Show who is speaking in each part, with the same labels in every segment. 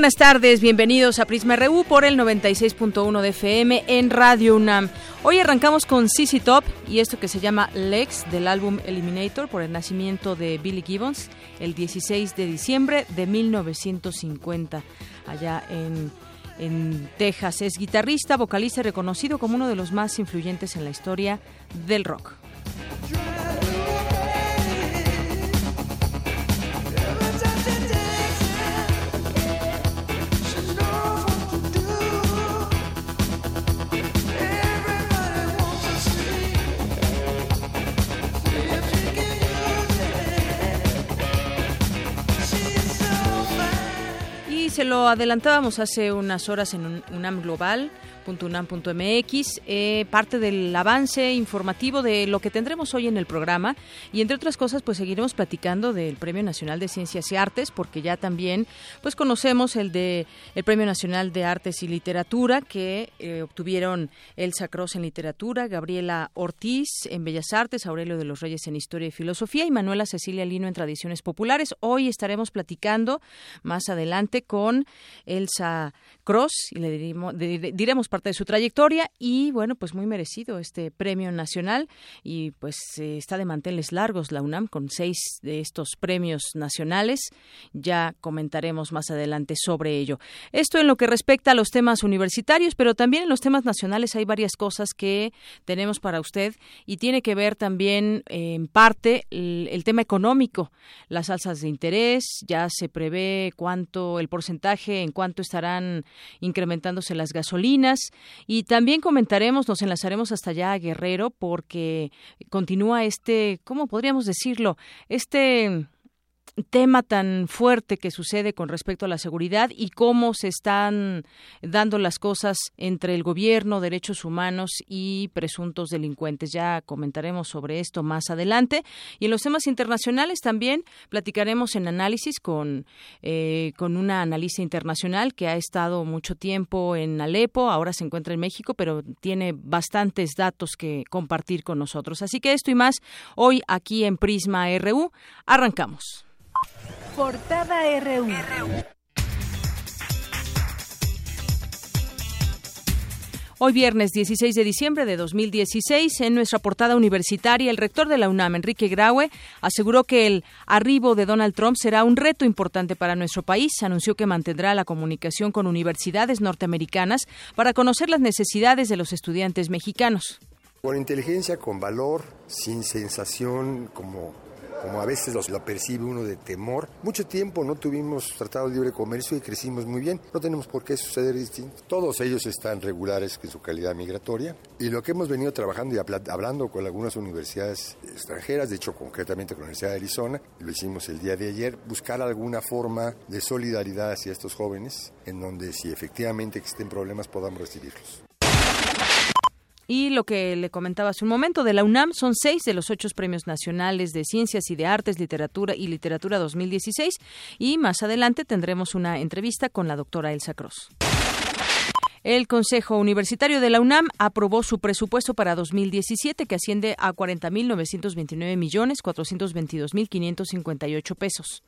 Speaker 1: Buenas tardes, bienvenidos a Prisma RU por el 96.1 de FM en Radio UNAM. Hoy arrancamos con CC Top y esto que se llama Lex del álbum Eliminator por el nacimiento de Billy Gibbons el 16 de diciembre de 1950 allá en en Texas. Es guitarrista, vocalista reconocido como uno de los más influyentes en la historia del rock. Se lo adelantábamos hace unas horas en un UNAM Global unam.mx, eh, parte del avance informativo de lo que tendremos hoy en el programa y entre otras cosas pues seguiremos platicando del Premio Nacional de Ciencias y Artes porque ya también pues conocemos el de el Premio Nacional de Artes y Literatura que eh, obtuvieron Elsa Cross en literatura, Gabriela Ortiz en Bellas Artes, Aurelio de los Reyes en Historia y Filosofía y Manuela Cecilia Lino en Tradiciones Populares. Hoy estaremos platicando más adelante con Elsa Cross y le diremos, diremos parte de su trayectoria y bueno, pues muy merecido este premio nacional y pues eh, está de manteles largos la UNAM con seis de estos premios nacionales. Ya comentaremos más adelante sobre ello. Esto en lo que respecta a los temas universitarios, pero también en los temas nacionales hay varias cosas que tenemos para usted y tiene que ver también en parte el tema económico, las alzas de interés, ya se prevé cuánto el porcentaje en cuánto estarán incrementándose las gasolinas y también comentaremos, nos enlazaremos hasta allá a Guerrero porque continúa este, ¿cómo podríamos decirlo? Este tema tan fuerte que sucede con respecto a la seguridad y cómo se están dando las cosas entre el gobierno, derechos humanos y presuntos delincuentes. Ya comentaremos sobre esto más adelante. Y en los temas internacionales también platicaremos en análisis con, eh, con una analista internacional que ha estado mucho tiempo en Alepo, ahora se encuentra en México, pero tiene bastantes datos que compartir con nosotros. Así que esto y más hoy aquí en Prisma RU. Arrancamos.
Speaker 2: Portada RU.
Speaker 1: Hoy viernes 16 de diciembre de 2016, en nuestra portada universitaria, el rector de la UNAM, Enrique Graue, aseguró que el arribo de Donald Trump será un reto importante para nuestro país. Anunció que mantendrá la comunicación con universidades norteamericanas para conocer las necesidades de los estudiantes mexicanos.
Speaker 3: Con inteligencia, con valor, sin sensación como como a veces lo percibe uno de temor. Mucho tiempo no tuvimos tratado de libre comercio y crecimos muy bien. No tenemos por qué suceder distinto. Todos ellos están regulares en su calidad migratoria. Y lo que hemos venido trabajando y hablando con algunas universidades extranjeras, de hecho concretamente con la Universidad de Arizona, lo hicimos el día de ayer, buscar alguna forma de solidaridad hacia estos jóvenes, en donde si efectivamente existen problemas podamos recibirlos.
Speaker 1: Y lo que le comentaba hace un momento de la UNAM son seis de los ocho premios nacionales de ciencias y de artes, literatura y literatura 2016. Y más adelante tendremos una entrevista con la doctora Elsa Cross. El Consejo Universitario de la UNAM aprobó su presupuesto para 2017 que asciende a 40.929 millones 422.558 pesos.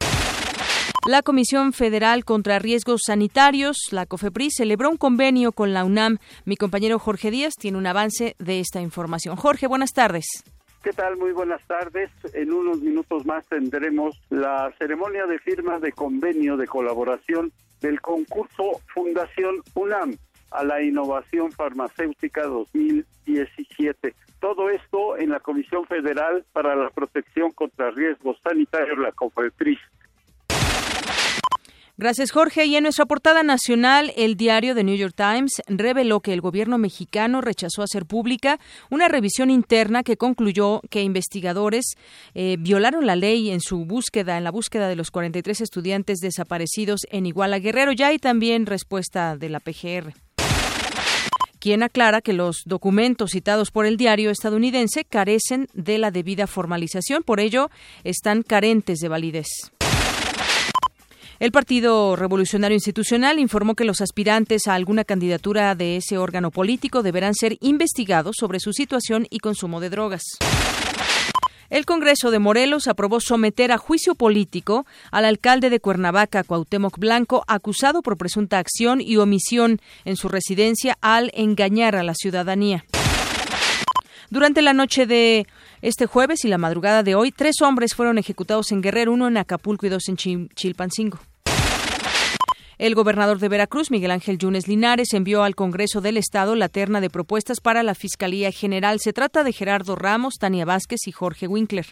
Speaker 1: La Comisión Federal contra Riesgos Sanitarios, la COFEPRIS, celebró un convenio con la UNAM. Mi compañero Jorge Díaz tiene un avance de esta información. Jorge, buenas tardes.
Speaker 4: ¿Qué tal? Muy buenas tardes. En unos minutos más tendremos la ceremonia de firma de convenio de colaboración del concurso Fundación UNAM a la Innovación Farmacéutica 2017. Todo esto en la Comisión Federal para la Protección contra Riesgos Sanitarios, la COFEPRIS.
Speaker 1: Gracias, Jorge. Y en nuestra portada nacional, el diario The New York Times reveló que el gobierno mexicano rechazó hacer pública una revisión interna que concluyó que investigadores eh, violaron la ley en su búsqueda, en la búsqueda de los 43 estudiantes desaparecidos en Iguala Guerrero. Ya hay también respuesta de la PGR quien aclara que los documentos citados por el diario estadounidense carecen de la debida formalización, por ello están carentes de validez. El Partido Revolucionario Institucional informó que los aspirantes a alguna candidatura de ese órgano político deberán ser investigados sobre su situación y consumo de drogas. El Congreso de Morelos aprobó someter a juicio político al alcalde de Cuernavaca, Cuauhtémoc Blanco, acusado por presunta acción y omisión en su residencia al engañar a la ciudadanía. Durante la noche de este jueves y la madrugada de hoy, tres hombres fueron ejecutados en Guerrero, uno en Acapulco y dos en Chilpancingo. El gobernador de Veracruz, Miguel Ángel Yunes Linares, envió al Congreso del Estado la terna de propuestas para la Fiscalía General. Se trata de Gerardo Ramos, Tania Vázquez y Jorge Winkler.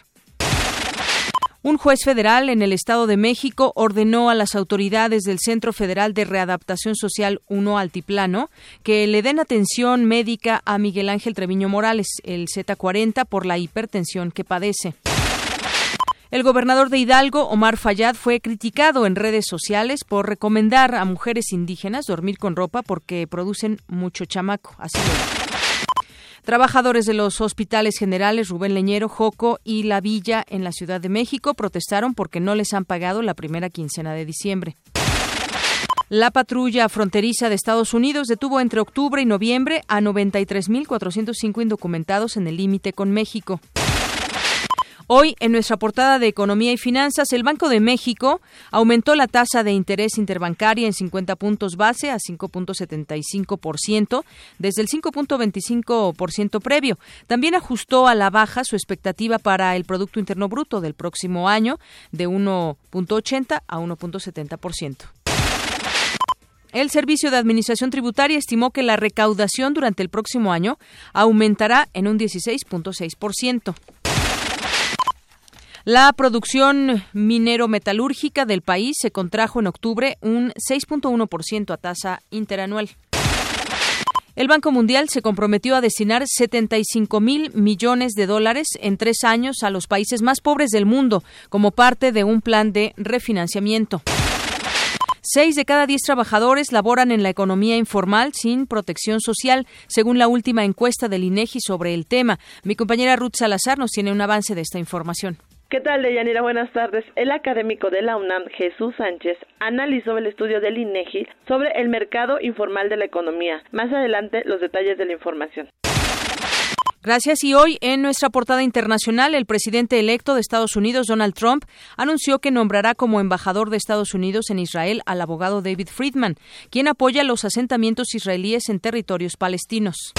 Speaker 1: Un juez federal en el Estado de México ordenó a las autoridades del Centro Federal de Readaptación Social 1 Altiplano que le den atención médica a Miguel Ángel Treviño Morales, el Z40, por la hipertensión que padece. El gobernador de Hidalgo, Omar Fayad, fue criticado en redes sociales por recomendar a mujeres indígenas dormir con ropa porque producen mucho chamaco. Así Trabajadores de los hospitales generales Rubén Leñero, Joco y La Villa en la Ciudad de México protestaron porque no les han pagado la primera quincena de diciembre. La patrulla fronteriza de Estados Unidos detuvo entre octubre y noviembre a 93.405 indocumentados en el límite con México. Hoy, en nuestra portada de Economía y Finanzas, el Banco de México aumentó la tasa de interés interbancaria en 50 puntos base a 5.75% desde el 5.25% previo. También ajustó a la baja su expectativa para el Producto Interno Bruto del próximo año de 1.80 a 1.70%. El Servicio de Administración Tributaria estimó que la recaudación durante el próximo año aumentará en un 16.6%. La producción minero-metalúrgica del país se contrajo en octubre un 6.1% a tasa interanual. El Banco Mundial se comprometió a destinar 75 mil millones de dólares en tres años a los países más pobres del mundo como parte de un plan de refinanciamiento. Seis de cada diez trabajadores laboran en la economía informal sin protección social, según la última encuesta del INEGI sobre el tema. Mi compañera Ruth Salazar nos tiene un avance de esta información.
Speaker 5: ¿Qué tal, Deyanira? Buenas tardes. El académico de la UNAM, Jesús Sánchez, analizó el estudio del INEGI sobre el mercado informal de la economía. Más adelante, los detalles de la información.
Speaker 1: Gracias. Y hoy, en nuestra portada internacional, el presidente electo de Estados Unidos, Donald Trump, anunció que nombrará como embajador de Estados Unidos en Israel al abogado David Friedman, quien apoya los asentamientos israelíes en territorios palestinos.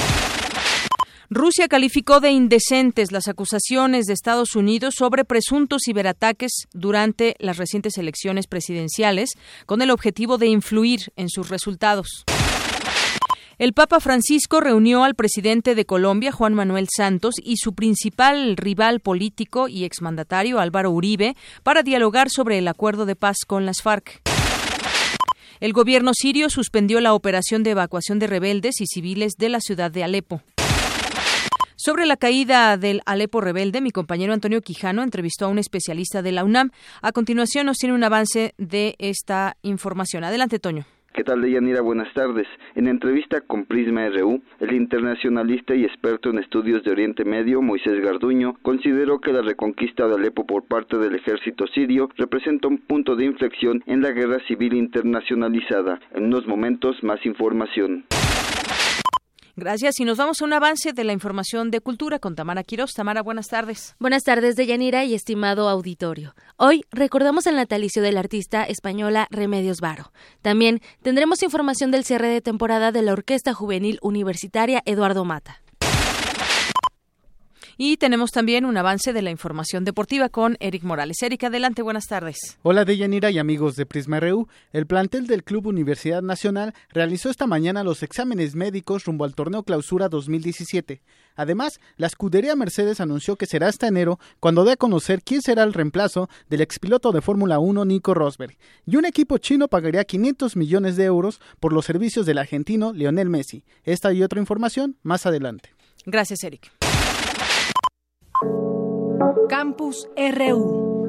Speaker 1: Rusia calificó de indecentes las acusaciones de Estados Unidos sobre presuntos ciberataques durante las recientes elecciones presidenciales con el objetivo de influir en sus resultados. El Papa Francisco reunió al presidente de Colombia, Juan Manuel Santos, y su principal rival político y exmandatario, Álvaro Uribe, para dialogar sobre el acuerdo de paz con las FARC. El gobierno sirio suspendió la operación de evacuación de rebeldes y civiles de la ciudad de Alepo. Sobre la caída del Alepo rebelde, mi compañero Antonio Quijano entrevistó a un especialista de la UNAM. A continuación nos tiene un avance de esta información. Adelante, Toño.
Speaker 6: ¿Qué tal, Deyanira? Buenas tardes. En entrevista con Prisma RU, el internacionalista y experto en estudios de Oriente Medio, Moisés Garduño, consideró que la reconquista de Alepo por parte del ejército sirio representa un punto de inflexión en la guerra civil internacionalizada. En unos momentos, más información.
Speaker 1: Gracias. Y nos vamos a un avance de la información de cultura con Tamara Quiroz. Tamara, buenas tardes.
Speaker 7: Buenas tardes, Deyanira y estimado auditorio. Hoy recordamos el natalicio de la artista española Remedios Varo. También tendremos información del cierre de temporada de la Orquesta Juvenil Universitaria Eduardo Mata.
Speaker 1: Y tenemos también un avance de la información deportiva con Eric Morales. Eric, adelante, buenas tardes.
Speaker 8: Hola Deyanira y amigos de Prisma RU. El plantel del Club Universidad Nacional realizó esta mañana los exámenes médicos rumbo al torneo Clausura 2017. Además, la escudería Mercedes anunció que será hasta enero cuando dé a conocer quién será el reemplazo del expiloto de Fórmula 1 Nico Rosberg. Y un equipo chino pagaría 500 millones de euros por los servicios del argentino Lionel Messi. Esta y otra información más adelante.
Speaker 1: Gracias, Eric.
Speaker 2: Campus RU.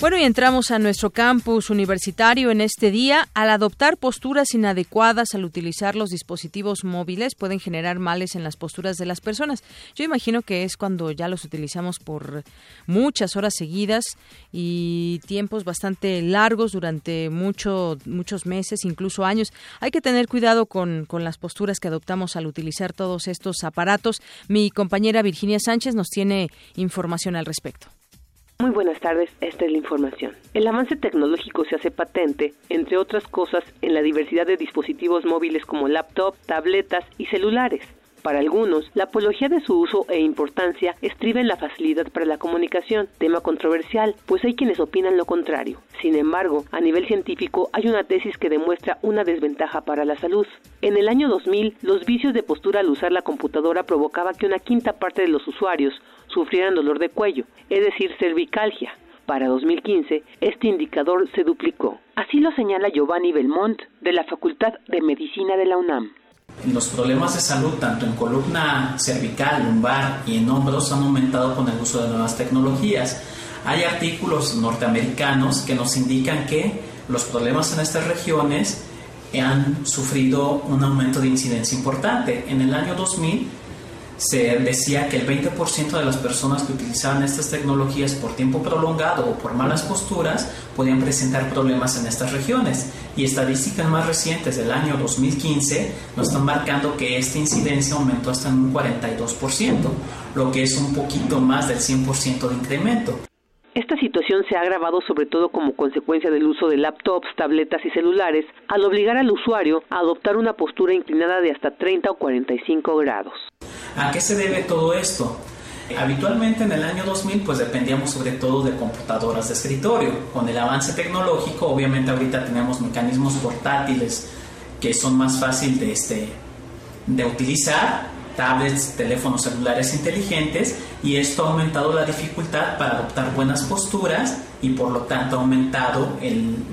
Speaker 1: Bueno, y entramos a nuestro campus universitario en este día. Al adoptar posturas inadecuadas al utilizar los dispositivos móviles pueden generar males en las posturas de las personas. Yo imagino que es cuando ya los utilizamos por muchas horas seguidas y tiempos bastante largos durante mucho, muchos meses, incluso años. Hay que tener cuidado con, con las posturas que adoptamos al utilizar todos estos aparatos. Mi compañera Virginia Sánchez nos tiene información al respecto.
Speaker 9: Muy buenas tardes, esta es la información. El avance tecnológico se hace patente, entre otras cosas, en la diversidad de dispositivos móviles como laptop, tabletas y celulares. Para algunos, la apología de su uso e importancia estriba en la facilidad para la comunicación, tema controversial, pues hay quienes opinan lo contrario. Sin embargo, a nivel científico hay una tesis que demuestra una desventaja para la salud. En el año 2000, los vicios de postura al usar la computadora provocaba que una quinta parte de los usuarios sufrieran dolor de cuello, es decir, cervicalgia. Para 2015, este indicador se duplicó. Así lo señala Giovanni Belmont, de la Facultad de Medicina de la UNAM.
Speaker 10: Los problemas de salud, tanto en columna cervical, lumbar y en hombros, han aumentado con el uso de nuevas tecnologías. Hay artículos norteamericanos que nos indican que los problemas en estas regiones han sufrido un aumento de incidencia importante. En el año 2000 se decía que el 20% de las personas que utilizaban estas tecnologías por tiempo prolongado o por malas posturas podían presentar problemas en estas regiones. Y estadísticas más recientes del año 2015 nos están marcando que esta incidencia aumentó hasta un 42%, lo que es un poquito más del 100% de incremento.
Speaker 9: Esta situación se ha agravado sobre todo como consecuencia del uso de laptops, tabletas y celulares, al obligar al usuario a adoptar una postura inclinada de hasta 30 o 45 grados.
Speaker 10: ¿A qué se debe todo esto? Habitualmente en el año 2000 pues dependíamos sobre todo de computadoras de escritorio. Con el avance tecnológico obviamente ahorita tenemos mecanismos portátiles que son más fáciles de, este, de utilizar, tablets, teléfonos celulares inteligentes y esto ha aumentado la dificultad para adoptar buenas posturas y por lo tanto ha aumentado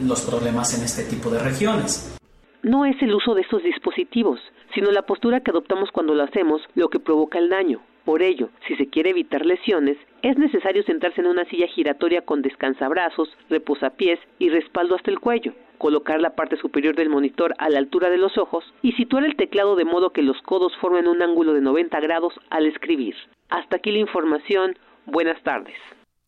Speaker 10: los problemas en este tipo de regiones.
Speaker 9: No es el uso de estos dispositivos, sino la postura que adoptamos cuando lo hacemos lo que provoca el daño. Por ello, si se quiere evitar lesiones, es necesario sentarse en una silla giratoria con descansabrazos, reposapiés y respaldo hasta el cuello, colocar la parte superior del monitor a la altura de los ojos y situar el teclado de modo que los codos formen un ángulo de 90 grados al escribir. Hasta aquí la información. Buenas tardes.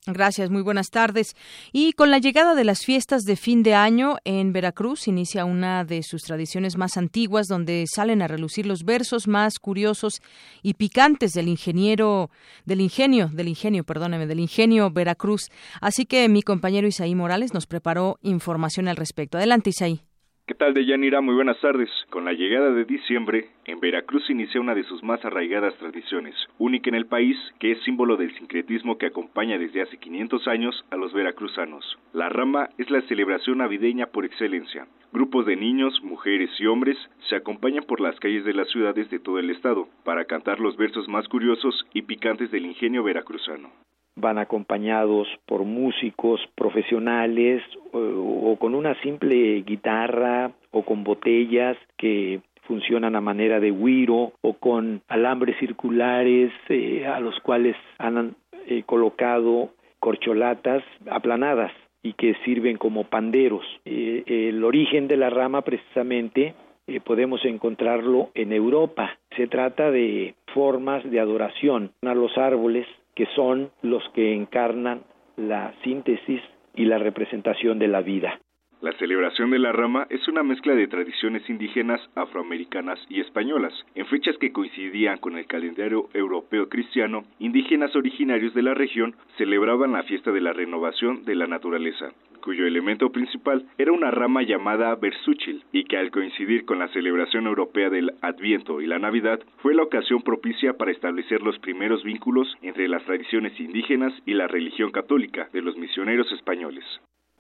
Speaker 1: Gracias, muy buenas tardes. Y con la llegada de las fiestas de fin de año en Veracruz inicia una de sus tradiciones más antiguas donde salen a relucir los versos más curiosos y picantes del ingeniero del ingenio, del ingenio, perdóneme, del ingenio Veracruz. Así que mi compañero Isaí Morales nos preparó información al respecto. Adelante, Isaí.
Speaker 11: ¿Qué tal, Deyanira? Muy buenas tardes. Con la llegada de diciembre, en Veracruz inicia una de sus más arraigadas tradiciones, única en el país, que es símbolo del sincretismo que acompaña desde hace 500 años a los veracruzanos. La rama es la celebración navideña por excelencia. Grupos de niños, mujeres y hombres se acompañan por las calles de las ciudades de todo el estado para cantar los versos más curiosos y picantes del ingenio veracruzano
Speaker 12: van acompañados por músicos profesionales o, con una simple guitarra o con botellas que funcionan a manera de guiro o con alambres circulares eh, a los cuales han eh, colocado corcholatas aplanadas y que sirven como panderos. Eh, el origen de la rama precisamente podemos encontrarlo en Europa. Se trata de formas de adoración a los árboles que son los que encarnan la síntesis y la representación de la vida.
Speaker 11: La celebración de la rama es una mezcla de tradiciones indígenas, afroamericanas y españolas. En fechas que coincidían con el calendario europeo cristiano, indígenas originarios de la región celebraban la fiesta de la renovación de la naturaleza, cuyo elemento principal era una rama llamada Bersúchil, y que al coincidir con la celebración europea del Adviento y la Navidad, fue la ocasión propicia para establecer los primeros vínculos entre las tradiciones indígenas y la religión católica de los misioneros españoles.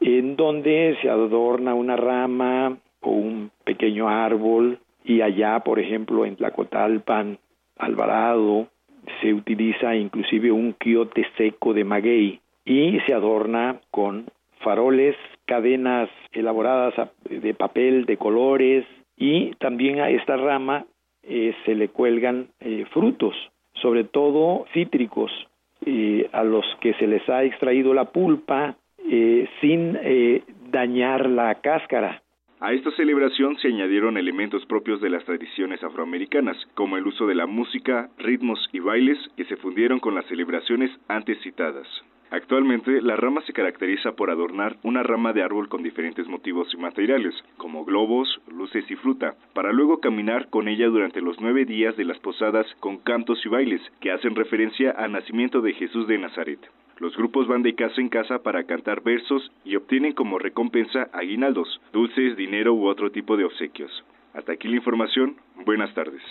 Speaker 12: En donde se adorna una rama o un pequeño árbol y allá, por ejemplo, en Tlacotalpan, Alvarado, se utiliza inclusive un quiote seco de maguey y se adorna con faroles, cadenas elaboradas de papel de colores y también a esta rama eh, se le cuelgan eh, frutos, sobre todo cítricos, eh, a los que se les ha extraído la pulpa sin dañar la cáscara.
Speaker 11: A esta celebración se añadieron elementos propios de las tradiciones afroamericanas, como el uso de la música, ritmos y bailes que se fundieron con las celebraciones antes citadas. Actualmente, la rama se caracteriza por adornar una rama de árbol con diferentes motivos y materiales, como globos, luces y fruta, para luego caminar con ella durante los nueve días de las posadas con cantos y bailes, que hacen referencia al nacimiento de Jesús de Nazaret. Los grupos van de casa en casa para cantar versos y obtienen como recompensa aguinaldos, dulces, dinero u otro tipo de obsequios. Hasta aquí la información. Buenas tardes.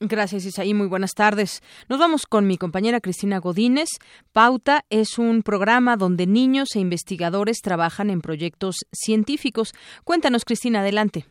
Speaker 1: Gracias, Isaí. Muy buenas tardes. Nos vamos con mi compañera Cristina Godínez. Pauta es un programa donde niños e investigadores trabajan en proyectos científicos. Cuéntanos, Cristina, adelante.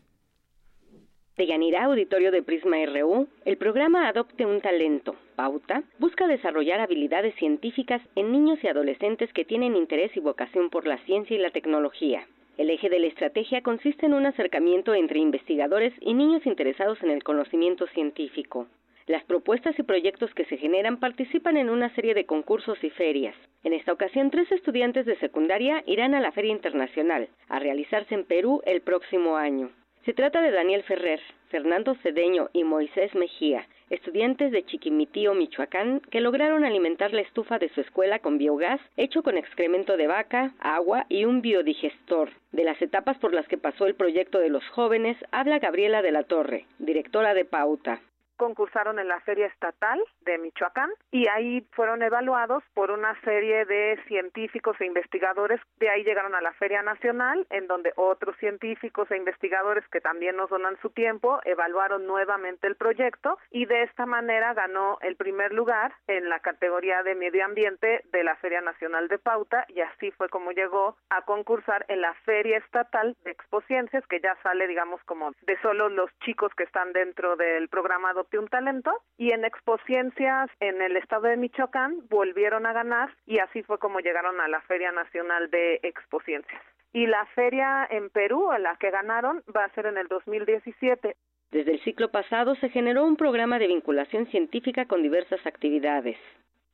Speaker 13: De Yanira, auditorio de Prisma RU, el programa Adopte un Talento, Pauta, busca desarrollar habilidades científicas en niños y adolescentes que tienen interés y vocación por la ciencia y la tecnología. El eje de la estrategia consiste en un acercamiento entre investigadores y niños interesados en el conocimiento científico. Las propuestas y proyectos que se generan participan en una serie de concursos y ferias. En esta ocasión, tres estudiantes de secundaria irán a la Feria Internacional, a realizarse en Perú el próximo año. Se trata de Daniel Ferrer, Fernando Cedeño y Moisés Mejía, estudiantes de Chiquimitío, Michoacán, que lograron alimentar la estufa de su escuela con biogás hecho con excremento de vaca, agua y un biodigestor. De las etapas por las que pasó el proyecto de los jóvenes habla Gabriela de la Torre, directora de Pauta
Speaker 14: concursaron en la Feria Estatal de Michoacán y ahí fueron evaluados por una serie de científicos e investigadores. De ahí llegaron a la Feria Nacional, en donde otros científicos e investigadores que también nos donan su tiempo evaluaron nuevamente el proyecto y de esta manera ganó el primer lugar en la categoría de medio ambiente de la Feria Nacional de Pauta y así fue como llegó a concursar en la Feria Estatal de Expociencias, que ya sale, digamos, como de solo los chicos que están dentro del programa un Talento y en Expociencias en el estado de Michoacán volvieron a ganar y así fue como llegaron a la Feria Nacional de Expociencias. Y la feria en Perú, a la que ganaron, va a ser en el 2017.
Speaker 13: Desde el ciclo pasado se generó un programa de vinculación científica con diversas actividades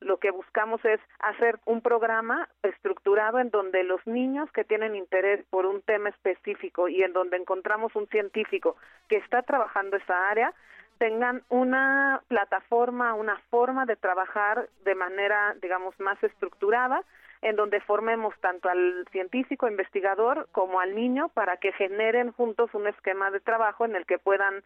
Speaker 14: lo que buscamos es hacer un programa estructurado en donde los niños que tienen interés por un tema específico y en donde encontramos un científico que está trabajando esa área, tengan una plataforma, una forma de trabajar de manera, digamos, más estructurada, en donde formemos tanto al científico investigador como al niño para que generen juntos un esquema de trabajo en el que puedan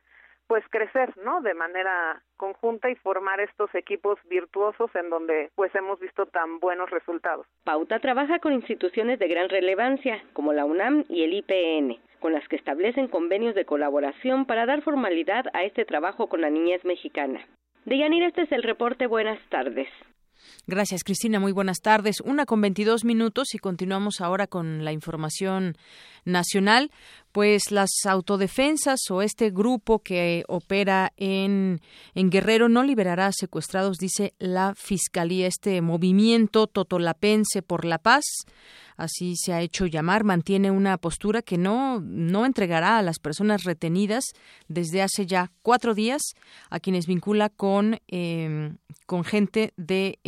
Speaker 14: pues crecer, ¿no? De manera conjunta y formar estos equipos virtuosos en donde pues hemos visto tan buenos resultados.
Speaker 13: Pauta trabaja con instituciones de gran relevancia como la UNAM y el IPN, con las que establecen convenios de colaboración para dar formalidad a este trabajo con la niñez mexicana. Deyanira, este es el reporte. Buenas tardes.
Speaker 1: Gracias, Cristina. Muy buenas tardes. Una con 22 minutos y continuamos ahora con la información nacional. Pues las autodefensas o este grupo que opera en, en Guerrero no liberará secuestrados, dice la Fiscalía. Este movimiento totolapense por la paz así se ha hecho llamar, mantiene una postura que no, no entregará a las personas retenidas desde hace ya cuatro días, a quienes vincula con, em, con gente de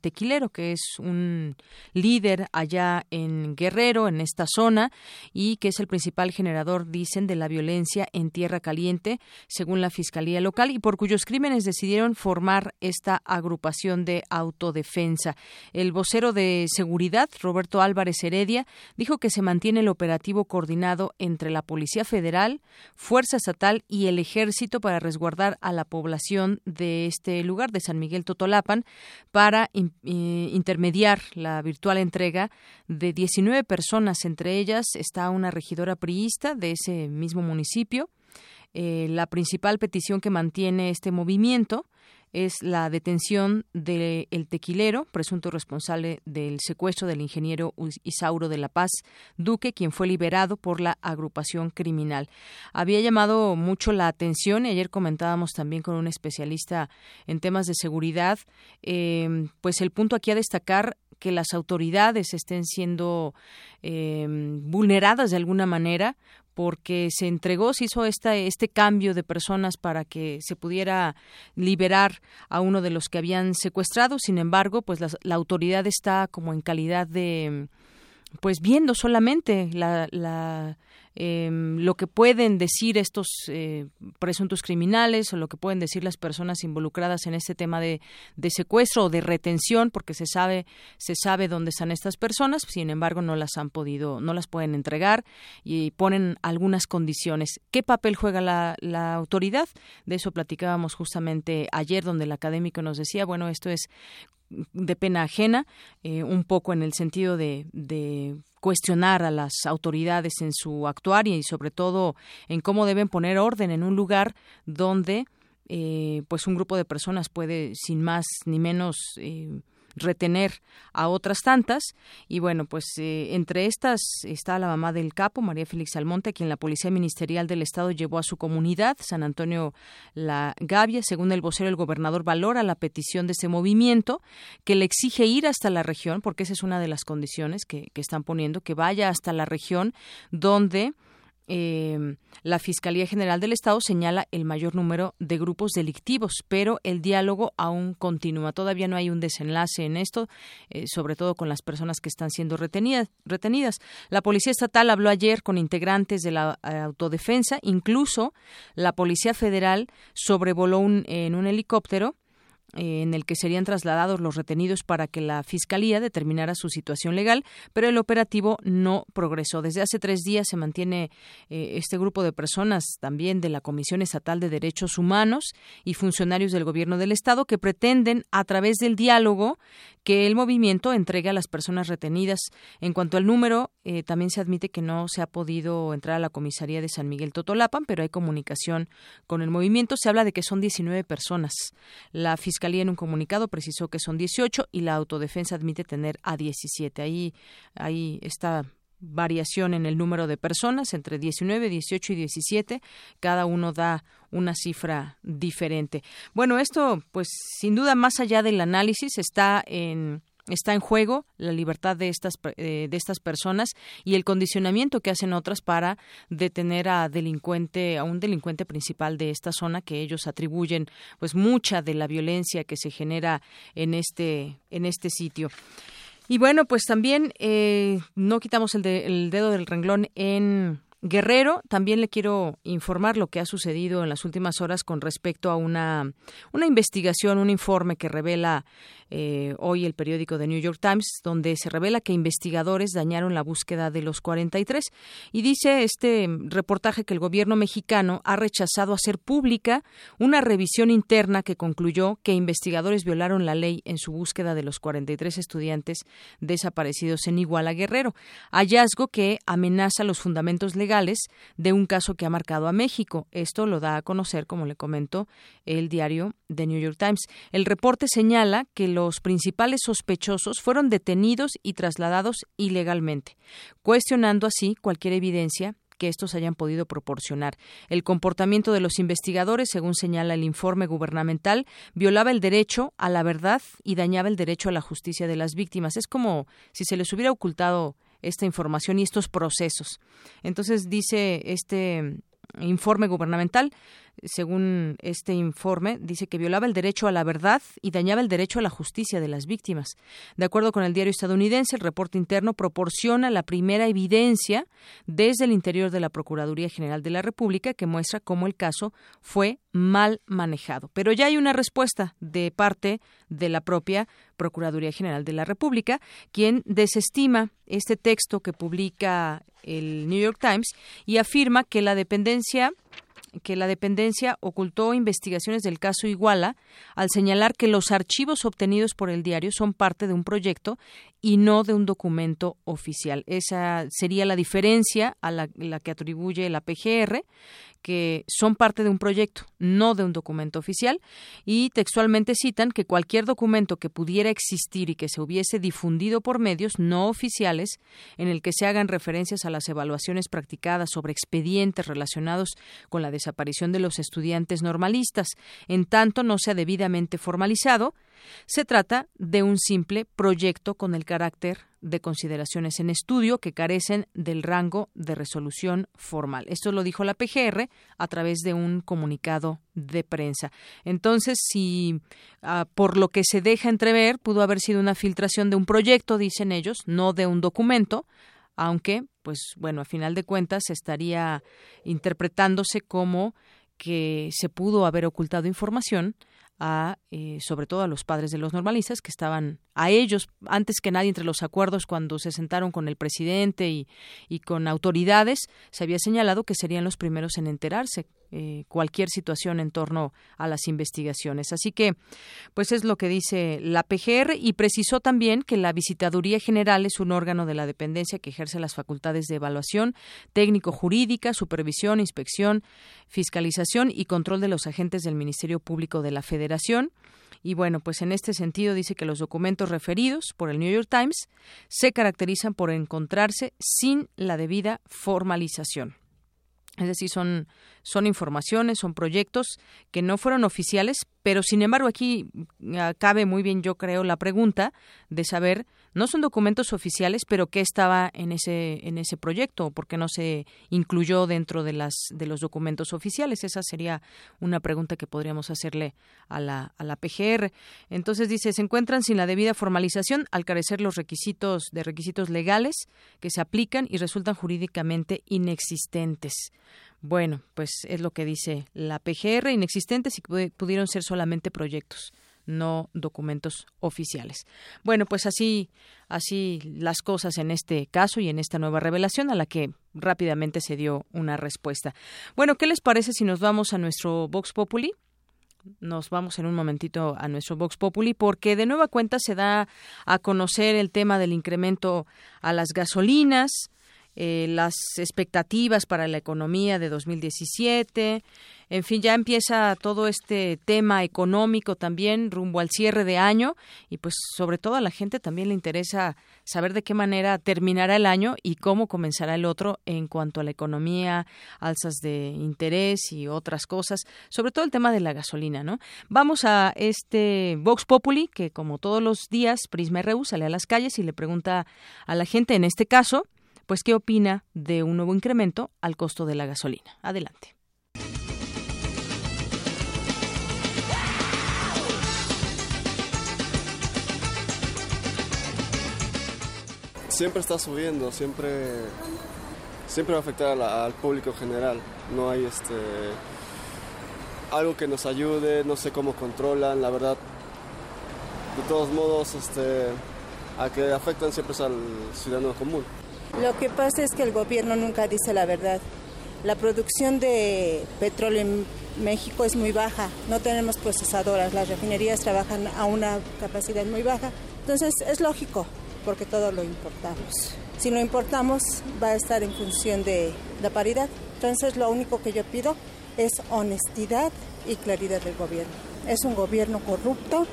Speaker 1: Tequilero, que es un líder allá en Guerrero, en esta zona, y que es el principal generador, dicen, de la violencia en Tierra Caliente, según la Fiscalía Local, y por cuyos crímenes decidieron formar esta agrupación de autodefensa. El vocero de seguridad, Roberto Álvarez Heredia, dijo que se mantiene el operativo coordinado entre la Policía Federal, Fuerza Estatal y el Ejército para resguardar a la población de este lugar, de San Miguel Totolapan, para eh, intermediar la virtual entrega de 19 personas. Entre ellas está una regidora priista de ese mismo municipio. Eh, la principal petición que mantiene este movimiento es la detención del tequilero, presunto responsable del secuestro del ingeniero Isauro de la Paz Duque, quien fue liberado por la agrupación criminal. Había llamado mucho la atención, y ayer comentábamos también con un especialista en temas de seguridad, eh, pues el punto aquí a destacar que las autoridades estén siendo eh, vulneradas de alguna manera porque se entregó, se hizo esta, este cambio de personas para que se pudiera liberar a uno de los que habían secuestrado. Sin embargo, pues la, la autoridad está como en calidad de, pues viendo solamente la, la Em, lo que pueden decir estos eh, presuntos criminales o lo que pueden decir las personas involucradas en este tema de, secuestro o de retención, porque se sabe se sabe dónde están estas personas, sin embargo no las han podido, no las pueden entregar y ponen algunas condiciones. ¿Qué papel juega la autoridad? De eso platicábamos justamente ayer, donde el académico nos decía, bueno, esto es de pena ajena, eh, un poco en el sentido de, de, cuestionar a las autoridades en su actuar y sobre todo en cómo deben poner orden en un lugar donde eh, pues un grupo de personas puede sin más ni menos eh, retener a otras tantas. Y bueno, pues eh, entre estas está la mamá del capo, María Félix Almonte, quien la Policía Ministerial del Estado llevó a su comunidad, San Antonio La Gavia. Según el vocero, el gobernador valora la petición de ese movimiento, que le exige ir hasta la región, porque esa es una de las condiciones que, que están poniendo, que vaya hasta la región donde eh, la Fiscalía General del Estado señala el mayor número de grupos delictivos, pero el diálogo aún continúa. Todavía no hay un desenlace en esto, eh, sobre todo con las personas que están siendo retenidas, retenidas. La Policía Estatal habló ayer con integrantes de la eh, autodefensa, incluso la Policía Federal sobrevoló un, en un helicóptero eh, en el que serían trasladados los retenidos para que la Fiscalía determinara su situación legal, pero el operativo no progresó. Desde hace tres días se mantiene eh, este grupo de personas también de la Comisión Estatal de Derechos Humanos y funcionarios del Gobierno del Estado que pretenden, a través del diálogo, que el movimiento entregue a las personas retenidas. En cuanto al número, eh, también se admite que no se ha podido entrar a la comisaría de San Miguel Totolapan, pero hay comunicación con el movimiento. Se habla de que son 19 personas. La en un comunicado precisó que son 18 y la autodefensa admite tener a 17. Ahí, ahí está variación en el número de personas, entre 19, 18 y 17, cada uno da una cifra diferente. Bueno, esto, pues sin duda, más allá del análisis, está en está en juego la libertad de estas eh, de estas personas y el condicionamiento que hacen otras para detener a delincuente a un delincuente principal de esta zona que ellos atribuyen pues mucha de la violencia que se genera en este en este sitio. Y bueno pues también eh, no quitamos el, el dedo del renglón en Guerrero, también le quiero informar lo que ha sucedido en las últimas horas con respecto a una, una investigación, un informe que revela eh, hoy el periódico The New York Times, donde se revela que investigadores dañaron la búsqueda de los 43. Y dice este reportaje que el gobierno mexicano ha rechazado hacer pública una revisión interna que concluyó que investigadores violaron la ley en su búsqueda de los 43 estudiantes desaparecidos en Iguala Guerrero. Hallazgo que amenaza los fundamentos legales de un caso que ha marcado a México. Esto lo da a conocer, como le comento, el diario The New York Times. El reporte señala que los principales sospechosos fueron detenidos y trasladados ilegalmente, cuestionando así cualquier evidencia que estos hayan podido proporcionar. El comportamiento de los investigadores, según señala el informe gubernamental, violaba el derecho a la verdad y dañaba el derecho a la justicia de las víctimas. Es como si se les hubiera ocultado esta información y estos procesos. Entonces dice este informe gubernamental, según este informe, dice que violaba el derecho a la verdad y dañaba el derecho a la justicia de las víctimas. De acuerdo con el diario estadounidense, el reporte interno proporciona la primera evidencia desde el interior de la Procuraduría General de la República que muestra cómo el caso fue mal manejado. Pero ya hay una respuesta de parte de la propia Procuraduría General de la República, quien desestima este texto que publica el New York Times y afirma que la dependencia que la dependencia ocultó investigaciones del caso Iguala al señalar que los archivos obtenidos por el diario son parte de un proyecto y no de un documento oficial. Esa sería la diferencia a la, que atribuye la PGR que son parte de un proyecto, no de un documento oficial, y textualmente citan que cualquier documento que pudiera existir y que se hubiese difundido por medios no oficiales, en el que se hagan referencias a las evaluaciones practicadas sobre expedientes relacionados con la desaparición de los estudiantes normalistas, en tanto no sea debidamente formalizado, se trata de un simple proyecto con el carácter de consideraciones en estudio que carecen del rango de resolución formal. Esto lo dijo la PGR a través de un comunicado de prensa. Entonces, si ah, por lo que se deja entrever pudo haber sido una filtración de un proyecto, dicen ellos, no de un documento, aunque, pues bueno, a final de cuentas estaría interpretándose como que se pudo haber ocultado información a, eh, sobre todo a los padres de los normalistas, que estaban a ellos, antes que nadie entre los acuerdos, cuando se sentaron con el presidente y, y con autoridades, se había señalado que serían los primeros en enterarse eh, cualquier situación en torno a las investigaciones. Así que, pues es lo que dice la PGR y precisó también que la Visitaduría General es un órgano de la dependencia que ejerce las facultades de evaluación técnico-jurídica, supervisión, inspección, fiscalización y control de los agentes del Ministerio Público de la Federación. Y bueno, pues en este sentido dice que los documentos referidos por el New York Times se caracterizan por encontrarse sin la debida formalización. Es decir, son, son informaciones, son proyectos que no fueron oficiales, pero sin embargo aquí ah, cabe muy bien, yo creo, la pregunta de saber no son documentos oficiales, pero qué estaba en ese en ese proyecto, por qué no se incluyó dentro de las de los documentos oficiales. Esa sería una pregunta que podríamos hacerle a la a la PGR. Entonces dice se encuentran sin la debida formalización al carecer los requisitos de requisitos legales que se aplican y resultan jurídicamente inexistentes. Bueno, pues es lo que dice la PGR, inexistentes y pudieron ser solamente proyectos no documentos oficiales. Bueno, pues así, así las cosas en este caso y en esta nueva revelación a la que rápidamente se dio una respuesta. Bueno, ¿qué les parece si nos vamos a nuestro Vox Populi? Nos vamos en un momentito a nuestro Vox Populi porque de nueva cuenta se da a conocer el tema del incremento a las gasolinas, eh, las expectativas para la economía de 2017. En fin, ya empieza todo este tema económico también rumbo al cierre de año y pues sobre todo a la gente también le interesa saber de qué manera terminará el año y cómo comenzará el otro en cuanto a la economía, alzas de interés y otras cosas, sobre todo el tema de la gasolina, ¿no? Vamos a este Vox Populi que como todos los días Prisma RU sale a las calles y le pregunta a la gente en este caso pues qué opina de un nuevo incremento al costo de la gasolina. Adelante.
Speaker 15: Siempre está subiendo, siempre, siempre va a afectar al público general. No hay este algo que nos ayude, no sé cómo controlan, la verdad. De todos modos, este, a que afectan siempre es al ciudadano común.
Speaker 16: Lo que pasa es que el gobierno nunca dice la verdad. La producción de petróleo en México es muy baja, no tenemos procesadoras, las refinerías trabajan a una capacidad muy baja. Entonces es lógico, porque todo lo importamos. Si lo importamos va a estar en función de la paridad. Entonces lo único que yo pido es honestidad y claridad del gobierno. Es un gobierno corrupto,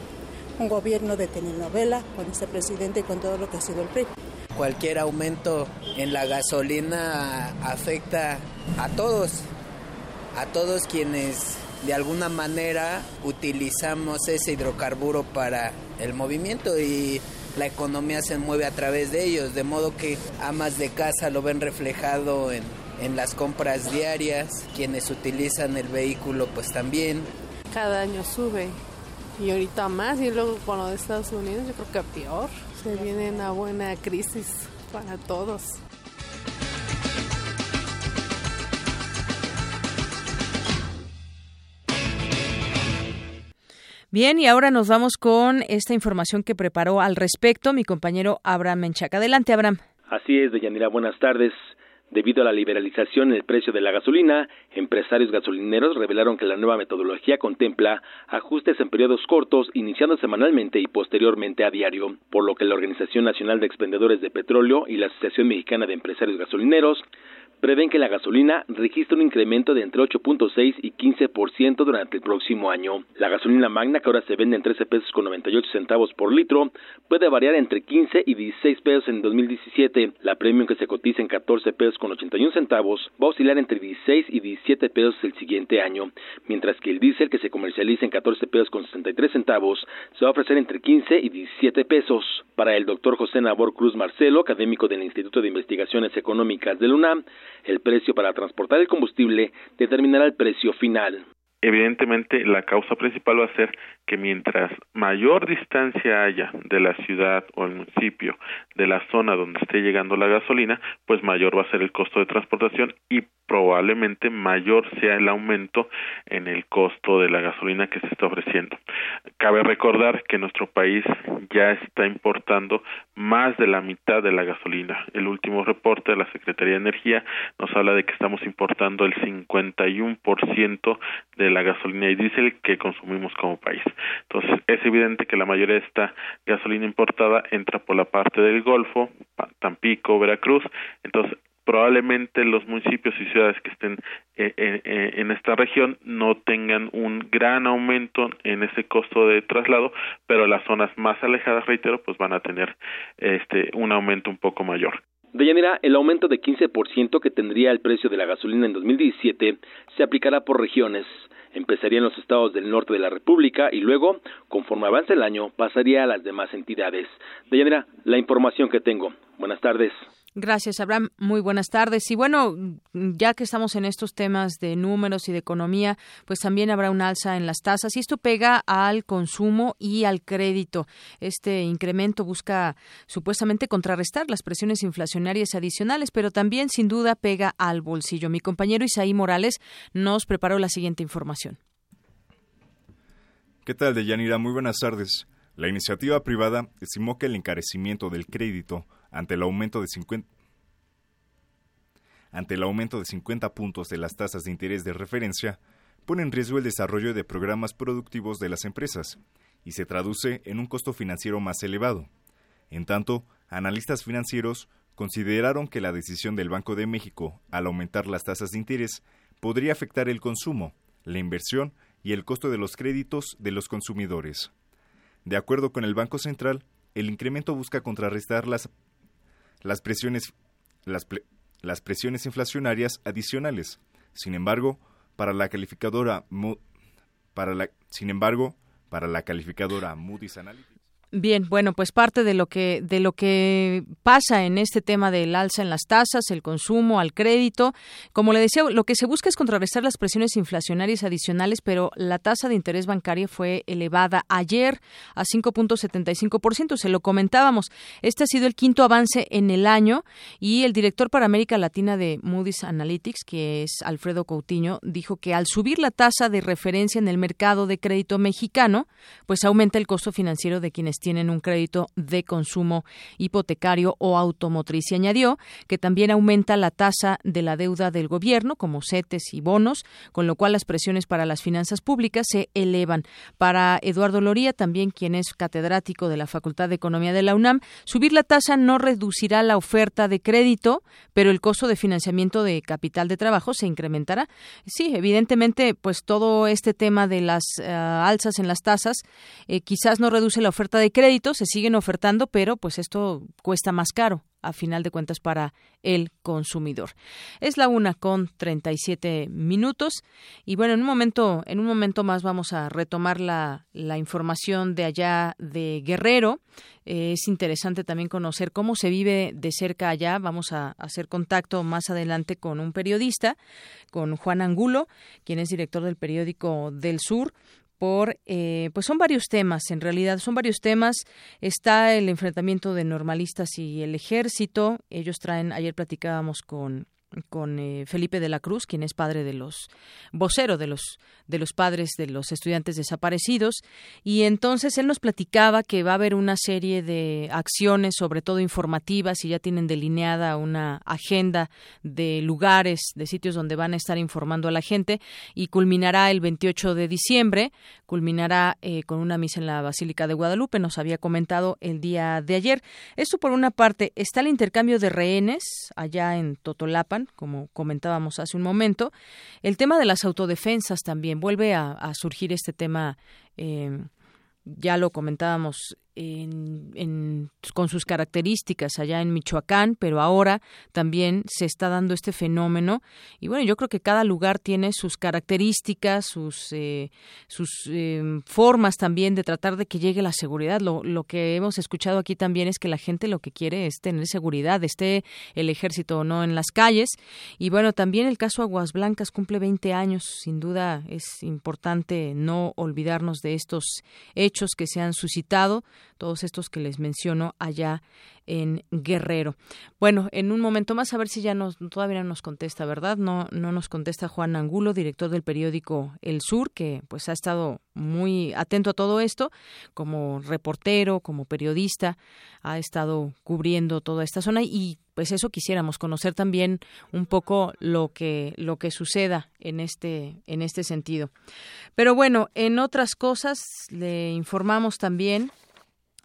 Speaker 16: un gobierno de telenovela con este presidente y con todo lo que ha sido el PRI
Speaker 17: cualquier aumento en la gasolina afecta a todos, a todos quienes de alguna manera utilizamos ese hidrocarburo para el movimiento y la economía se mueve a través de ellos, de modo que amas de casa lo ven reflejado en, en las compras diarias, quienes utilizan el vehículo pues también.
Speaker 18: Cada año sube y ahorita más y luego con lo de Estados Unidos yo creo que peor. Se viene una buena crisis para todos.
Speaker 1: Bien, y ahora nos vamos con esta información que preparó al respecto mi compañero Abraham Menchac. Adelante, Abraham.
Speaker 19: Así es, Deyanira, buenas tardes. Debido a la liberalización en el precio de la gasolina, empresarios gasolineros revelaron que la nueva metodología contempla ajustes en periodos cortos, iniciando semanalmente y posteriormente a diario, por lo que la Organización Nacional de Expendedores de Petróleo y la Asociación Mexicana de Empresarios Gasolineros prevén que la gasolina registre un incremento de entre 8.6 y 15% durante el próximo año. La gasolina magna, que ahora se vende en 13 pesos con 98 centavos por litro, puede variar entre 15 y 16 pesos en 2017. La premium, que se cotiza en 14 pesos con 81 centavos, va a oscilar entre 16 y 17 pesos el siguiente año, mientras que el diésel, que se comercializa en 14 pesos con 63 centavos, se va a ofrecer entre 15 y 17 pesos. Para el doctor José Nabor Cruz Marcelo, académico del Instituto de Investigaciones Económicas del UNAM, el precio para transportar el combustible determinará el precio final.
Speaker 20: Evidentemente, la causa principal va a ser que mientras mayor distancia haya de la ciudad o el municipio de la zona donde esté llegando la gasolina, pues mayor va a ser el costo de transportación y probablemente mayor sea el aumento en el costo de la gasolina que se está ofreciendo. Cabe recordar que nuestro país ya está importando más de la mitad de la gasolina. El último reporte de la Secretaría de Energía nos habla de que estamos importando el 51% de la gasolina y diésel que consumimos como país. Entonces, es evidente que la mayoría de esta gasolina importada entra por la parte del Golfo, Tampico, Veracruz. Entonces, probablemente los municipios y ciudades que estén eh, eh, eh, en esta región no tengan un gran aumento en ese costo de traslado, pero las zonas más alejadas, reitero, pues van a tener este un aumento un poco mayor.
Speaker 19: Deyanira, el aumento de 15% que tendría el precio de la gasolina en 2017 se aplicará por regiones. Empezaría en los estados del norte de la República y luego, conforme avance el año, pasaría a las demás entidades. Deyanira, la información que tengo. Buenas tardes.
Speaker 1: Gracias, Abraham. Muy buenas tardes. Y bueno, ya que estamos en estos temas de números y de economía, pues también habrá un alza en las tasas y esto pega al consumo y al crédito. Este incremento busca supuestamente contrarrestar las presiones inflacionarias adicionales, pero también sin duda pega al bolsillo. Mi compañero Isaí Morales nos preparó la siguiente información.
Speaker 21: ¿Qué tal, Deyanira? Muy buenas tardes. La iniciativa privada estimó que el encarecimiento del crédito ante el aumento de 50 ante el aumento de 50 puntos de las tasas de interés de referencia, pone en riesgo el desarrollo de programas productivos de las empresas y se traduce en un costo financiero más elevado. En tanto, analistas financieros consideraron que la decisión del Banco de México al aumentar las tasas de interés podría afectar el consumo, la inversión y el costo de los créditos de los consumidores. De acuerdo con el Banco Central, el incremento busca contrarrestar las las presiones, las, las presiones inflacionarias adicionales. Sin embargo, para la calificadora para la, sin embargo, para la calificadora Moody's Analytics
Speaker 1: Bien, bueno, pues parte de lo que de lo que pasa en este tema del alza en las tasas, el consumo, al crédito, como le decía, lo que se busca es contrarrestar las presiones inflacionarias adicionales, pero la tasa de interés bancaria fue elevada ayer a 5.75%, se lo comentábamos. Este ha sido el quinto avance en el año y el director para América Latina de Moody's Analytics, que es Alfredo Coutinho, dijo que al subir la tasa de referencia en el mercado de crédito mexicano, pues aumenta el costo financiero de quienes tienen un crédito de consumo hipotecario o automotriz. Y añadió que también aumenta la tasa de la deuda del gobierno, como CETES y bonos, con lo cual las presiones para las finanzas públicas se elevan. Para Eduardo Loría, también quien es catedrático de la Facultad de Economía de la UNAM, subir la tasa no reducirá la oferta de crédito, pero el costo de financiamiento de capital de trabajo se incrementará. Sí, evidentemente, pues todo este tema de las eh, alzas en las tasas eh, quizás no reduce la oferta de de crédito, se siguen ofertando, pero pues esto cuesta más caro a final de cuentas para el consumidor. Es la una con 37 minutos y bueno, en un momento, en un momento más vamos a retomar la, la información de allá de Guerrero. Eh, es interesante también conocer cómo se vive de cerca allá. Vamos a hacer contacto más adelante con un periodista, con Juan Angulo, quien es director del periódico del Sur por, eh, pues son varios temas, en realidad son varios temas. Está el enfrentamiento de normalistas y el ejército. Ellos traen, ayer platicábamos con con eh, Felipe de la Cruz, quien es padre de los vocero de los de los padres de los estudiantes desaparecidos y entonces él nos platicaba que va a haber una serie de acciones, sobre todo informativas y ya tienen delineada una agenda de lugares, de sitios donde van a estar informando a la gente y culminará el 28 de diciembre, culminará eh, con una misa en la Basílica de Guadalupe, nos había comentado el día de ayer. Esto por una parte, está el intercambio de rehenes allá en Totolapan como comentábamos hace un momento. El tema de las autodefensas también vuelve a, surgir este tema. Eh, ya lo comentábamos en, con sus características allá en Michoacán, pero ahora también se está dando este fenómeno. Y bueno, yo creo que cada lugar tiene sus características, sus, eh, sus eh, formas también de tratar de que llegue la seguridad. Lo, lo que hemos escuchado aquí también es que la gente lo que quiere es tener seguridad, esté el ejército o no en las calles. Y bueno, también el caso Aguas Blancas cumple 20 años. Sin duda es importante no olvidarnos de estos hechos que se han suscitado todos estos que les menciono allá en Guerrero. Bueno, en un momento más a ver si ya nos todavía no nos contesta, ¿verdad? No no nos contesta Juan Angulo, director del periódico El Sur, que pues ha estado muy atento a todo esto como reportero, como periodista, ha estado cubriendo toda esta zona y pues eso quisiéramos conocer también un poco lo que lo que suceda en este en este sentido. Pero bueno, en otras cosas le informamos también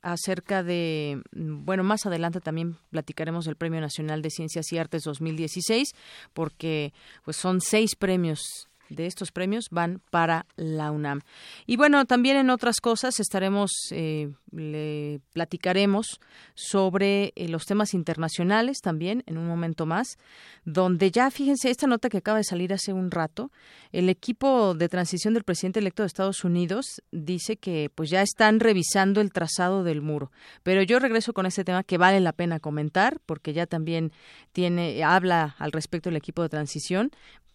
Speaker 1: acerca de, mm, bueno, más adelante también platicaremos del Premio Nacional de Ciencias y Artes 2016, porque pues son seis premios de estos premios van para la UNAM. Y bueno, también en otras cosas estaremos, eh, le platicaremos sobre eh, los temas internacionales también en un momento más, donde ya fíjense esta nota que acaba de salir hace un rato, el equipo de transición del presidente electo de Estados Unidos dice que pues ya están revisando el trazado del muro. Pero yo regreso con este tema que vale la pena comentar porque ya también tiene habla al respecto el equipo de transición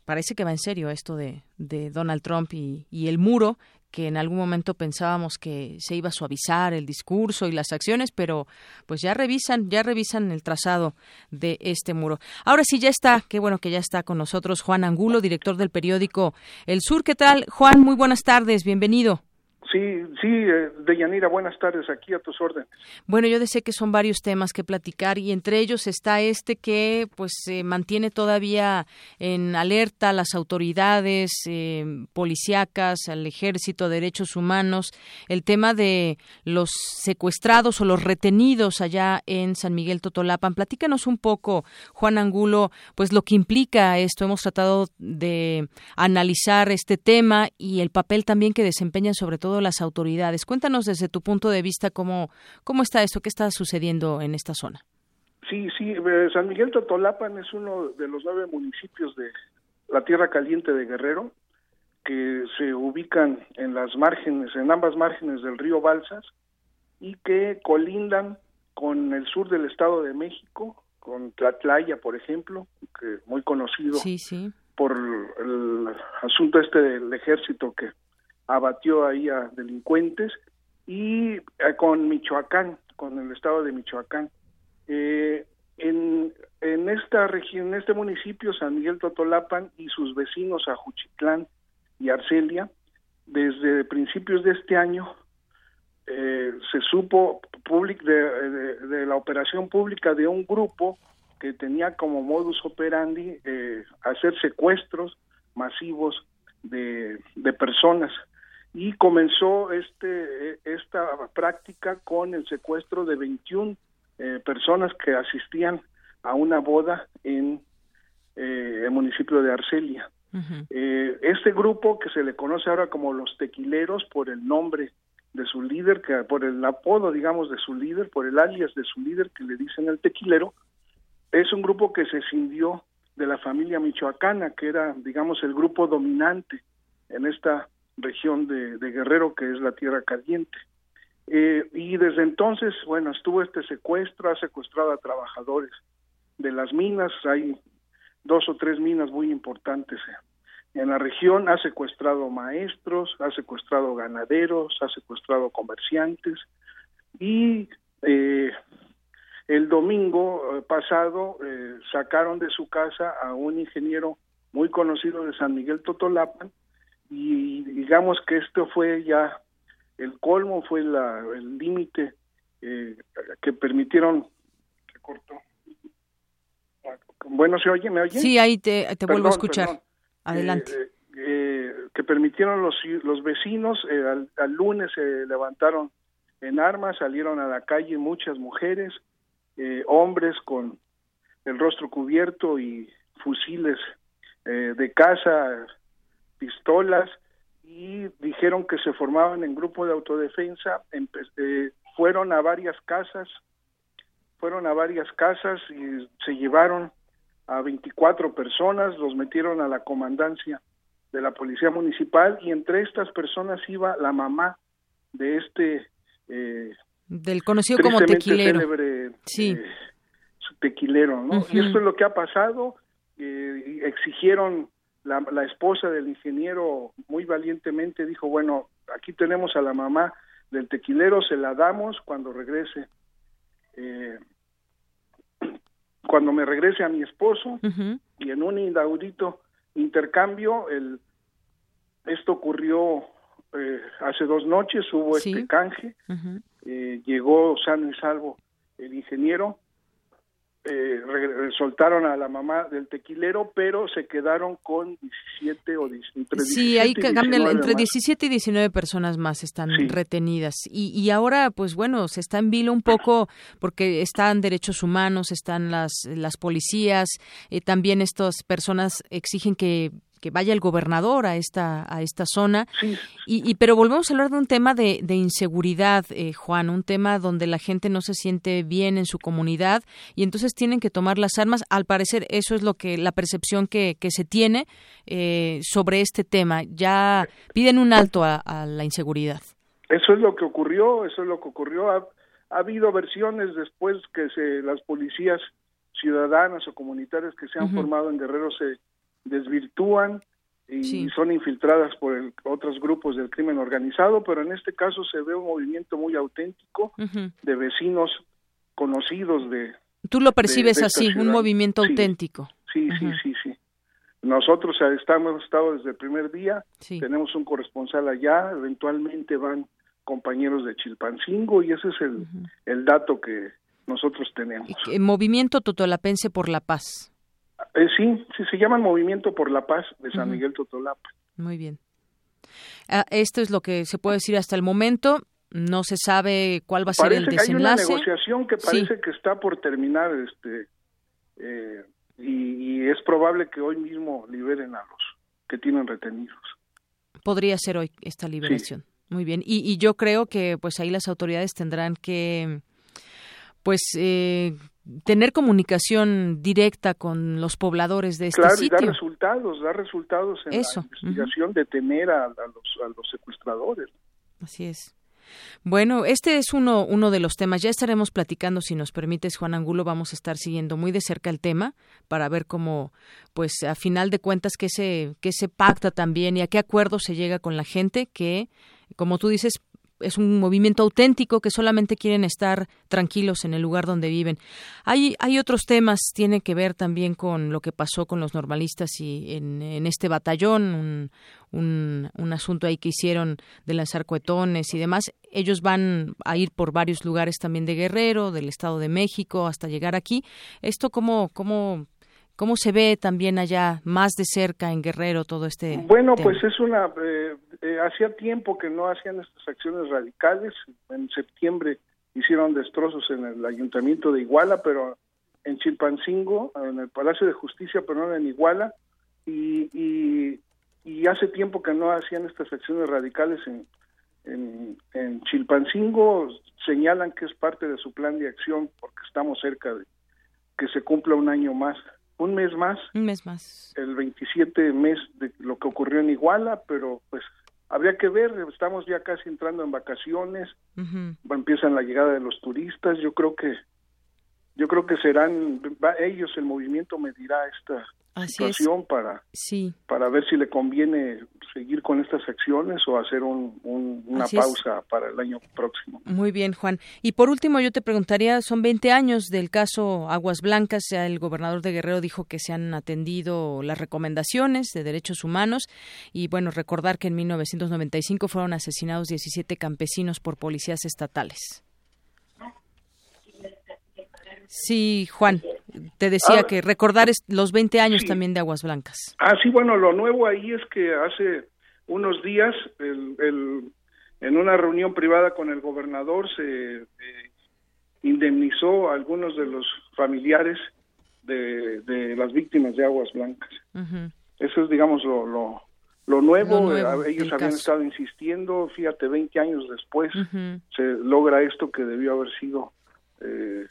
Speaker 1: parece que va en serio esto de, de Donald Trump y, y, el muro, que en algún momento pensábamos que se iba a suavizar el discurso y las acciones, pero pues ya revisan, ya revisan el trazado de este muro. Ahora sí ya está, qué bueno que ya está con nosotros Juan Angulo, director del periódico El Sur. ¿Qué tal? Juan, muy buenas tardes, bienvenido.
Speaker 22: Sí, sí, eh, Deyanira, buenas tardes, aquí a tus órdenes.
Speaker 1: Bueno, yo sé que son varios temas que platicar y entre ellos está este que pues se mantiene todavía en alerta las autoridades eh, policíacas, al ejército, derechos humanos, el tema de los secuestrados o los retenidos allá en San Miguel Totolapan. Platícanos un poco, Juan Angulo, pues lo que implica esto. Hemos tratado de analizar este tema y el papel también que desempeñan sobre todo las autoridades. Cuéntanos desde tu punto de vista cómo, cómo está esto, qué está sucediendo en esta zona.
Speaker 22: Sí, sí, eh, San Miguel Totolapan es uno de los nueve municipios de la Tierra Caliente de Guerrero que se ubican en las márgenes, en ambas márgenes del río Balsas y que colindan con el sur del Estado de México, con Tlatlaya, por ejemplo, que muy conocido por el asunto este del ejército que abatió ahí a delincuentes y eh, con Michoacán, con el estado de Michoacán. Eh, en, en esta región, en este municipio, San Miguel Totolapan y sus vecinos Ajuchitlán y Arcelia, desde principios de este año eh, se supo public de, la operación pública de un grupo que tenía como modus operandi hacer secuestros masivos de, de personas y comenzó este esta práctica con el secuestro de 21 eh, personas que asistían a una boda en eh, el municipio de Arcelia. Eh, este grupo que se le conoce ahora como los tequileros por el nombre de su líder, que por el apodo, digamos, de su líder, por el alias de su líder que le dicen el tequilero, es un grupo que se cindió de la familia michoacana, que era, digamos, el grupo dominante en esta región de, Guerrero, que es la Tierra Caliente. Eh, y desde entonces, bueno, estuvo este secuestro, ha secuestrado a trabajadores de las minas, hay dos o tres minas muy importantes en la región, ha secuestrado maestros, ha secuestrado ganaderos, ha secuestrado comerciantes y eh, el domingo eh, pasado eh, sacaron de su casa a un ingeniero muy conocido de San Miguel Totolapan y digamos que esto fue ya el colmo, fue la, el límite que permitieron, se cortó, bueno, ¿se oye? ¿Me oye?
Speaker 1: Sí, ahí te, vuelvo a escuchar. Adelante.
Speaker 22: Eh, eh, que permitieron los, los vecinos, eh, al, lunes se levantaron en armas, salieron a la calle muchas mujeres, hombres con el rostro cubierto y fusiles de caza, pistolas, y dijeron que se formaban en grupo de autodefensa, fueron a varias casas, fueron a varias casas y se llevaron a 24 personas, los metieron a la comandancia de la policía municipal y entre estas personas iba la mamá de este eh,
Speaker 1: del conocido como tequilero.
Speaker 22: célebre, sí. eh, tequilero no y esto es lo que ha pasado eh, exigieron la, la, esposa del ingeniero muy valientemente dijo bueno aquí tenemos a la mamá del tequilero se la damos cuando regrese eh, cuando me regrese a mi esposo y en un inaudito intercambio, el, esto ocurrió eh, hace dos noches, hubo este canje, eh, llegó sano y salvo el ingeniero, eh, soltaron a la mamá del tequilero, pero se quedaron con 17 o 17.
Speaker 1: Sí, ahí cambian entre 17 y 19 personas más están retenidas. Y, y ahora, pues bueno, se está en vilo un poco porque están derechos humanos, están las, las policías, eh, también estas personas exigen que que vaya el gobernador a esta a esta zona. Y, pero volvemos a hablar de un tema de, inseguridad eh, Juan un tema donde la gente no se siente bien en su comunidad y entonces tienen que tomar las armas. Al parecer eso es lo que la percepción que, que se tiene eh, sobre este tema. Ya piden un alto a, la inseguridad.
Speaker 22: Eso es lo que ocurrió eso es lo que ocurrió. Ha, habido versiones después que se las policías ciudadanas o comunitarias que se han formado en Guerrero se desvirtúan y son infiltradas por otros grupos del crimen organizado, pero en este caso se ve un movimiento muy auténtico de vecinos conocidos de...
Speaker 1: Tú lo percibes así, un movimiento auténtico.
Speaker 22: Sí, sí, sí, sí. Nosotros estamos, hemos estado desde el primer día, tenemos un corresponsal allá, eventualmente van compañeros de Chilpancingo y ese es el, el dato que nosotros tenemos.
Speaker 1: El movimiento Totolapense por la Paz.
Speaker 22: Eh, sí, sí, se llama Movimiento por la Paz de San Miguel Totolapa.
Speaker 1: Muy bien. Ah, esto es lo que se puede decir hasta el momento. No se sabe cuál va a ser el desenlace.
Speaker 22: hay una negociación que parece que está por terminar, este, eh, y, es probable que hoy mismo liberen a los que tienen retenidos.
Speaker 1: Podría ser hoy esta liberación. Muy bien. Y, y, yo creo que pues ahí las autoridades tendrán que pues eh, tener comunicación directa con los pobladores de este
Speaker 22: claro,
Speaker 1: sitio.
Speaker 22: y dar resultados, dar resultados en la investigación, de tener a, los, secuestradores.
Speaker 1: Así es. Bueno, este es uno, uno de los temas. Ya estaremos platicando, si nos permites, Juan Angulo. Vamos a estar siguiendo muy de cerca el tema para ver cómo, pues, a final de cuentas, qué se, qué se pacta también y a qué acuerdo se llega con la gente que, como tú dices, es un movimiento auténtico que solamente quieren estar tranquilos en el lugar donde viven. Hay, hay otros temas, tiene que ver también con lo que pasó con los normalistas y en, en este batallón, un, un, asunto ahí que hicieron de lanzar cohetones y demás. Ellos van a ir por varios lugares también de Guerrero, del Estado de México, hasta llegar aquí. ¿Esto cómo, cómo ¿Cómo se ve también allá más de cerca en Guerrero todo este?
Speaker 22: Bueno, pues es una. Eh, eh, hacía tiempo que no hacían estas acciones radicales. En septiembre hicieron destrozos en el ayuntamiento de Iguala, pero en Chilpancingo, en el Palacio de Justicia, pero no en Iguala. Y, y, hace tiempo que no hacían estas acciones radicales en, En, en Chilpancingo señalan que es parte de su plan de acción porque estamos cerca de que se cumpla un año más, un mes más.
Speaker 1: Un mes más.
Speaker 22: El 27 mes de lo que ocurrió en Iguala, pero pues habría que ver, estamos ya casi entrando en vacaciones, empiezan la llegada de los turistas, yo creo que yo creo que serán ellos el movimiento medirá esta situación para
Speaker 1: sí.
Speaker 22: para ver si le conviene seguir con estas acciones o hacer un, una pausa para el año próximo.
Speaker 1: Muy bien, Juan. Y por último, yo te preguntaría, son 20 años del caso Aguas Blancas, ya el gobernador de Guerrero dijo que se han atendido las recomendaciones de derechos humanos y bueno, recordar que en 1995 fueron asesinados 17 campesinos por policías estatales. Sí, Juan, te decía
Speaker 22: Ah.
Speaker 1: que recordar es los 20 años también de Aguas Blancas.
Speaker 22: Ah, sí, bueno, lo nuevo ahí es que hace unos días, el, el- en una reunión privada con el gobernador, se eh, indemnizó a algunos de los familiares de, de las víctimas de Aguas Blancas. Eso es, digamos, lo, lo, lo nuevo.
Speaker 1: Lo nuevo
Speaker 22: Eh, Ellos habían
Speaker 1: caso.
Speaker 22: estado insistiendo, fíjate, 20 años después se logra esto que debió haber sido eh,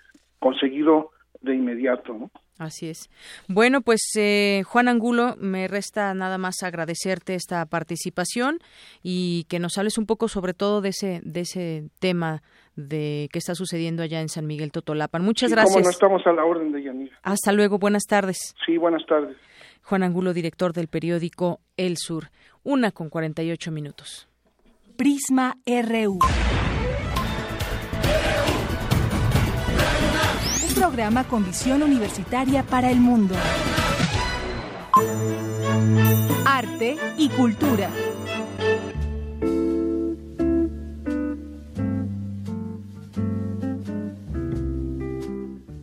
Speaker 22: conseguido de inmediato, ¿no?
Speaker 1: Así es. Bueno, pues eh, Juan Angulo, me resta nada más agradecerte esta participación y que nos hables un poco sobre todo de ese de ese tema de que está sucediendo allá en San Miguel Totolapan. Muchas
Speaker 22: Sí,
Speaker 1: gracias.
Speaker 22: cómo no estamos a la orden de Yanira.
Speaker 1: Hasta luego, buenas tardes.
Speaker 22: Sí, buenas tardes.
Speaker 1: Juan Angulo, director del periódico El Sur. Una con 48 minutos.
Speaker 2: Prisma RU. Programa con visión universitaria para el mundo. Arte y cultura.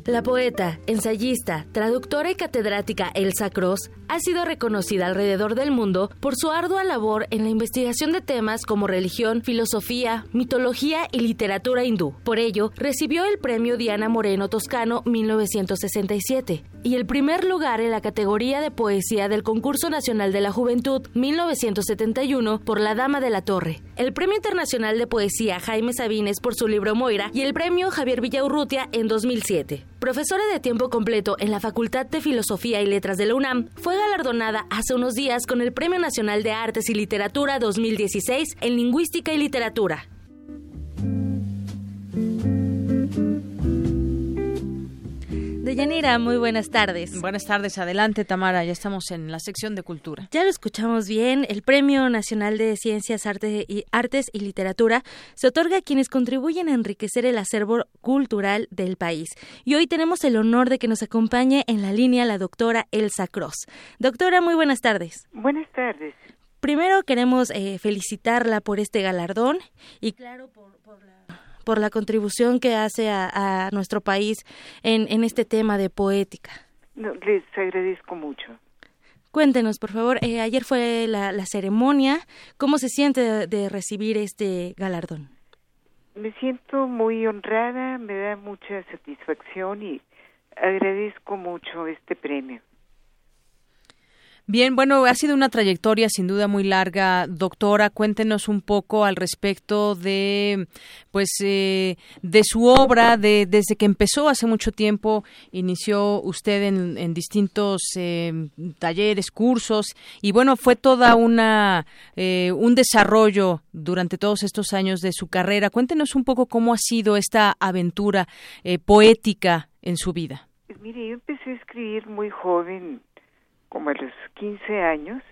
Speaker 7: La poeta, ensayista, traductora y catedrática Elsa Cross ha sido reconocida alrededor del mundo por su ardua labor en la investigación de temas como religión, filosofía, mitología y literatura hindú. Por ello, recibió el premio Diana Moreno Toscano 1967 y el primer lugar en la categoría de poesía del Concurso Nacional de la Juventud 1971 por La Dama de la Torre, el Premio Internacional de Poesía Jaime Sabines por su libro Moira y el Premio Javier Villaurrutia en 2007. Profesora de tiempo completo en la Facultad de Filosofía y Letras de la UNAM, fue galardonada hace unos días con el Premio Nacional de Artes y Literatura 2016 en Lingüística y Literatura. Deyanira, muy buenas tardes.
Speaker 1: Buenas tardes, adelante Tamara, ya estamos en la sección de cultura.
Speaker 7: Ya lo escuchamos bien, el Premio Nacional de Ciencias, Arte y, Artes y Literatura se otorga a quienes contribuyen a enriquecer el acervo cultural del país. Y hoy tenemos el honor de que nos acompañe en la línea la doctora Elsa Cross. Doctora, muy buenas tardes.
Speaker 23: Buenas tardes.
Speaker 7: Primero queremos eh, felicitarla por este galardón y claro por, por la por la contribución que hace a, a nuestro país en, en, este tema de poética.
Speaker 23: No, les agradezco mucho.
Speaker 7: Cuéntenos, por favor, eh, ayer fue la, la, ceremonia, ¿cómo se siente de, de, recibir este galardón?
Speaker 23: Me siento muy honrada, me da mucha satisfacción y agradezco mucho este premio.
Speaker 1: Bien, bueno, ha sido una trayectoria sin duda muy larga, doctora. Cuéntenos un poco al respecto de, pues, eh, de su obra, de desde que empezó hace mucho tiempo, inició usted en, en distintos eh, talleres, cursos, y bueno, fue toda una eh, un desarrollo durante todos estos años de su carrera. Cuéntenos un poco cómo ha sido esta aventura eh, poética en su vida.
Speaker 23: Mire, yo empecé a escribir muy joven como a los 15 años,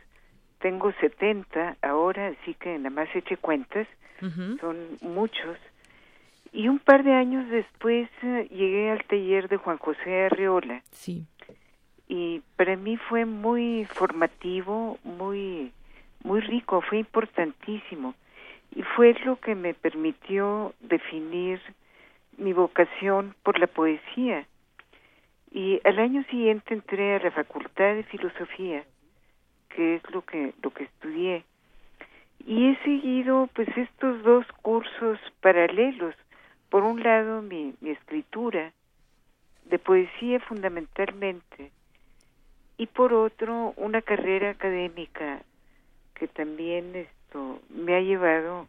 Speaker 23: tengo 70 ahora, así que nada más eché cuentas, uh -huh. son muchos. Y un par de años después uh, llegué al taller de Juan José Arreola.
Speaker 1: Sí.
Speaker 23: Y para mí fue muy formativo, muy muy rico, fue importantísimo. Y fue lo que me permitió definir mi vocación por la poesía y al año siguiente entré a la Facultad de Filosofía, que es lo que lo que estudié. Y he seguido pues estos dos cursos paralelos. Por un lado mi, mi escritura de poesía fundamentalmente y por otro una carrera académica que también esto me ha llevado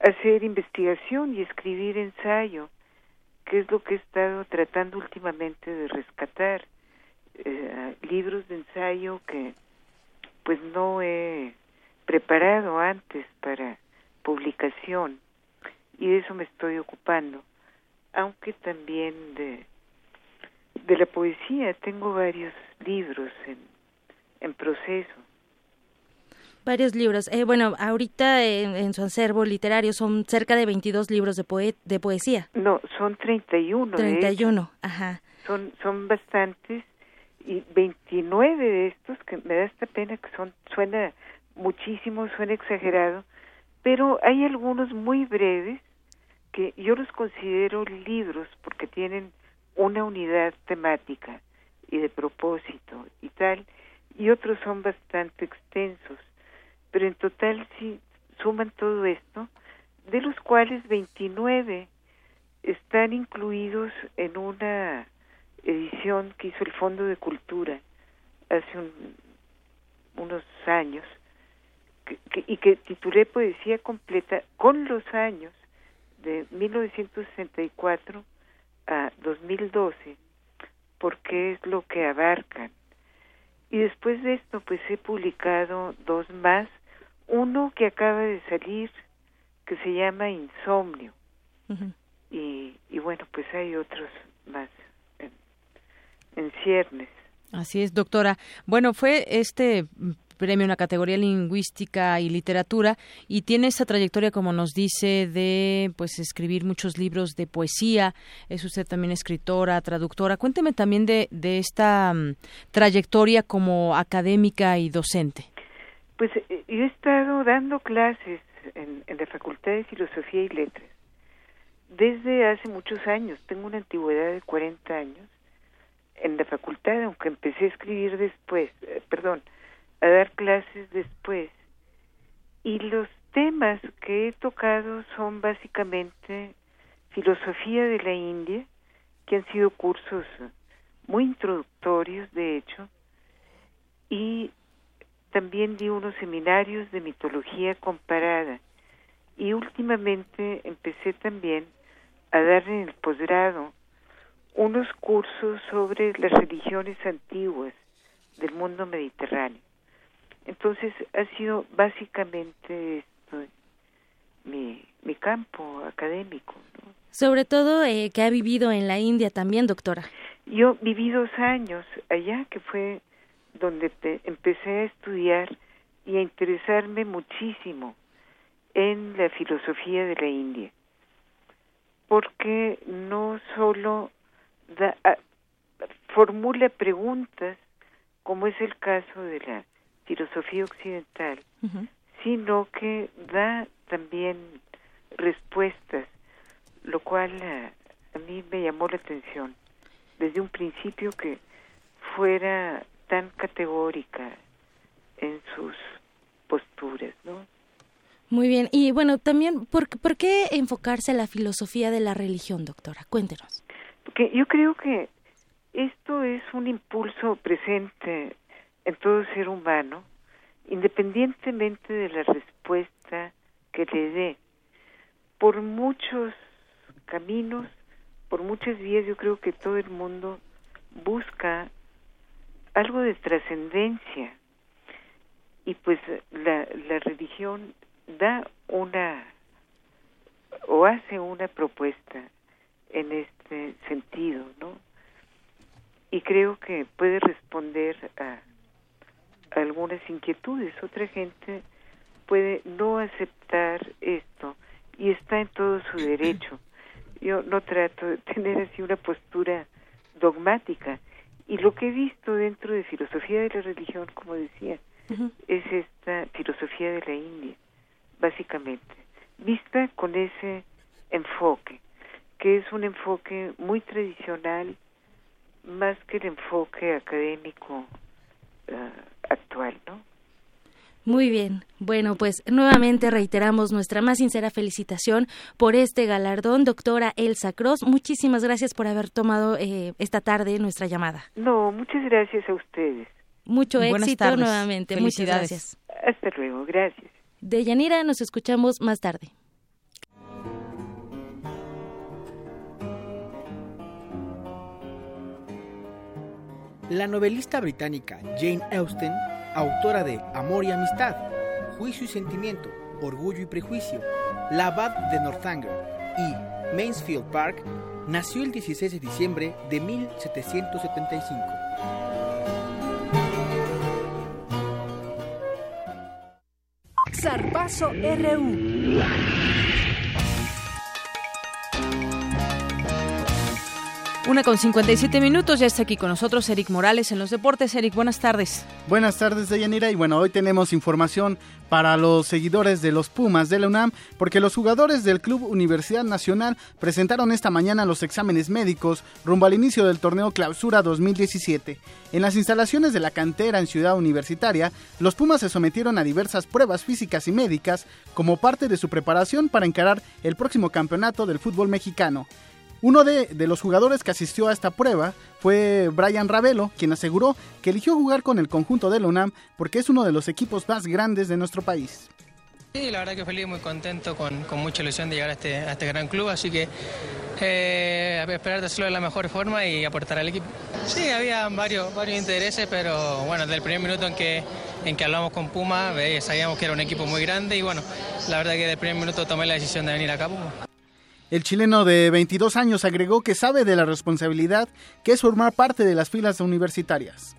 Speaker 23: hacer investigación y escribir ensayo, que es lo que he estado tratando últimamente de rescatar. Eh, libros de ensayo que pues no he preparado antes para publicación y de eso me estoy ocupando aunque también de de la poesía tengo varios libros en, en proceso
Speaker 7: varios libros. Eh, bueno, ahorita en, su acervo literario son cerca de 22 libros de, de poesía.
Speaker 23: No, son 31.
Speaker 7: 31, ajá.
Speaker 23: Son, son bastantes y 29 de estos, que me da esta pena que son, suena muchísimo, suena exagerado, pero hay algunos muy breves que yo los considero libros porque tienen una unidad temática y de propósito y tal, y otros son bastante extensos, pero en total sí suman todo esto, de los cuales 29 están incluidos en una edición que hizo el Fondo de Cultura hace unos años y que titulé Poesía Completa con los años de 1964 a 2012 porque es lo que abarcan. Y después de esto pues he publicado dos más, uno que acaba de salir que se llama Insomnio y, y bueno pues hay otros más en ciernes.
Speaker 1: Así es, doctora. Bueno, fue este premio en la categoría lingüística y literatura y tiene esa trayectoria como nos dice de pues escribir muchos libros de poesía. Es usted también escritora traductora. Cuénteme también de, de esta mm, trayectoria como académica y docente.
Speaker 23: Pues eh, yo he estado dando clases en, en la facultad de filosofía y letras desde hace muchos años. Tengo una antigüedad de 40 años en la facultad, aunque empecé a escribir después, eh, perdón, a dar clases después. Y los temas que he tocado son básicamente filosofía de la India, que han sido cursos muy introductorios, de hecho, y también di unos seminarios de mitología comparada. Y últimamente empecé también a dar en el posgrado unos cursos sobre las religiones antiguas del mundo mediterráneo. Entonces ha sido básicamente esto mi, mi campo académico.
Speaker 7: Sobre todo eh, que ha vivido en la India también, doctora.
Speaker 23: Yo viví dos años allá, que fue donde empecé a estudiar y a interesarme muchísimo en la filosofía de la India, porque no solo Ah, formula preguntas, como es el caso de la filosofía occidental, sino que da también respuestas, lo cual ah, a mí me llamó la atención desde un principio que fuera tan categórica en sus posturas, ¿no?
Speaker 7: Muy bien, y bueno, también, ¿por, ¿por qué enfocarse en la filosofía de la religión, doctora? Cuéntenos
Speaker 23: que yo creo que esto es un impulso presente en todo ser humano, independientemente de la respuesta que le dé. Por muchos caminos, por muchas vías, yo creo que todo el mundo busca algo de trascendencia y pues la, la religión da una o hace una propuesta en este sentido, ¿no? Y creo que puede responder a, algunas inquietudes. Otra gente puede no aceptar esto y está en todo su derecho. Yo no trato de tener así una postura dogmática. Y lo que he visto dentro de filosofía de la religión, como decía, es esta filosofía de la India, básicamente, vista con ese enfoque que es un enfoque muy tradicional más que el enfoque académico uh, actual, ¿no?
Speaker 7: Muy bien. Bueno, pues nuevamente reiteramos nuestra más sincera felicitación por este galardón, doctora Elsa Cross. Muchísimas gracias por haber tomado eh, esta tarde nuestra llamada.
Speaker 23: No, muchas gracias a ustedes.
Speaker 7: Mucho éxito nuevamente. Muchas gracias.
Speaker 23: Hasta luego, gracias.
Speaker 7: De Yanira nos escuchamos más tarde.
Speaker 24: La novelista británica Jane Austen, autora de Amor y Amistad, Juicio y Sentimiento, Orgullo y Prejuicio, La Abad de Northanger y Mansfield Park, nació el 16 de diciembre de 1775.
Speaker 2: Zarpazo RU.
Speaker 1: Una con 57 minutos, ya está aquí con nosotros Eric Morales en los deportes. Eric, buenas tardes.
Speaker 8: Buenas tardes, Deyanira. Y bueno, hoy tenemos información para los seguidores de los Pumas de la UNAM, porque los jugadores del Club Universidad Nacional presentaron esta mañana los exámenes médicos rumbo al inicio del torneo Clausura 2017. En las instalaciones de la cantera en Ciudad Universitaria, los Pumas se sometieron a diversas pruebas físicas y médicas como parte de su preparación para encarar el próximo campeonato del fútbol mexicano. Uno de, los jugadores que asistió a esta prueba fue Brian Ravelo, quien aseguró que eligió jugar con el conjunto de la UNAM porque es uno de los equipos más grandes de nuestro país.
Speaker 25: Sí, la verdad que feliz, muy contento, con, mucha ilusión de llegar a este, este gran club, así que eh, esperar de hacerlo de la mejor forma y aportar al equipo. Sí, había varios, intereses, pero bueno, desde el primer minuto en que, hablamos con Puma, sabíamos que era un equipo muy grande y bueno, la verdad que desde el primer minuto tomé la decisión de venir acá Puma.
Speaker 8: El chileno de 22 años agregó que sabe de la responsabilidad que es formar parte de las filas universitarias.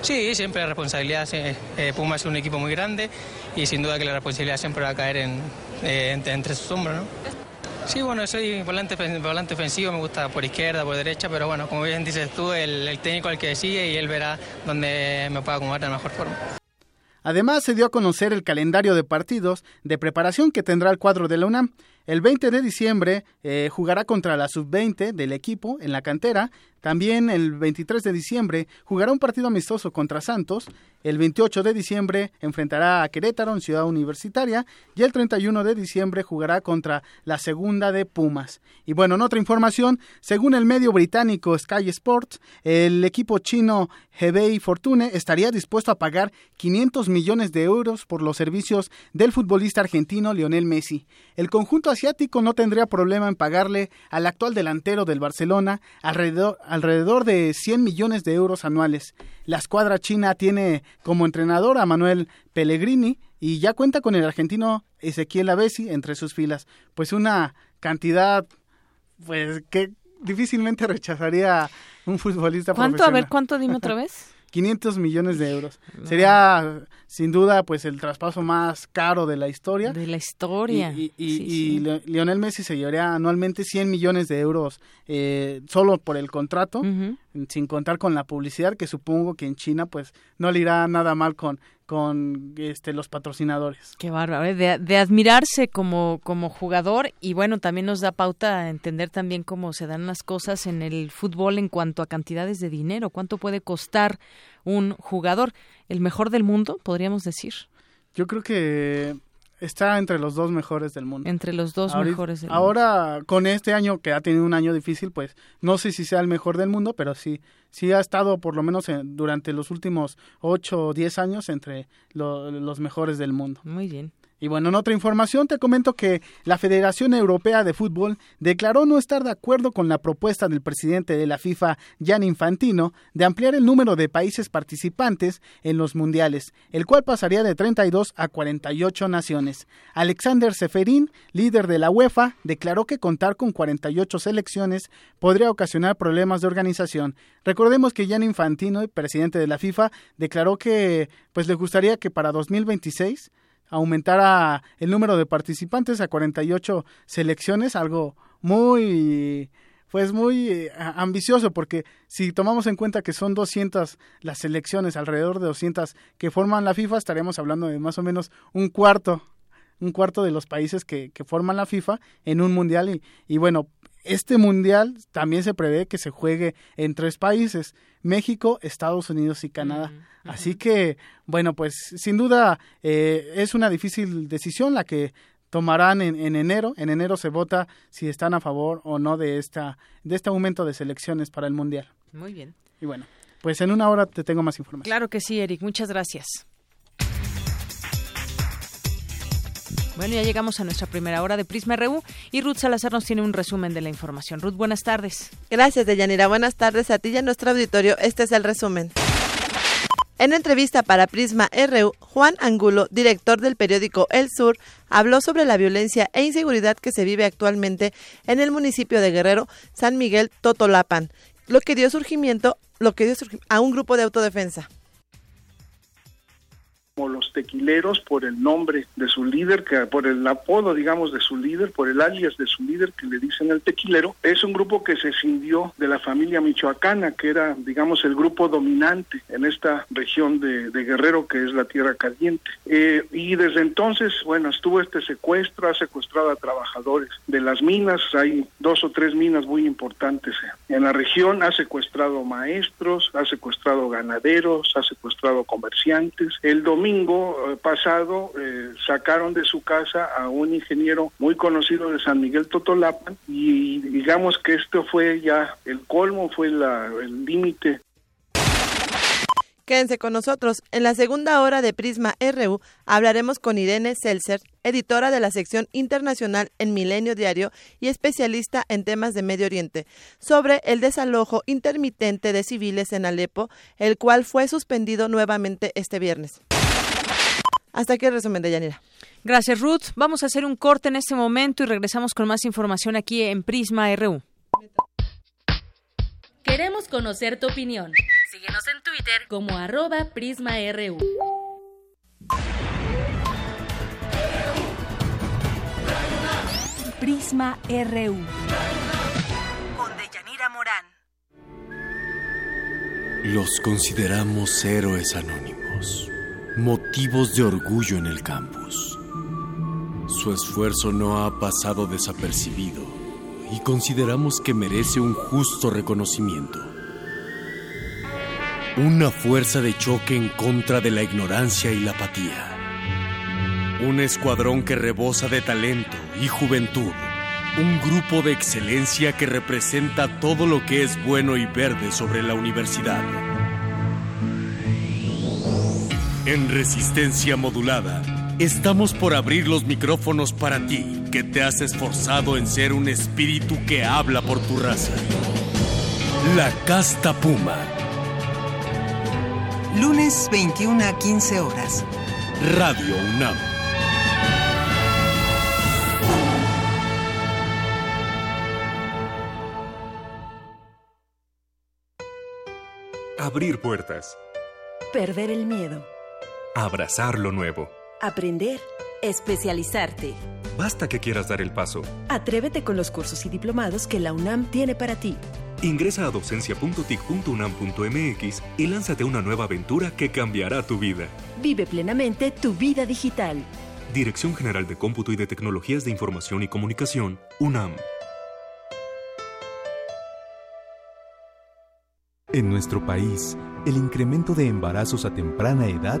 Speaker 25: Sí, siempre la responsabilidad. Eh, Puma es un equipo muy grande y sin duda que la responsabilidad siempre va a caer en, eh, entre, entre, sus hombros. ¿no? Sí, bueno, soy volante, volante ofensivo, me gusta por izquierda, por derecha, pero bueno, como bien dices tú, el, el técnico al que decide y él verá dónde me puedo acomodar de la mejor forma.
Speaker 8: Además, se dio a conocer el calendario de partidos de preparación que tendrá el cuadro de la UNAM. El 20 de diciembre eh, jugará contra la sub-20 del equipo en la cantera. También el 23 de diciembre jugará un partido amistoso contra Santos. El 28 de diciembre enfrentará a Querétaro en Ciudad Universitaria. Y el 31 de diciembre jugará contra la segunda de Pumas. Y bueno, en otra información, según el medio británico Sky Sports, el equipo chino Hebei Fortune estaría dispuesto a pagar 500 millones de euros por los servicios del futbolista argentino Lionel Messi. El conjunto asiático no tendría problema en pagarle al actual delantero del Barcelona alrededor, alrededor de 100 millones de euros anuales. La escuadra china tiene como entrenador a Manuel Pellegrini y ya cuenta con el argentino Ezequiel Avesi entre sus filas. Pues una cantidad pues que difícilmente rechazaría un futbolista
Speaker 1: ¿Cuánto? A ver, ¿cuánto? Dime otra vez.
Speaker 8: 500 millones de euros. Sería sin duda pues el traspaso más caro de la historia.
Speaker 1: De la historia.
Speaker 8: Y, y, sí, y sí. Lionel Messi se llevaría anualmente 100 millones de euros eh, solo por el contrato, uh -huh. sin contar con la publicidad, que supongo que en China pues no le irá nada mal con con este los patrocinadores.
Speaker 1: Qué bárbaro, ¿eh? de, de, admirarse como, como jugador y bueno, también nos da pauta a entender también cómo se dan las cosas en el fútbol en cuanto a cantidades de dinero, cuánto puede costar un jugador, el mejor del mundo, podríamos decir.
Speaker 8: Yo creo que está entre los dos mejores del mundo.
Speaker 1: Entre los dos
Speaker 8: Ahorita,
Speaker 1: mejores del
Speaker 8: ahora, mundo. con este año que ha tenido un año difícil, pues no sé si sea el mejor del mundo, pero sí, sí ha estado por lo menos en, durante los últimos ocho o diez años entre lo, los mejores del mundo.
Speaker 1: Muy bien.
Speaker 8: Y bueno, en otra información te comento que la Federación Europea de Fútbol declaró no estar de acuerdo con la propuesta del presidente de la FIFA, Jan Infantino, de ampliar el número de países participantes en los mundiales, el cual pasaría de 32 a 48 naciones. Alexander Seferin, líder de la UEFA, declaró que contar con 48 selecciones podría ocasionar problemas de organización. Recordemos que Jan Infantino, presidente de la FIFA, declaró que pues le gustaría que para 2026 aumentara el número de participantes a 48 selecciones, algo muy pues muy eh, ambicioso porque si tomamos en cuenta que son 200 las selecciones, alrededor de 200 que forman la FIFA, estaremos hablando de más o menos un cuarto, un cuarto de los países que, que forman la FIFA en un mundial y, y bueno, este mundial también se prevé que se juegue en tres países, México, Estados Unidos y Canadá. Uh -huh. Así que, bueno, pues sin duda eh, es una difícil decisión la que tomarán en, en, enero. En enero se vota si están a favor o no de esta de este aumento de selecciones para el mundial.
Speaker 1: Muy bien.
Speaker 8: Y bueno, pues en una hora te tengo más información.
Speaker 1: Claro que sí, Eric. Muchas gracias. Bueno, ya llegamos a nuestra primera hora de Prisma RU y Ruth Salazar nos tiene un resumen de la información. Ruth, buenas tardes.
Speaker 26: Gracias, Deyanira. Buenas tardes a ti y a nuestro auditorio. Este es el resumen. En entrevista para Prisma RU, Juan Angulo, director del periódico El Sur, habló sobre la violencia e inseguridad que se vive actualmente en el municipio de Guerrero, San Miguel Totolapan, lo que dio surgimiento, lo que dio a un grupo de autodefensa
Speaker 22: los tequileros por el nombre de su líder, que por el apodo, digamos, de su líder, por el alias de su líder que le dicen el tequilero. Es un grupo que se cindió de la familia michoacana, que era, digamos, el grupo dominante en esta región de, Guerrero, que es la Tierra Caliente. Eh, y desde entonces, bueno, estuvo este secuestro, ha secuestrado a trabajadores de las minas, hay dos o tres minas muy importantes en la región, ha secuestrado maestros, ha secuestrado ganaderos, ha secuestrado comerciantes. El domingo domingo eh, pasado eh, sacaron de su casa a un ingeniero muy conocido de San Miguel Totolapan y digamos que esto fue ya el colmo, fue el límite
Speaker 26: Quédense con nosotros. En la segunda hora de Prisma RU hablaremos con Irene Seltzer, editora de la sección internacional en Milenio Diario y especialista en temas de Medio Oriente, sobre el desalojo intermitente de civiles en Alepo, el cual fue suspendido nuevamente este viernes. Hasta aquí el resumen de Yanira.
Speaker 1: Gracias, Ruth. Vamos a hacer un corte en este momento y regresamos con más información aquí en Prisma RU.
Speaker 7: Queremos conocer tu opinión. Síguenos en Twitter como arroba PrismaRU.
Speaker 27: Prisma RU.
Speaker 28: Con Deyanira Morán.
Speaker 29: Los consideramos héroes anónimos motivos de orgullo en el campus. Su esfuerzo no ha pasado desapercibido y consideramos que merece un justo reconocimiento. Una fuerza de choque en contra de la ignorancia y la apatía. Un escuadrón que rebosa de talento y juventud. Un grupo de excelencia que representa todo lo que es bueno y verde sobre la universidad. En resistencia modulada, estamos por abrir los micrófonos para ti, que te has esforzado en ser un espíritu que habla por tu raza. La Casta Puma.
Speaker 28: Lunes 21 a 15 horas.
Speaker 29: Radio UNAM.
Speaker 30: Abrir puertas.
Speaker 31: Perder el miedo
Speaker 30: Abrazar lo nuevo.
Speaker 31: Aprender. Especializarte.
Speaker 30: Basta que quieras dar el paso.
Speaker 31: Atrévete con los cursos y diplomados que la UNAM tiene para ti.
Speaker 30: Ingresa a docencia.tic.unam.mx y lánzate una nueva aventura que cambiará tu vida.
Speaker 31: Vive plenamente tu vida digital.
Speaker 30: Dirección General de Cómputo y de Tecnologías de Información y Comunicación, UNAM.
Speaker 32: En nuestro país, el incremento de embarazos a temprana edad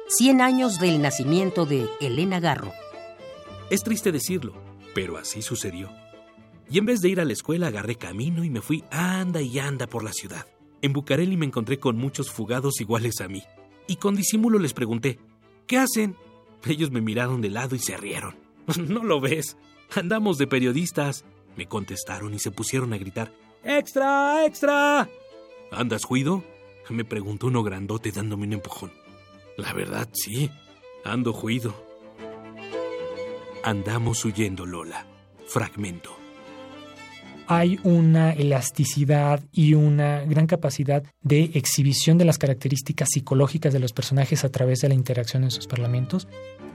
Speaker 33: 100 años del nacimiento de Elena Garro.
Speaker 34: Es triste decirlo, Pero así sucedió. Y en vez de ir a la escuela agarré camino y me fui anda y anda por la ciudad. En Bucareli me encontré con muchos fugados iguales a mí. Y con disimulo les pregunté, ¿qué hacen? Ellos me miraron de lado y se rieron. ¿No lo ves? Andamos de periodistas. Me contestaron y se pusieron a gritar, ¡Extra! ¡Extra! ¿Andas juido? Me preguntó uno grandote dándome un empujón. La verdad, sí, ando juido. Andamos huyendo, Lola. Fragmento.
Speaker 35: Hay una elasticidad y una gran capacidad de exhibición de las características psicológicas de los personajes a través de la interacción en sus parlamentos.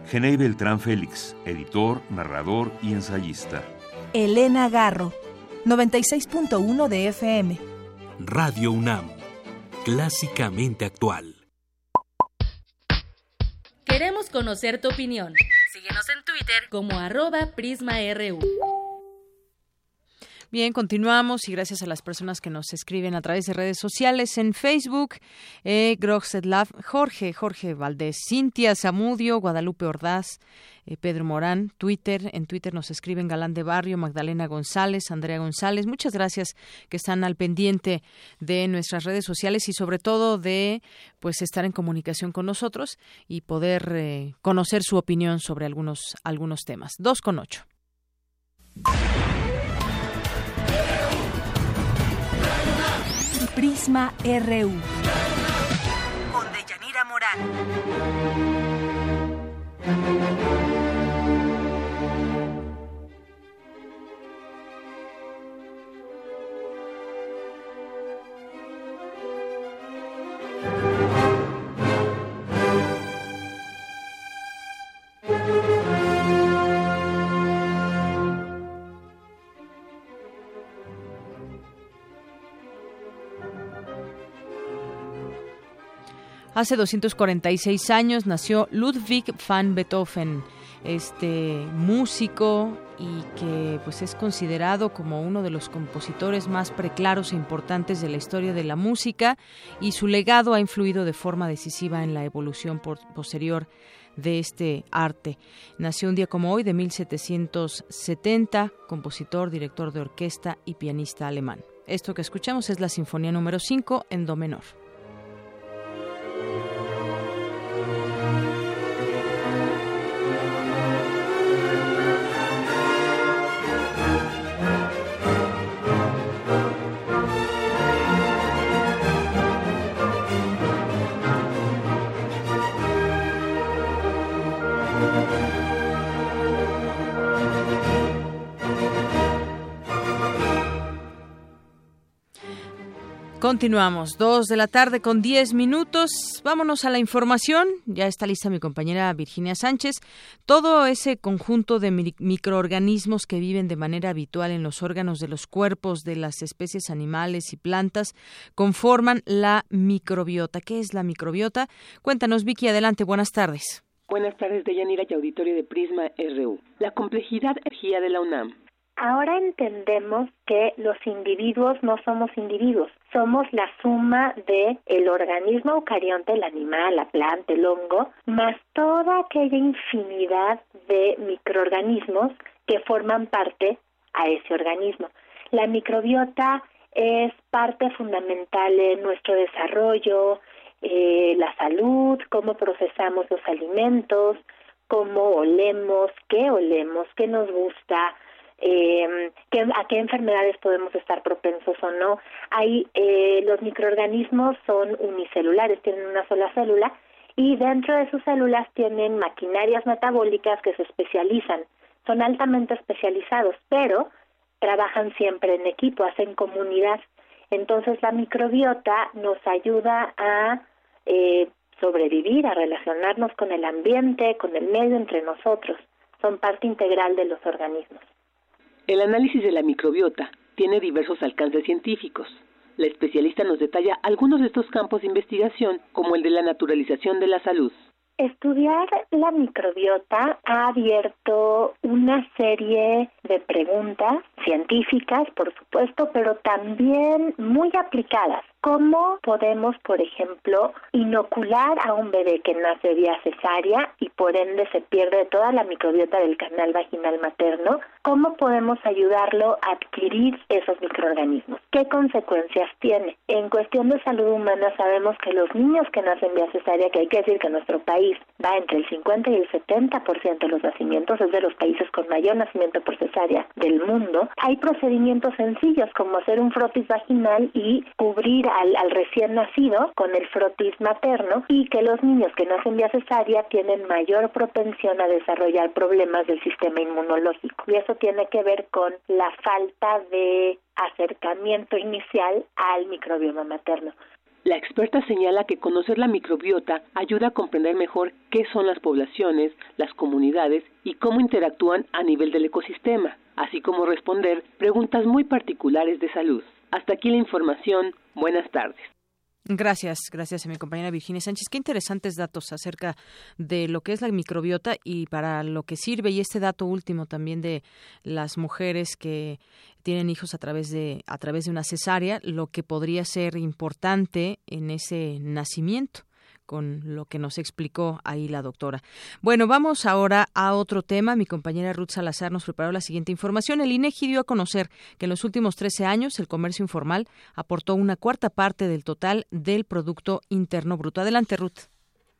Speaker 21: Genei Beltrán Félix, editor, narrador y ensayista.
Speaker 36: Elena Garro, 96.1 de FM.
Speaker 34: Radio UNAM, clásicamente actual.
Speaker 7: Queremos conocer tu opinión. Síguenos en Twitter como arroba PrismaRU.
Speaker 1: Bien, continuamos y gracias a las personas que nos escriben a través de redes sociales en Facebook, eh, Jorge, Jorge Valdés, Cintia Zamudio, Guadalupe Ordaz, eh, Pedro Morán, Twitter, en Twitter nos escriben Galán de Barrio, Magdalena González, Andrea González, muchas gracias que están al pendiente de nuestras redes sociales y sobre todo de pues estar en comunicación con nosotros y poder eh, conocer su opinión sobre algunos, algunos temas. Dos con ocho.
Speaker 36: Prisma RU.
Speaker 37: Con Deyanira Morán.
Speaker 1: Hace 246 años nació Ludwig van Beethoven, este músico y que pues es considerado como uno de los compositores más preclaros e importantes de la historia de la música y su legado ha influido de forma decisiva en la evolución posterior de este arte. Nació un día como hoy de 1770, compositor, director de orquesta y pianista alemán. Esto que escuchamos es la Sinfonía número 5 en Do menor. Continuamos, dos de la tarde con diez minutos. Vámonos a la información. Ya está lista mi compañera Virginia Sánchez. Todo ese conjunto de microorganismos que viven de manera habitual en los órganos de los cuerpos de las especies animales y plantas conforman la microbiota. ¿Qué es la microbiota? Cuéntanos, Vicky, adelante. Buenas tardes.
Speaker 9: Buenas tardes, Deyanira y auditorio de Prisma RU. La complejidad energía de la UNAM
Speaker 38: Ahora entendemos que los individuos no somos individuos, somos la suma de el organismo eucarionte, el animal, la planta, el hongo, más toda aquella infinidad de microorganismos que forman parte a ese organismo. La microbiota es parte fundamental en nuestro desarrollo, eh, la salud, cómo procesamos los alimentos, cómo olemos, qué olemos, qué nos gusta, eh, a qué enfermedades podemos estar propensos o no. Hay, eh, los microorganismos son unicelulares, tienen una sola célula y dentro de sus células tienen maquinarias metabólicas que se especializan. Son altamente especializados, pero trabajan siempre en equipo, hacen comunidad. Entonces la microbiota nos ayuda a eh, sobrevivir, a relacionarnos con el ambiente, con el medio entre nosotros. Son parte integral de los organismos.
Speaker 9: El análisis de la microbiota tiene diversos alcances científicos. La especialista nos detalla algunos de estos campos de investigación, como el de la naturalización de la salud.
Speaker 38: Estudiar la microbiota ha abierto una serie de preguntas científicas, por supuesto, pero también muy aplicadas, ¿Cómo podemos, por ejemplo, inocular a un bebé que nace vía cesárea y por ende se pierde toda la microbiota del canal vaginal materno? ¿Cómo podemos ayudarlo a adquirir esos microorganismos? ¿Qué consecuencias tiene? En cuestión de salud humana sabemos que los niños que nacen vía cesárea, que hay que decir que nuestro país va entre el 50 y el 70% de los nacimientos, es de los países con mayor nacimiento por cesárea del mundo, hay procedimientos sencillos como hacer un frotis vaginal y cubrir al, al recién nacido con el frotis materno y que los niños que nacen vía cesárea tienen mayor propensión a desarrollar problemas del sistema inmunológico. Y eso tiene que ver con la falta de acercamiento inicial al microbioma materno.
Speaker 39: La experta señala que conocer la microbiota ayuda a comprender mejor qué son las poblaciones, las comunidades y cómo interactúan a nivel del ecosistema, así como responder preguntas muy particulares de salud. Hasta aquí la información. Buenas tardes.
Speaker 1: Gracias, gracias a mi compañera Virginia Sánchez. Qué interesantes datos acerca de lo que es la microbiota y para lo que sirve. Y este dato último también de las mujeres que tienen hijos a través de a través de una cesárea, lo que podría ser importante en ese nacimiento con lo que nos explicó ahí la doctora. Bueno, vamos ahora a otro tema. Mi compañera Ruth Salazar nos preparó la siguiente información. El INEGI dio a conocer que en los últimos 13 años el comercio informal aportó una cuarta parte del total del Producto Interno Bruto. Adelante, Ruth.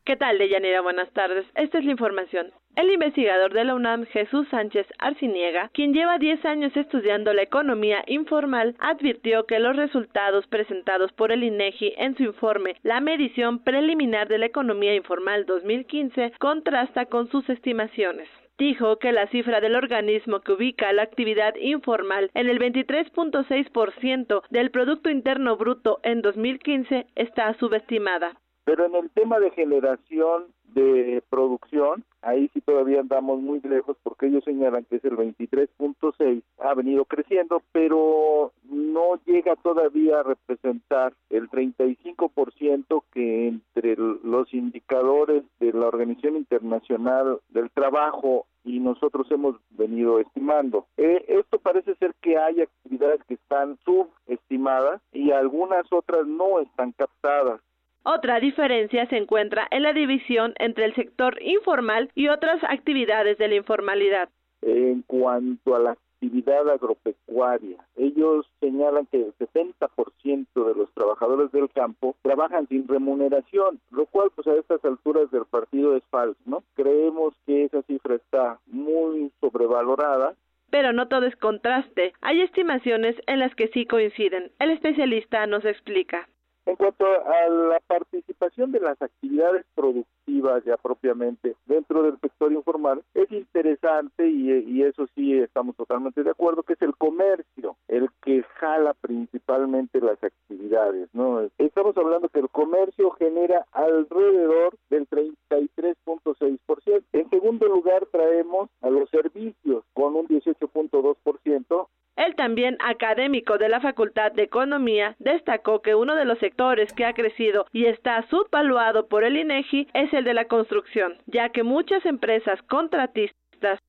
Speaker 40: ¿Qué tal, Deyanira? Buenas tardes. Esta es la información. El investigador de la UNAM, Jesús Sánchez Arciniega, quien lleva 10 años estudiando la economía informal, advirtió que los resultados presentados por el INEGI en su informe La medición preliminar de la economía informal 2015 contrasta con sus estimaciones dijo que la cifra del organismo que ubica la actividad informal en el 23.6% del Producto Interno Bruto en 2015 está subestimada.
Speaker 36: Pero en el tema de generación de producción, ahí sí todavía andamos muy lejos porque ellos señalan que es el 23.6, ha venido creciendo, pero no llega todavía a representar el 35% que entre los indicadores de la Organización Internacional del Trabajo y nosotros hemos venido estimando. Eh, esto parece ser que hay actividades que están subestimadas y algunas otras no están captadas.
Speaker 40: Otra diferencia se encuentra en la división entre el sector informal y otras actividades de la informalidad.
Speaker 36: En cuanto a la actividad agropecuaria, ellos señalan que el 70% de los trabajadores del campo trabajan sin remuneración, lo cual pues a estas alturas del partido es falso, ¿no? Creemos que esa cifra está muy sobrevalorada
Speaker 40: pero no todo es contraste. Hay estimaciones en las que sí coinciden. El especialista nos explica.
Speaker 36: En cuanto a la participación de las actividades productivas ya propiamente dentro del sector informal, es interesante y, y, eso sí estamos totalmente de acuerdo que es el comercio el que jala principalmente las actividades, ¿no? Estamos hablando que el comercio genera alrededor del 33.6%. En segundo lugar traemos a los servicios con un 18.2%.
Speaker 40: El también académico de la Facultad de Economía destacó que uno de los sectores que ha crecido y está subvaluado por el INEGI es el de la construcción, ya que muchas empresas contratistas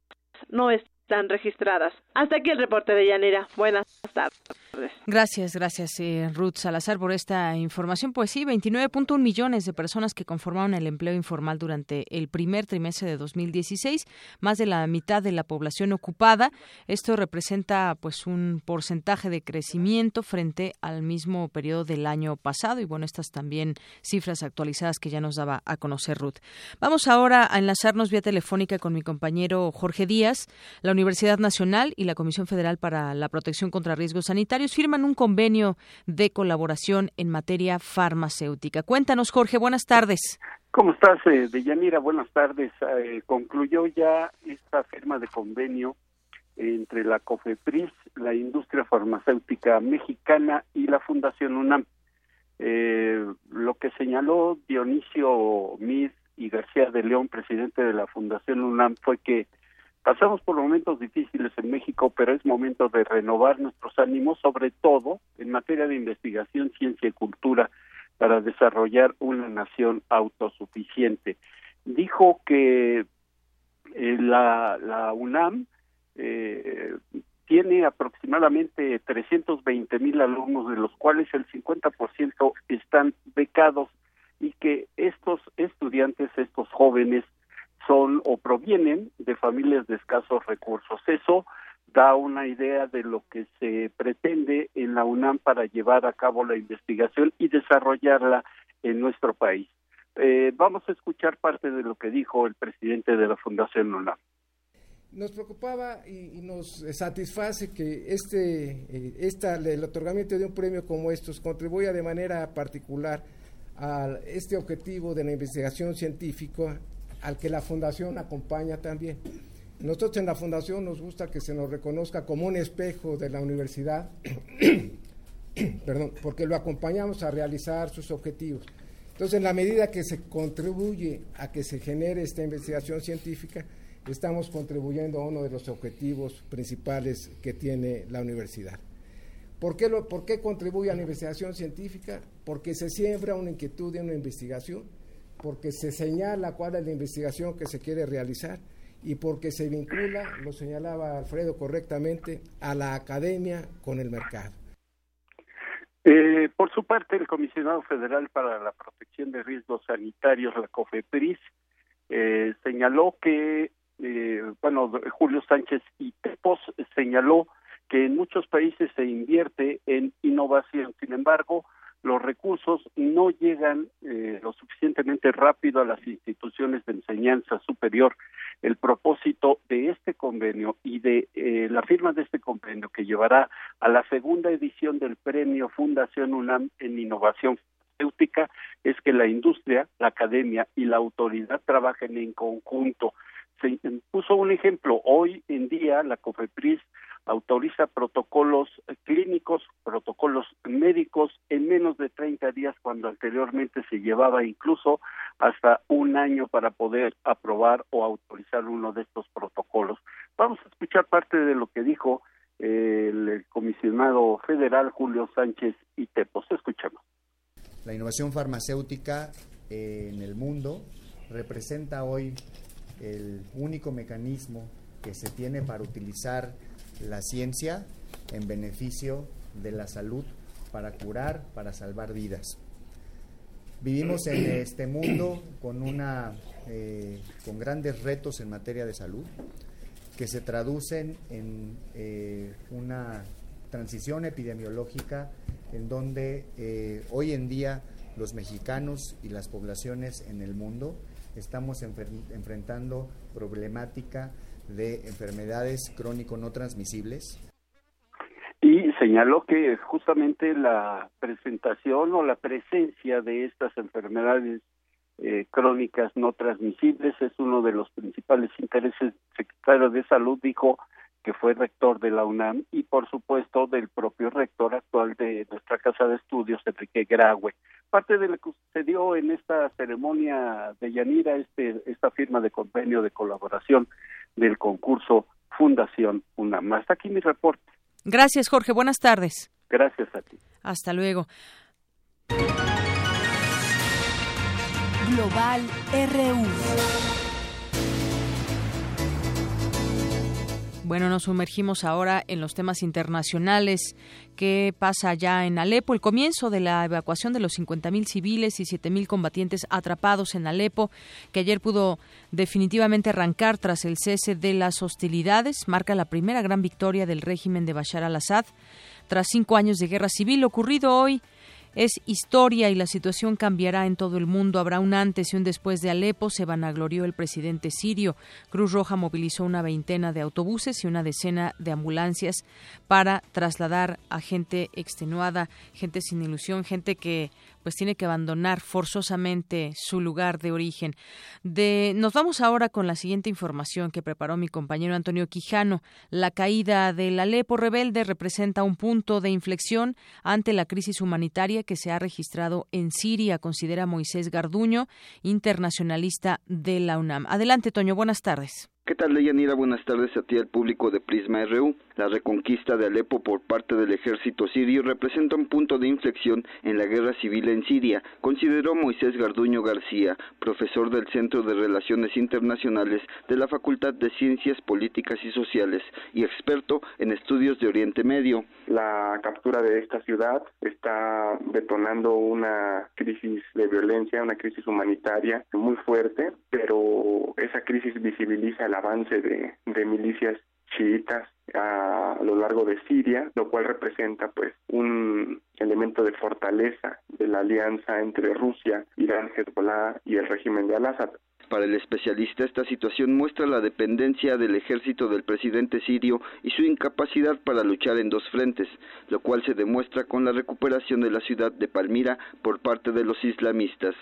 Speaker 40: no están registradas. Hasta aquí el reporte de Yanira. Buenas tardes.
Speaker 1: Gracias, gracias eh, Ruth Salazar por esta información. Pues sí, 29.1 millones de personas que conformaron el empleo informal durante el primer trimestre de 2016, más de la mitad de la población ocupada. Esto representa pues un porcentaje de crecimiento frente al mismo periodo del año pasado y bueno, estas también cifras actualizadas que ya nos daba a conocer Ruth. Vamos ahora a enlazarnos vía telefónica con mi compañero Jorge Díaz. La Universidad Nacional y la Comisión Federal para la Protección contra Riesgos Sanitarios firman un convenio de colaboración en materia farmacéutica. Cuéntanos, Jorge, buenas tardes.
Speaker 41: ¿Cómo estás, eh, Deyanira? Buenas tardes. Eh, concluyó ya esta firma de convenio entre la COFEPRIS, la industria farmacéutica mexicana y la Fundación UNAM. Eh, lo que señaló Dionisio Miz y García de León, presidente de la Fundación UNAM, fue que Pasamos por momentos difíciles en México, pero es momento de renovar nuestros ánimos, sobre todo en materia de investigación, ciencia y cultura, para desarrollar una nación autosuficiente. Dijo que eh, la, la, UNAM eh, tiene aproximadamente 320 mil alumnos, de los cuales el 50% están becados y que estos estudiantes, estos jóvenes, son o provienen de familias de escasos recursos. Eso da una idea de lo que se pretende en la UNAM para llevar a cabo la investigación y desarrollarla en nuestro país. Eh, vamos a escuchar parte de lo que dijo el presidente de la Fundación UNAM.
Speaker 42: Nos preocupaba y, nos satisface que este, eh, esta, el otorgamiento de un premio como estos contribuya de manera particular a este objetivo de la investigación científica al que la Fundación acompaña también. Nosotros en la Fundación nos gusta que se nos reconozca como un espejo de la universidad, perdón, porque lo acompañamos a realizar sus objetivos. Entonces, en la medida que se contribuye a que se genere esta investigación científica, estamos contribuyendo a uno de los objetivos principales que tiene la universidad. ¿Por qué, lo, ¿Por qué contribuye a la investigación científica? Porque se siembra una inquietud de una investigación, porque se señala cuál es la investigación que se quiere realizar y porque se vincula, lo señalaba Alfredo correctamente, a la academia con el mercado.
Speaker 41: Eh, por su parte, el Comisionado Federal para la Protección de Riesgos Sanitarios, la COFEPRIS, eh, señaló que, eh, bueno, Julio Sánchez y Tepos señaló que en muchos países se invierte en innovación. Sin embargo, los recursos no llegan eh, lo suficientemente rápido a las instituciones de enseñanza superior. El propósito de este convenio y de eh, la firma de este convenio que llevará a la segunda edición del premio Fundación UNAM en innovación farmacéutica es que la industria, la academia y la autoridad trabajen en conjunto. Se puso un ejemplo. Hoy en día la COFEPRIS autoriza protocolos clínicos, protocolos médicos en menos de 30 días cuando anteriormente se llevaba incluso hasta un año para poder aprobar o autorizar uno de estos protocolos. Vamos a escuchar parte de lo que dijo el comisionado federal Julio Sánchez y Tepos. Escuchemos.
Speaker 43: La innovación farmacéutica en el mundo representa hoy el único mecanismo que se tiene para utilizar la ciencia en beneficio de la salud para curar, para salvar vidas. Vivimos en este mundo con, una, eh, con grandes retos en materia de salud que se traducen en eh, una transición epidemiológica en donde eh, hoy en día los mexicanos y las poblaciones en el mundo estamos enfrentando problemática de enfermedades crónico no transmisibles.
Speaker 41: Y señaló que justamente la presentación o la presencia de estas enfermedades eh, crónicas no transmisibles es uno de los principales intereses. El secretario de Salud dijo que fue rector de la UNAM y por supuesto del propio rector actual de nuestra casa de estudios, Enrique Graue. Parte de lo que sucedió en esta ceremonia de Yanira, este, esta firma de convenio de colaboración del concurso Fundación UNAM. Hasta aquí mi reporte.
Speaker 1: Gracias, Jorge. Buenas tardes.
Speaker 41: Gracias a ti.
Speaker 1: Hasta luego.
Speaker 2: Global RU.
Speaker 1: Bueno, nos sumergimos ahora en los temas internacionales. ¿Qué pasa ya en Alepo? El comienzo de la evacuación de los 50.000 civiles y 7.000 combatientes atrapados en Alepo, que ayer pudo definitivamente arrancar tras el cese de las hostilidades, marca la primera gran victoria del régimen de Bashar al-Assad. Tras cinco años de guerra civil ocurrido hoy es historia y la situación cambiará en todo el mundo. Habrá un antes y un después de Alepo, se vanaglorió el presidente sirio. Cruz Roja movilizó una veintena de autobuses y una decena de ambulancias para trasladar a gente extenuada, gente sin ilusión, gente que pues tiene que abandonar forzosamente su lugar de origen. De, nos vamos ahora con la siguiente información que preparó mi compañero Antonio Quijano. La caída del Alepo rebelde representa un punto de inflexión ante la crisis humanitaria que se ha registrado en Siria, considera Moisés Garduño, internacionalista de la UNAM. Adelante, Toño, buenas tardes.
Speaker 44: ¿Qué tal, Leyanira? Buenas tardes a ti al público de Prisma RU. La reconquista de Alepo por parte del ejército sirio representa un punto de inflexión en la guerra civil en Siria, consideró Moisés Garduño García, profesor del Centro de Relaciones Internacionales de la Facultad de Ciencias Políticas y Sociales y experto en estudios de Oriente Medio.
Speaker 45: La captura de esta ciudad está detonando una crisis de violencia, una crisis humanitaria muy fuerte, pero esa crisis visibiliza la avance de, de milicias chiitas a, lo largo de Siria, lo cual representa pues un elemento de fortaleza de la alianza entre Rusia, Irán, Hezbollah y el régimen de Al-Assad.
Speaker 44: Para el especialista, esta situación muestra la dependencia del ejército del presidente sirio y su incapacidad para luchar en dos frentes, lo cual se demuestra con la recuperación de la ciudad de Palmira por parte de los islamistas.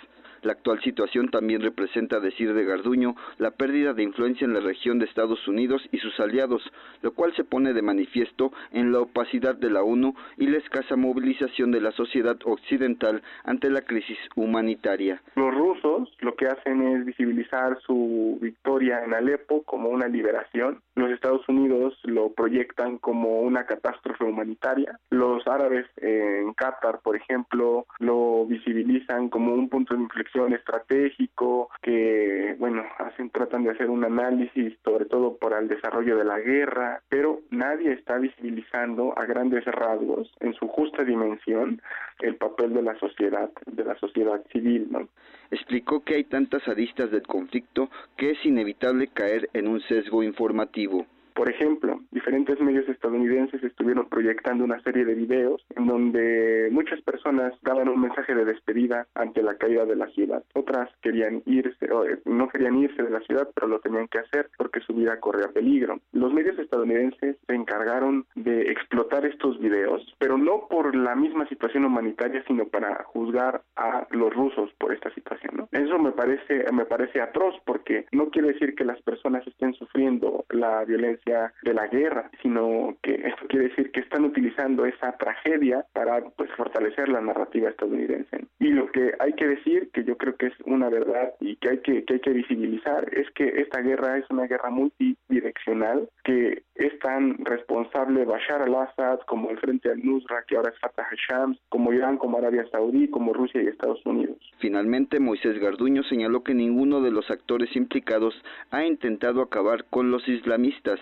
Speaker 44: La actual situación también representa, decir de Garduño, la pérdida de influencia en la región de Estados Unidos y sus aliados, lo cual se pone de manifiesto en la opacidad de la ONU y la escasa movilización de la sociedad occidental ante la crisis humanitaria.
Speaker 45: Los rusos lo que hacen es visibilizar su victoria en Alepo como una liberación. Los Estados Unidos lo proyectan como una catástrofe humanitaria. Los árabes en Qatar, por ejemplo, lo visibilizan como un punto de inflexión estratégico, que, bueno, hacen, tratan de hacer un análisis, sobre todo por el desarrollo de la guerra, pero nadie está visibilizando a grandes rasgos, en su justa dimensión, el papel de la sociedad, de la sociedad civil, ¿no?
Speaker 44: Explicó que hay tantas aristas del conflicto que es inevitable caer en un sesgo informativo.
Speaker 45: Por ejemplo, diferentes medios estadounidenses estuvieron proyectando una serie de videos en donde muchas personas daban un mensaje de despedida ante la caída de la ciudad. Otras querían irse, o eh, no querían irse de la ciudad, pero lo tenían que hacer porque su vida corría peligro. Los medios estadounidenses se encargaron de explotar estos videos, pero no por la misma situación humanitaria, sino para juzgar a los rusos por esta situación. Eso me parece, me parece atroz porque no quiere decir que las personas estén sufriendo la violencia de la guerra, sino que esto quiere decir que están utilizando esa tragedia para pues fortalecer la narrativa estadounidense. Y lo que hay que decir, que yo creo que es una verdad y que hay que, que hay que visibilizar, es que esta guerra es una guerra multidireccional, que es tan responsable Bashar al-Assad como el Frente al-Nusra, que ahora es Fatah al-Shams, como Irán, como Arabia Saudí, como Rusia y Estados Unidos.
Speaker 44: Finalmente, Moisés Garduño señaló que ninguno de los actores implicados ha intentado acabar con los islamistas,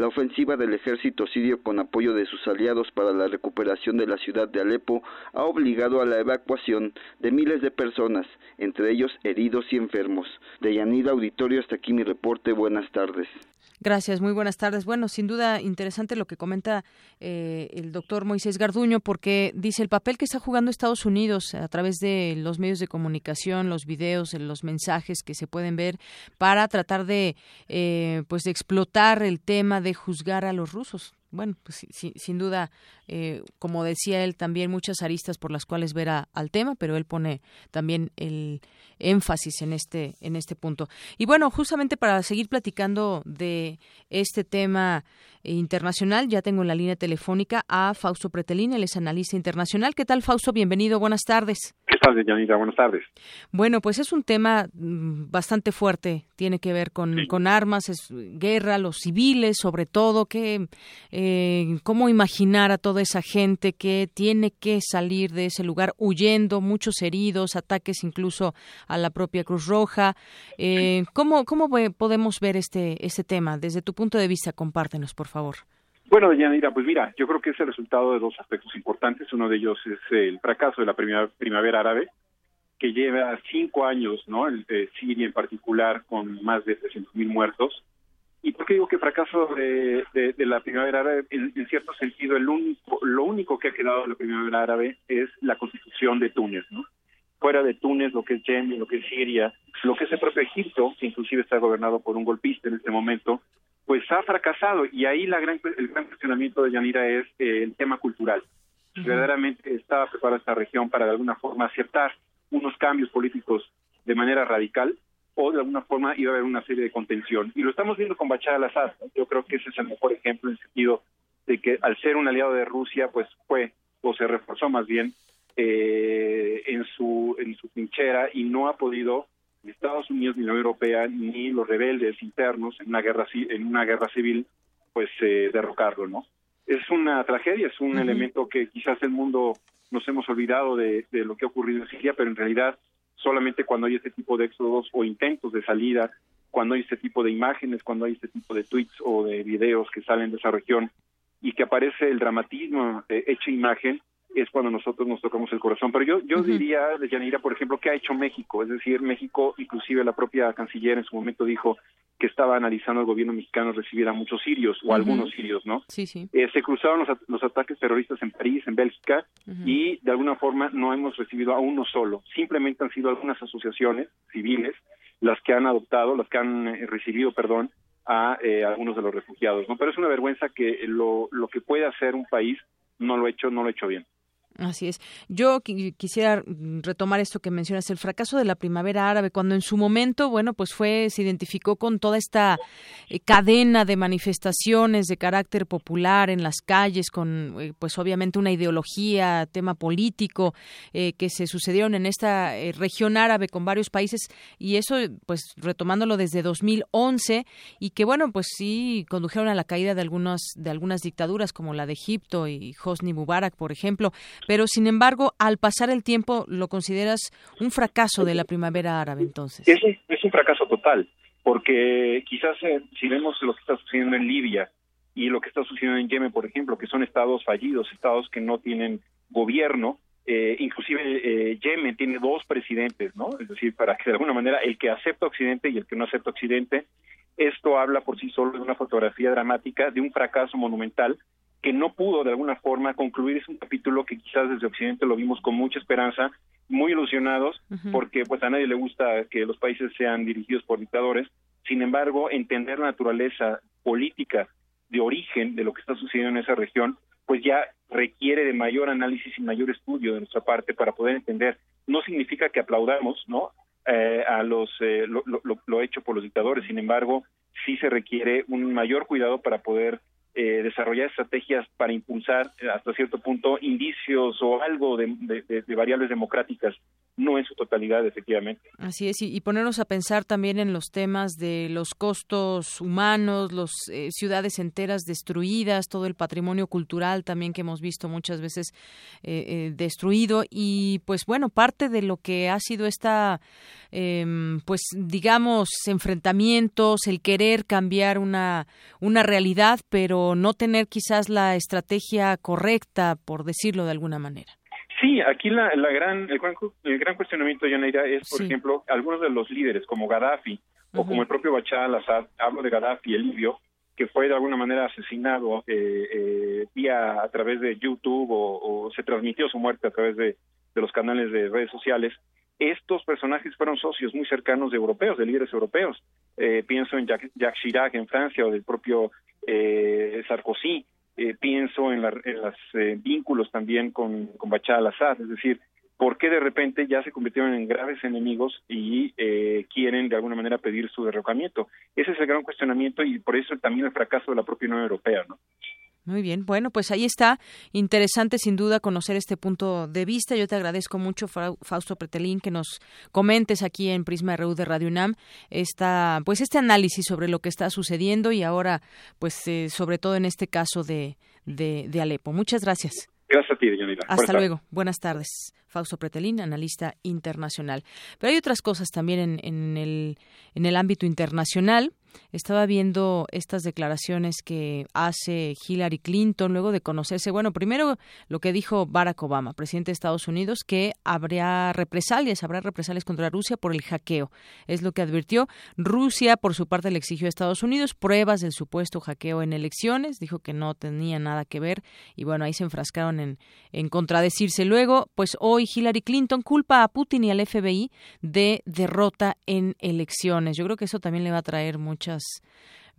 Speaker 44: la ofensiva del ejército sirio con apoyo de sus aliados para la recuperación de la ciudad de Alepo ha obligado a la evacuación de miles de personas, entre ellos heridos y enfermos. De Yanida Auditorio, hasta aquí mi reporte. Buenas tardes.
Speaker 1: Gracias, muy buenas tardes. Bueno, sin duda interesante lo que comenta eh, el doctor Moisés Garduño, porque dice el papel que está jugando Estados Unidos a través de los medios de comunicación, los videos, los mensajes que se pueden ver para tratar de, eh, pues, de explotar el tema de juzgar a los rusos bueno, pues sin duda, eh, como decía él, también muchas aristas por las cuales ver al tema, pero él pone también el énfasis en este, en este punto. Y bueno, justamente para seguir platicando de este tema internacional, ya tengo en la línea telefónica a Fausto Pretelín, él es analista internacional. ¿Qué tal, Fausto? Bienvenido, buenas tardes.
Speaker 46: ¿Qué tal, Yanita? Buenas tardes.
Speaker 1: Bueno, pues es un tema mm, bastante fuerte, tiene que ver con, con armas, es guerra, los civiles, sobre todo, que eh, cómo imaginar a toda esa gente que tiene que salir de ese lugar huyendo, muchos heridos, ataques incluso a la propia Cruz Roja. Eh, ¿Cómo, cómo podemos ver este, este tema? Desde tu punto de vista, compártenos, por favor.
Speaker 46: Bueno, Yanira, pues mira, yo creo que es el resultado de dos aspectos importantes. Uno de ellos es el fracaso de la primavera, árabe, que lleva cinco años, ¿no? El de Siria en particular, con más de 300.000 muertos. ¿Y por qué digo que fracaso de, la primavera árabe? En, cierto sentido, el único, lo único que ha quedado de la primavera árabe es la constitución de Túnez, ¿no? Fuera de Túnez, lo que es Yemen, lo que es Siria, lo que es el propio Egipto, que inclusive está gobernado por un golpista en este momento, pues ha fracasado y ahí la gran, el gran cuestionamiento de Yanira es eh, el tema cultural. Verdaderamente estaba preparada esta región para de alguna forma aceptar unos cambios políticos de manera radical o de alguna forma iba a haber una serie de contención. Y lo estamos viendo con Bachar al-Assad. Yo creo que ese es el mejor ejemplo en el sentido de que al ser un aliado de Rusia, pues fue o se reforzó más bien eh, en su en su trinchera y no ha podido ni Estados Unidos ni la Unión Europea ni los rebeldes internos en una guerra en una guerra civil pues eh, derrocarlo no es una tragedia es un elemento que quizás el mundo nos hemos olvidado de, de lo que ha ocurrido en Siria pero en realidad solamente cuando hay este tipo de éxodos o intentos de salida cuando hay este tipo de imágenes cuando hay este tipo de tweets o de videos que salen de esa región y que aparece el dramatismo de hecha imagen es cuando nosotros nos tocamos el corazón. Pero yo, yo diría, Yanira, por ejemplo, ¿qué ha hecho México? Es decir, México, inclusive la propia canciller en su momento dijo que estaba analizando el gobierno mexicano recibir a muchos sirios o algunos sirios, ¿no?
Speaker 1: Sí, sí.
Speaker 46: Eh, se cruzaron los, los, ataques terroristas en París, en Bélgica, y de alguna forma no hemos recibido a uno solo. Simplemente han sido algunas asociaciones civiles las que han adoptado, las que han eh, recibido, perdón, a eh, algunos de los refugiados, ¿no? Pero es una vergüenza que lo, lo que puede hacer un país no lo ha hecho, no lo ha hecho bien.
Speaker 1: Así es. Yo quisiera retomar esto que mencionas, el fracaso de la primavera árabe, cuando en su momento, bueno, pues fue, se identificó con toda esta eh, cadena de manifestaciones de carácter popular en las calles, con, eh, pues obviamente una ideología, tema político, eh, que se sucedieron en esta región árabe con varios países, y eso, pues retomándolo desde 2011, y que, bueno, pues sí condujeron a la caída de algunas, de algunas dictaduras, como la de Egipto y Hosni Mubarak, por ejemplo pero sin embargo, al pasar el tiempo, ¿lo consideras un fracaso de la primavera árabe entonces?
Speaker 46: Es un, es un fracaso total, porque quizás eh, si vemos lo que está sucediendo en Libia y lo que está sucediendo en Yemen, por ejemplo, que son estados fallidos, estados que no tienen gobierno, eh, inclusive eh, Yemen tiene dos presidentes, ¿no? Es decir, para que de alguna manera el que acepta Occidente y el que no acepta Occidente, esto habla por sí solo de una fotografía dramática, de un fracaso monumental que no pudo de alguna forma concluir es un capítulo que quizás desde Occidente lo vimos con mucha esperanza, muy ilusionados, porque pues a nadie le gusta que los países sean dirigidos por dictadores. Sin embargo, entender la naturaleza política de origen de lo que está sucediendo en esa región, pues ya requiere de mayor análisis y mayor estudio de nuestra parte para poder entender. No significa que aplaudamos, ¿no? Eh, a los eh, lo, lo hecho por los dictadores. Sin embargo, sí se requiere un mayor cuidado para poder eh, desarrollar estrategias para impulsar eh, hasta cierto punto indicios o algo de, variables democráticas, no en su totalidad, efectivamente.
Speaker 1: Así es, y, ponernos a pensar también en los temas de los costos humanos, las eh, ciudades enteras destruidas, todo el patrimonio cultural también que hemos visto muchas veces destruido y pues bueno, parte de lo que ha sido esta, em, pues digamos, enfrentamientos, el querer cambiar una, una realidad, pero no tener quizás la estrategia correcta, por decirlo de alguna manera.
Speaker 46: Sí, aquí la, gran, el, gran, el gran cuestionamiento, Yaneira, es, por ejemplo, algunos de los líderes, como Gaddafi o como el propio Bachar al-Assad, hablo de Gaddafi, el libio, que fue de alguna manera asesinado eh, eh, vía a través de YouTube o, se transmitió su muerte a través de, los canales de redes sociales. Estos personajes fueron socios muy cercanos de europeos, de líderes europeos. Eh, pienso en Jacques, Chirac en Francia o del propio eh, Sarkozy, eh, pienso en, los eh, vínculos también con, con Bachar al-Assad, es decir, ¿por qué de repente ya se convirtieron en graves enemigos y quieren de alguna manera pedir su derrocamiento? Ese es el gran cuestionamiento y por eso también el fracaso de la propia Unión Europea, ¿no?
Speaker 1: Muy bien, bueno, pues ahí está. Interesante sin duda conocer este punto de vista. Yo te agradezco mucho, Fausto Pretelín, que nos comentes aquí en Prisma RU de Radio UNAM esta, pues este análisis sobre lo que está sucediendo y ahora, pues eh, sobre todo en este caso de, de, de Alepo. Muchas gracias.
Speaker 46: Gracias a ti,
Speaker 1: Hasta luego. Buenas tardes. Fausto Pretelín, analista internacional. Pero hay otras cosas también en, el, en el ámbito internacional. Estaba viendo estas declaraciones que hace Hillary Clinton luego de conocerse, bueno, primero lo que dijo Barack Obama, presidente de Estados Unidos, que habría represalias, habrá represalias contra Rusia por el hackeo. Es lo que advirtió. Rusia, por su parte, le exigió a Estados Unidos pruebas del supuesto hackeo en elecciones. Dijo que no tenía nada que ver y bueno, ahí se enfrascaron en, en contradecirse. Luego, pues hoy Hillary Clinton culpa a Putin y al FBI de derrota en elecciones. Yo creo que eso también le va a traer muchas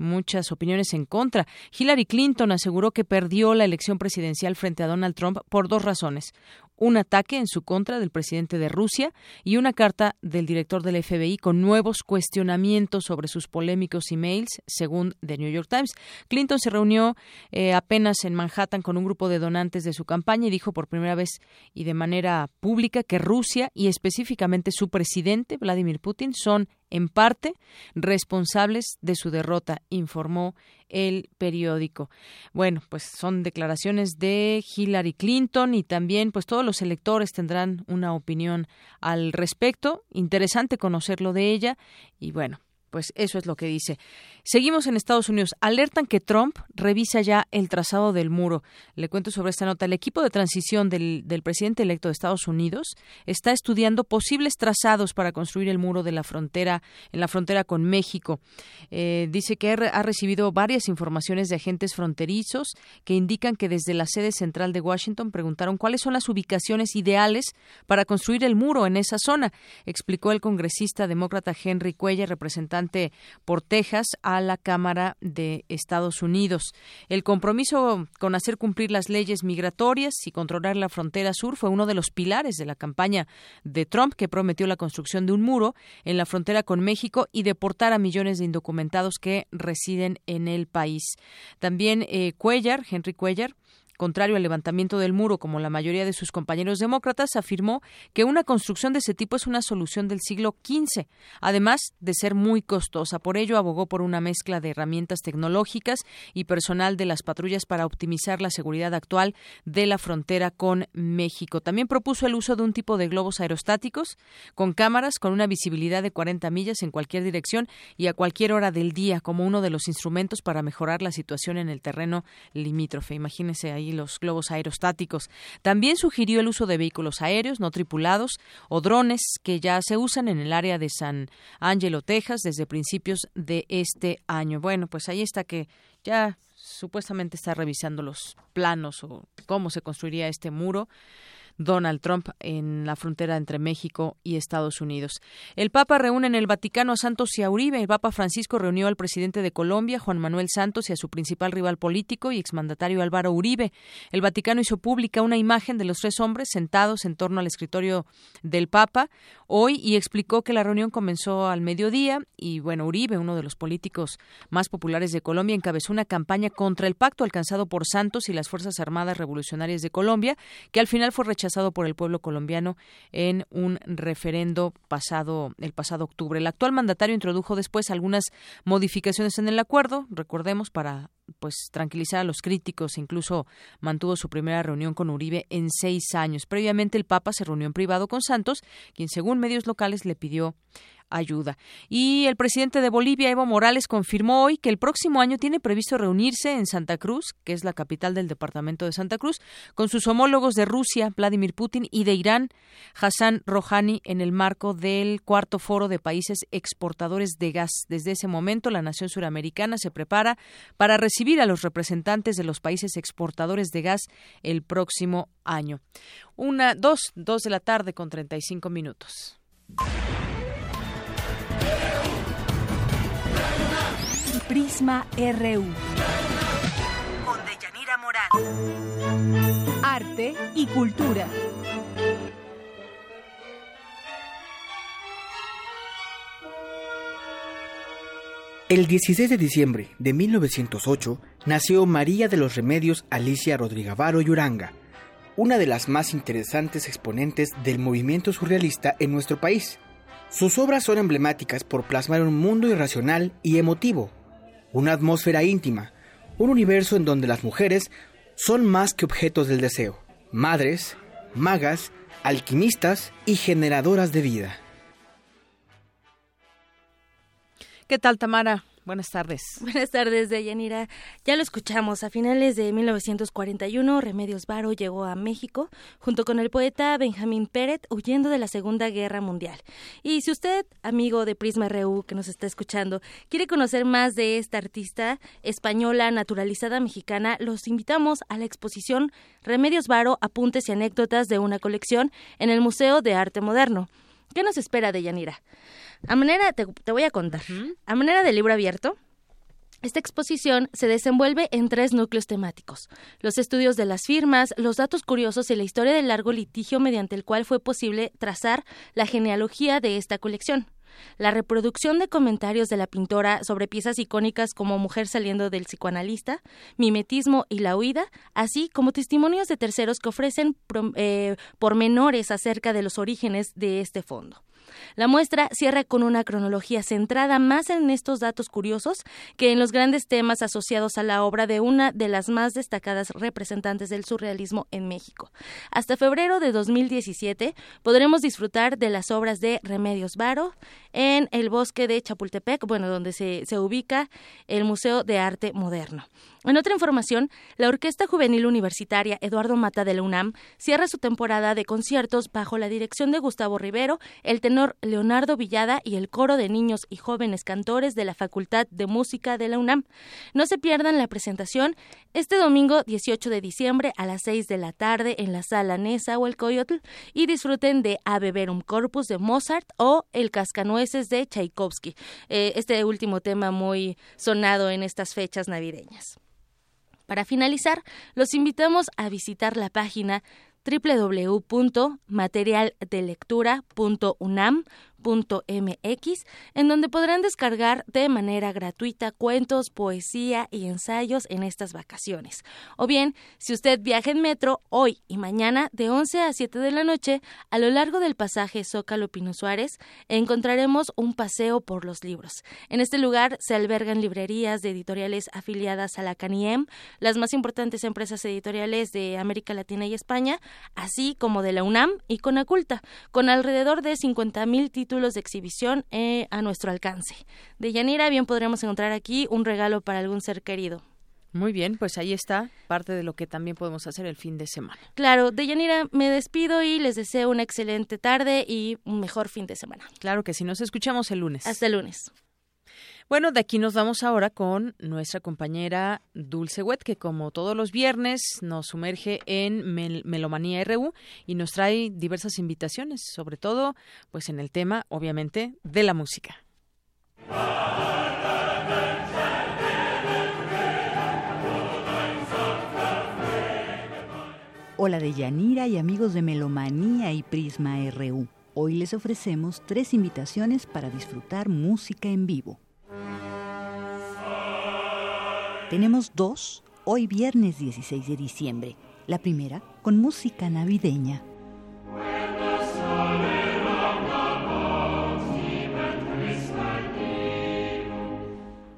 Speaker 1: muchas opiniones en contra. Hillary Clinton aseguró que perdió la elección presidencial frente a Donald Trump por dos razones. Un ataque en su contra del presidente de Rusia y una carta del director del FBI con nuevos cuestionamientos sobre sus polémicos emails, según The New York Times. Clinton se reunió eh, apenas en Manhattan con un grupo de donantes de su campaña y dijo por primera vez y de manera pública que Rusia y específicamente su presidente, Vladimir Putin, son en parte responsables de su derrota, informó el periódico. Bueno, pues son declaraciones de Hillary Clinton y también pues todos los electores tendrán una opinión al respecto. Interesante conocerlo de ella y bueno, pues eso es lo que dice. Seguimos en Estados Unidos. Alertan que Trump revisa ya el trazado del muro. Le cuento sobre esta nota. El equipo de transición del, presidente electo de Estados Unidos está estudiando posibles trazados para construir el muro de la frontera en la frontera con México. Eh, dice que ha recibido varias informaciones de agentes fronterizos que indican que desde la sede central de Washington preguntaron cuáles son las ubicaciones ideales para construir el muro en esa zona. Explicó el congresista demócrata Henry Cuellar, representante por Texas a la Cámara de Estados Unidos. El compromiso con hacer cumplir las leyes migratorias y controlar la frontera sur fue uno de los pilares de la campaña de Trump, que prometió la construcción de un muro en la frontera con México y deportar a millones de indocumentados que residen en el país. También eh, Cuellar, Henry Cuellar, contrario al levantamiento del muro como la mayoría de sus compañeros demócratas, afirmó que una construcción de ese tipo es una solución del siglo XV, además de ser muy costosa. Por ello, abogó por una mezcla de herramientas tecnológicas y personal de las patrullas para optimizar la seguridad actual de la frontera con México. También propuso el uso de un tipo de globos aerostáticos con cámaras con una visibilidad de 40 millas en cualquier dirección y a cualquier hora del día como uno de los instrumentos para mejorar la situación en el terreno limítrofe. Imagínese ahí los globos aerostáticos. También sugirió el uso de vehículos aéreos no tripulados o drones que ya se usan en el área de San Angelo, Texas, desde principios de este año. Bueno, pues ahí está que ya supuestamente está revisando los planos o cómo se construiría este muro. Donald Trump en la frontera entre México y Estados Unidos. El Papa reúne en el Vaticano a Santos y a Uribe. El Papa Francisco reunió al presidente de Colombia, Juan Manuel Santos, y a su principal rival político y exmandatario Álvaro Uribe. El Vaticano hizo pública una imagen de los tres hombres sentados en torno al escritorio del Papa hoy y explicó que la reunión comenzó al mediodía y, bueno, Uribe, uno de los políticos más populares de Colombia, encabezó una campaña contra el pacto alcanzado por Santos y las Fuerzas Armadas Revolucionarias de Colombia, que al final fue rechazado por el pueblo colombiano en un referendo pasado el pasado octubre. El actual mandatario introdujo después algunas modificaciones en el acuerdo, recordemos para pues tranquilizar a los críticos, incluso mantuvo su primera reunión con Uribe en seis años. Previamente el Papa se reunió en privado con Santos, quien según medios locales le pidió ayuda. Y el presidente de Bolivia, Evo Morales, confirmó hoy que el próximo año tiene previsto reunirse en Santa Cruz, que es la capital del departamento de Santa Cruz, con sus homólogos de Rusia, Vladimir Putin, y de Irán, Hassan Rouhani, en el marco del cuarto foro de países exportadores de gas. Desde ese momento, la nación suramericana se prepara para recibir a los representantes de los países exportadores de gas el próximo año. Una, dos, dos de la tarde con 35 minutos.
Speaker 2: Prisma RU.
Speaker 47: Con Deyanira Morán.
Speaker 2: Arte y cultura.
Speaker 48: El 16 de diciembre de 1908 nació María de los Remedios Alicia Rodrigavaro Yuranga, una de las más interesantes exponentes del movimiento surrealista en nuestro país. Sus obras son emblemáticas por plasmar un mundo irracional y emotivo, una atmósfera íntima, un universo en donde las mujeres son más que objetos del deseo, madres, magas, alquimistas y generadoras de vida.
Speaker 1: ¿Qué tal, Tamara? Buenas tardes.
Speaker 7: Buenas tardes, Deyanira. Ya lo escuchamos. A finales de 1941, Remedios Varo llegó a México junto con el poeta Benjamín Pérez huyendo de la Segunda Guerra Mundial. Y si usted, amigo de Prisma RU que nos está escuchando, quiere conocer más de esta artista española naturalizada mexicana, los invitamos a la exposición Remedios Varo, apuntes y anécdotas de una colección en el Museo de Arte Moderno. ¿Qué nos espera, Deyanira? A manera, te, voy a contar, a manera de libro abierto, Esta exposición se desenvuelve en tres núcleos temáticos. Los estudios de las firmas, los datos curiosos y la historia del largo litigio mediante el cual fue posible trazar la genealogía de esta colección. La reproducción de comentarios de la pintora sobre piezas icónicas como Mujer saliendo del psicoanalista, Mimetismo y La huida, así como testimonios de terceros que ofrecen eh, pormenores acerca de los orígenes de este fondo. La muestra cierra con una cronología centrada más en estos datos curiosos que en los grandes temas asociados a la obra de una de las más destacadas representantes del surrealismo en México. Hasta febrero de 2017 podremos disfrutar de las obras de Remedios Varo en el bosque de Chapultepec, bueno, donde se, se ubica el Museo de Arte Moderno. En otra información, la Orquesta Juvenil Universitaria Eduardo Mata de la UNAM cierra su temporada de conciertos bajo la dirección de Gustavo Rivero, el tenor Leonardo Villada y el coro de niños y jóvenes cantores de la Facultad de Música de la UNAM. No se pierdan la presentación este domingo 18 de diciembre a las 6 de la tarde en la Sala Nesa o el Coyotl y disfruten de Ave Verum Corpus de Mozart o El Cascanueces de Tchaikovsky. Eh, este último tema muy sonado en estas fechas navideñas. Para finalizar, los invitamos a visitar la página www.materialdelectura.unam mx en donde podrán descargar de manera gratuita cuentos, poesía y ensayos en estas vacaciones. O bien, si usted viaja en metro hoy y mañana de 11 a 7 de la noche, a lo largo del pasaje Zócalo Pino Suárez, encontraremos un paseo por los libros. En este lugar se albergan librerías de editoriales afiliadas a la CANIEM, las más importantes empresas editoriales de América Latina y España, así como de la UNAM y Conaculta, con alrededor de 50.000 títulos títulos de exhibición eh, a nuestro alcance. De Yanira, bien podremos encontrar aquí un regalo para algún ser querido.
Speaker 1: Muy bien, pues ahí está parte de lo que también podemos hacer el fin de semana.
Speaker 7: Claro, de Yanira me despido y les deseo una excelente tarde y un mejor fin de semana.
Speaker 1: Claro que sí, nos escuchamos el lunes.
Speaker 7: Hasta el lunes.
Speaker 1: Bueno, de aquí nos vamos ahora con nuestra compañera Dulce Wet, que como todos los viernes nos sumerge en Melomanía RU y nos trae diversas invitaciones, sobre todo pues en el tema, obviamente, de la música.
Speaker 49: Hola de Yanira y amigos de Melomanía y Prisma RU. Hoy les ofrecemos tres invitaciones para disfrutar música en vivo. Tenemos dos, hoy viernes 16 de diciembre. La primera con música navideña.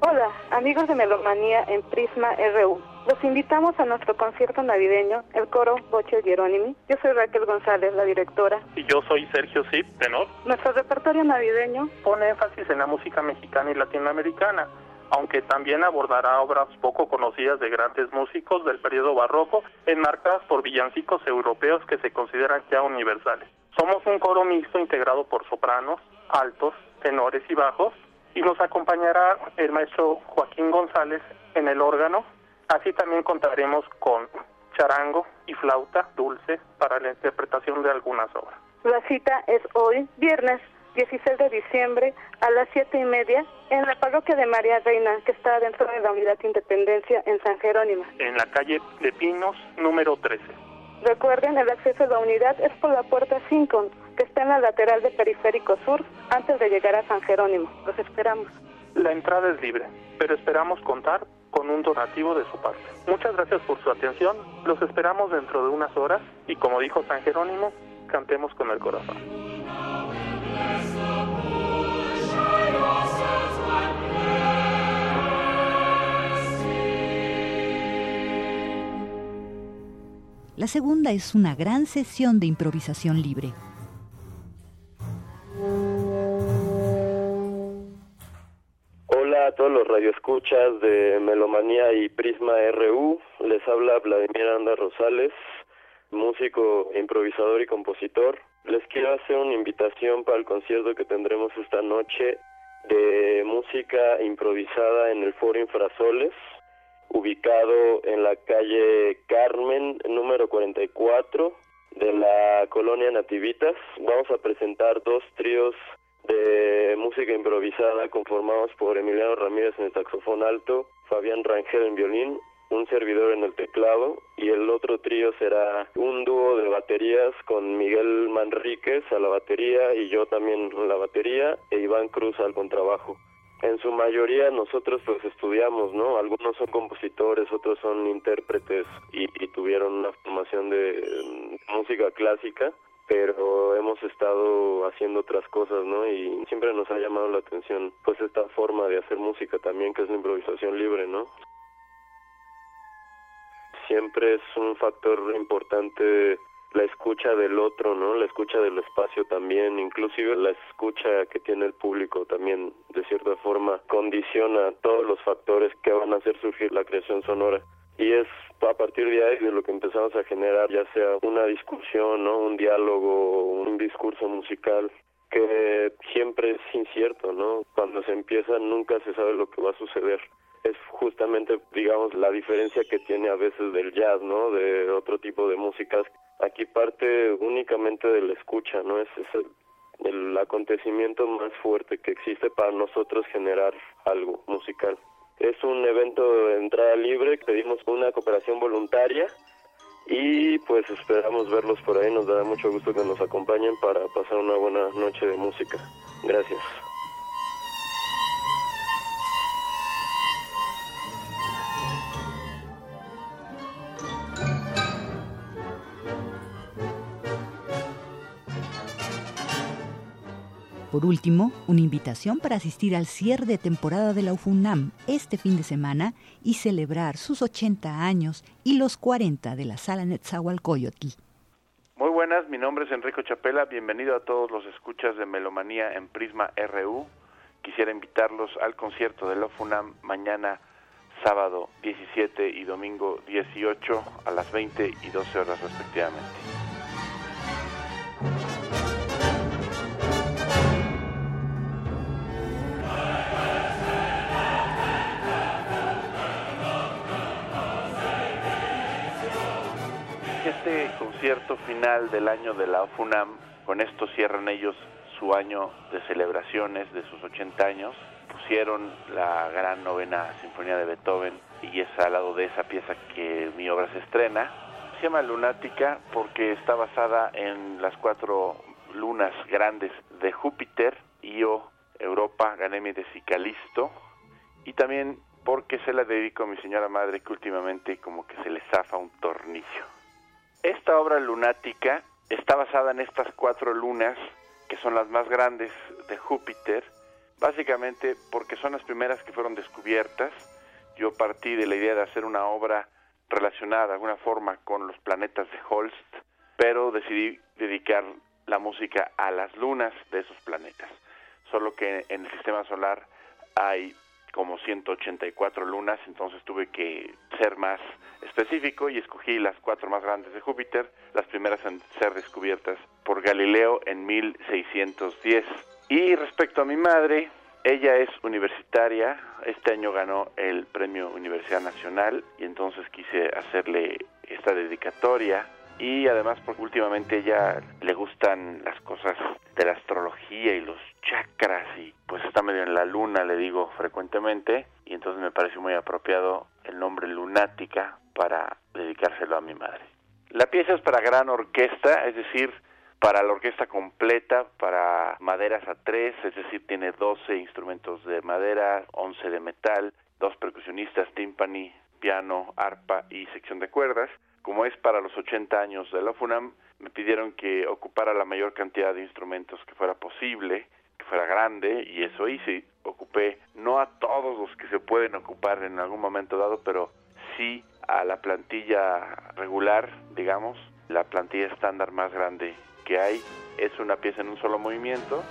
Speaker 50: Hola, amigos de Melomanía en Prisma RU. Los invitamos a nuestro concierto navideño, el coro Boche Hieronimi. Yo soy Raquel González, la directora.
Speaker 51: Y yo soy Sergio Zip, tenor.
Speaker 50: Nuestro repertorio navideño
Speaker 51: pone énfasis en la música mexicana y latinoamericana aunque también abordará obras poco conocidas de grandes músicos del periodo barroco, enmarcadas por villancicos europeos que se consideran ya universales. Somos un coro mixto integrado por sopranos, altos, tenores y bajos, y nos acompañará el maestro Joaquín González en el órgano. Así también contaremos con charango y flauta dulce para la interpretación de algunas obras.
Speaker 50: La cita es hoy, viernes 16 de diciembre a las siete y media en la parroquia de María Reina, que está dentro de la Unidad de Independencia en San Jerónimo.
Speaker 51: En la calle de Pinos, número 13.
Speaker 50: Recuerden, el acceso a la unidad es por la puerta 5, que está en la lateral de Periférico Sur, antes de llegar a San Jerónimo. Los esperamos.
Speaker 51: La entrada es libre, pero esperamos contar con un donativo de su parte. Muchas gracias por su atención. Los esperamos dentro de unas horas y como dijo San Jerónimo, cantemos con el corazón.
Speaker 49: La segunda es una gran sesión de improvisación libre.
Speaker 52: Hola a todos los radioescuchas de Melomanía y Prisma RU. Les habla Vladimir Anda Rosales, músico, improvisador y compositor. Les quiero hacer una invitación para el concierto que tendremos esta noche de música improvisada en el Foro Infrasoles, ubicado en la calle Carmen, número 44 de la colonia Nativitas. Vamos a presentar dos tríos de música improvisada conformados por Emiliano Ramírez en el saxofón alto, Fabián Rangel en violín, un servidor en el teclado y el otro trío será un dúo de baterías con Miguel Manríquez a la batería y yo también en la batería e Iván Cruz al contrabajo. En su mayoría nosotros pues estudiamos, ¿no? Algunos son compositores, otros son intérpretes y, y tuvieron una formación de música clásica pero hemos estado haciendo otras cosas, ¿no? Y siempre nos ha llamado la atención, pues, esta forma de hacer música también, que es la improvisación libre, ¿no? Siempre es un factor importante la escucha del otro, ¿no? La escucha del espacio también, inclusive la escucha que tiene el público también, de cierta forma, condiciona todos los factores que van a hacer surgir la creación sonora y es a partir de ahí de lo que empezamos a generar ya sea una discusión, ¿no? un diálogo, un discurso musical que siempre es incierto, ¿no? Cuando se empieza nunca se sabe lo que va a suceder. Es justamente, digamos, la diferencia que tiene a veces del jazz, ¿no? De otro tipo de músicas. Aquí parte únicamente de la escucha, ¿no? Es, es el acontecimiento más fuerte que existe para nosotros generar algo musical. Es un evento de entrada libre, pedimos una cooperación voluntaria y pues esperamos verlos por ahí. Nos dará mucho gusto que nos acompañen para pasar una buena noche de música. Gracias.
Speaker 49: Por último, una invitación para asistir al cierre de temporada de la UFUNAM este fin de semana y celebrar sus 80 años y los 40 de la Sala Netzahualcoyotl.
Speaker 53: Muy buenas, mi nombre es Enrico Chapela, bienvenido a todos los escuchas de Melomanía en Prisma RU. Quisiera invitarlos al concierto de la UFUNAM mañana sábado 17 y domingo 18 a las 20 y 12 horas respectivamente. Este concierto final del año de la FUNAM, con esto cierran ellos su año de celebraciones de sus 80 años, pusieron la gran novena sinfonía de Beethoven y es al lado de esa pieza que mi obra se estrena. Se llama Lunática porque está basada en las cuatro lunas grandes de Júpiter, Io, Europa, Ganémides y Calisto, y también porque se la dedico a mi señora madre que últimamente como que se le zafa un tornillo. Esta obra lunática está basada en estas cuatro lunas, que son las más grandes de Júpiter, básicamente porque son las primeras que fueron descubiertas. Yo partí de la idea de hacer una obra relacionada de alguna forma con los planetas de Holst, pero decidí dedicar la música a las lunas de esos planetas. Solo que en el sistema solar hay como 184 lunas, entonces tuve que ser más específico y escogí las cuatro más grandes de Júpiter, las primeras en ser descubiertas por Galileo en 1610. Y respecto a mi madre, ella es universitaria, este año ganó el Premio Universidad Nacional y entonces quise hacerle esta dedicatoria y además porque últimamente ella le gustan las cosas de la astrología y los chakras y pues está medio en la luna, le digo frecuentemente, y entonces me pareció muy apropiado el nombre lunática para dedicárselo a mi madre. La pieza es para gran orquesta, es decir, para la orquesta completa, para maderas a tres, es decir, tiene 12 instrumentos de madera, 11 de metal, dos percusionistas, timpani, piano, arpa y sección de cuerdas. Como es para los 80 años de la FUNAM, me pidieron que ocupara la mayor cantidad de instrumentos que fuera posible fuera grande y eso hice. Ocupé no a todos los que se pueden ocupar en algún momento dado, pero sí a la plantilla regular, digamos, la plantilla estándar más grande que hay. Es una pieza en un solo movimiento.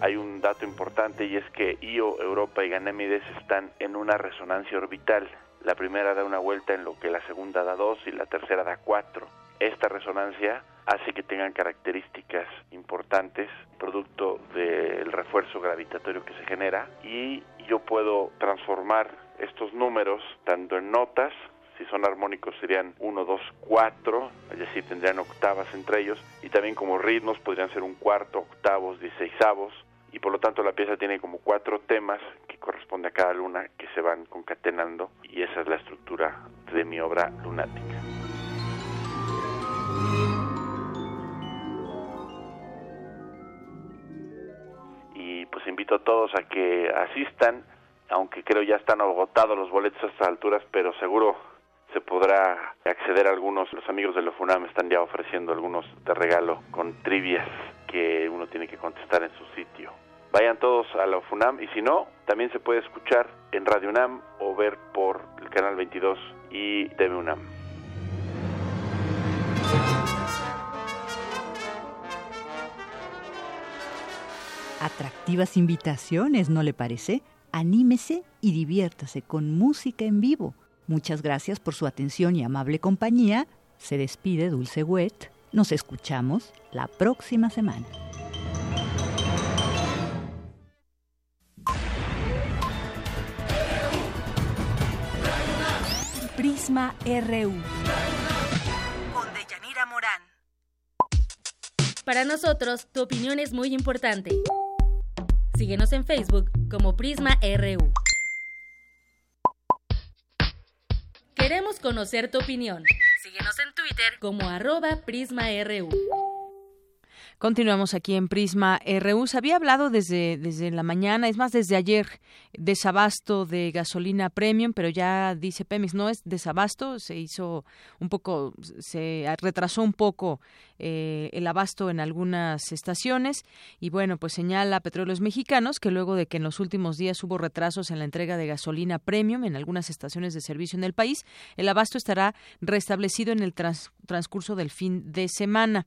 Speaker 53: Hay un dato importante y es que Io, Europa y Ganémides están en una resonancia orbital. La primera da una vuelta en lo que la segunda da dos y la tercera da cuatro esta resonancia hace que tengan características importantes producto del refuerzo gravitatorio que se genera y yo puedo transformar estos números tanto en notas si son armónicos serían 1, 2, 4, es decir, tendrían octavas entre ellos, y también como ritmos podrían ser un cuarto, octavos, dieciséisavos, y por lo tanto la pieza tiene como cuatro temas que corresponde a cada luna que se van concatenando, y esa es la estructura de mi obra lunática. Invito a todos a que asistan, aunque creo ya están agotados los boletos a estas alturas, pero seguro se podrá acceder a algunos. Los amigos de la FUNAM están ya ofreciendo algunos de regalo con trivias que uno tiene que contestar en su sitio. Vayan todos a la FUNAM y si no, también se puede escuchar en Radio UNAM o ver por el canal 22 y TV UNAM.
Speaker 49: Atractivas invitaciones, ¿no le parece? Anímese y diviértase con música en vivo Muchas gracias por su atención y amable compañía. Se despide Dulce Wet. Nos escuchamos la próxima semana.
Speaker 2: Prisma RU.
Speaker 47: Con Deyanira Morán.
Speaker 7: Para nosotros, tu opinión es muy importante. Síguenos en Facebook como Prisma RU. Queremos conocer tu opinión. Síguenos en Twitter como arroba PrismaRU.
Speaker 1: Continuamos aquí en Prisma RU. Se había hablado desde, desde la mañana, es más, desde ayer, desabasto de gasolina premium, pero ya dice Pemex, no es desabasto, se hizo un poco, se retrasó un poco eh, el abasto en algunas estaciones y bueno, pues señala Petróleos Mexicanos que luego de que en los últimos días hubo retrasos en la entrega de gasolina premium en algunas estaciones de servicio en el país, el abasto estará restablecido en el transcurso del fin de semana.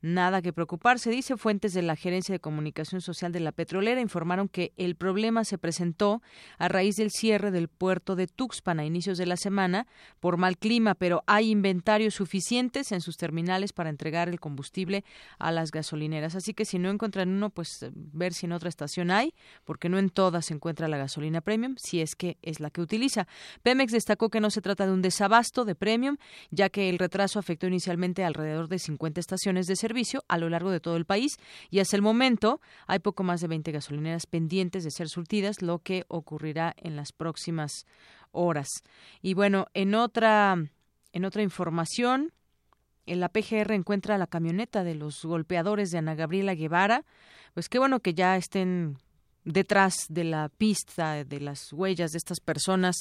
Speaker 1: Nada que preocuparse, dice fuentes de la Gerencia de Comunicación Social de la Petrolera informaron que el problema se presentó a raíz del cierre del puerto de Tuxpan a inicios de la semana por mal clima, pero hay inventarios suficientes en sus terminales para entregar el combustible a las gasolineras. Así que si no encuentran uno, pues ver si en otra estación hay, porque no en todas se encuentra la gasolina premium, si es que es la que utiliza. Pemex destacó que no se trata de un desabasto de premium, ya que el retraso afectó inicialmente alrededor de 50 estaciones de servicio servicio a lo largo de todo el país y hasta el momento hay poco más de 20 gasolineras pendientes de ser surtidas, lo que ocurrirá en las próximas horas. Y bueno, en otra en otra información, la PGR encuentra la camioneta de los golpeadores de Ana Gabriela Guevara. Pues qué bueno que ya estén detrás de la pista, de las huellas de estas personas.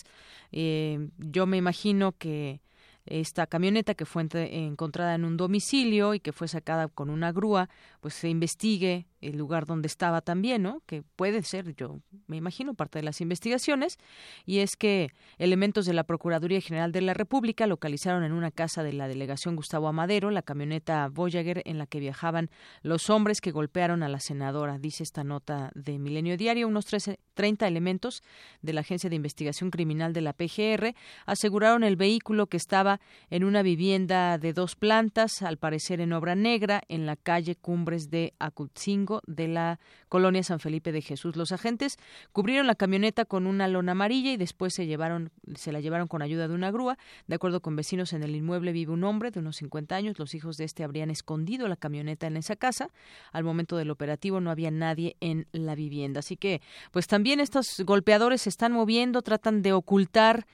Speaker 1: Eh, yo me imagino que esta camioneta que fue encontrada en un domicilio y que fue sacada con una grúa, pues se investigue el lugar donde estaba también, ¿no? Que puede ser, yo me imagino, parte de las investigaciones, y es que elementos de la Procuraduría General de la República localizaron en una casa de la delegación Gustavo Amadero la camioneta Voyager en la que viajaban los hombres que golpearon a la senadora, dice esta nota de Milenio Diario. Unos 13, 30 elementos de la Agencia de Investigación Criminal de la PGR aseguraron el vehículo que estaba en una vivienda de dos plantas, al parecer en obra negra, en la calle Cumbres de Acutzingo de la colonia San Felipe de Jesús. Los agentes cubrieron la camioneta con una lona amarilla y después se llevaron, se la llevaron con ayuda de una grúa. De acuerdo con vecinos, en el inmueble vive un hombre de unos 50 años. Los hijos de este habrían escondido la camioneta en esa casa. Al momento del operativo no había nadie en la vivienda. Así que, pues también estos golpeadores se están moviendo, tratan de ocultar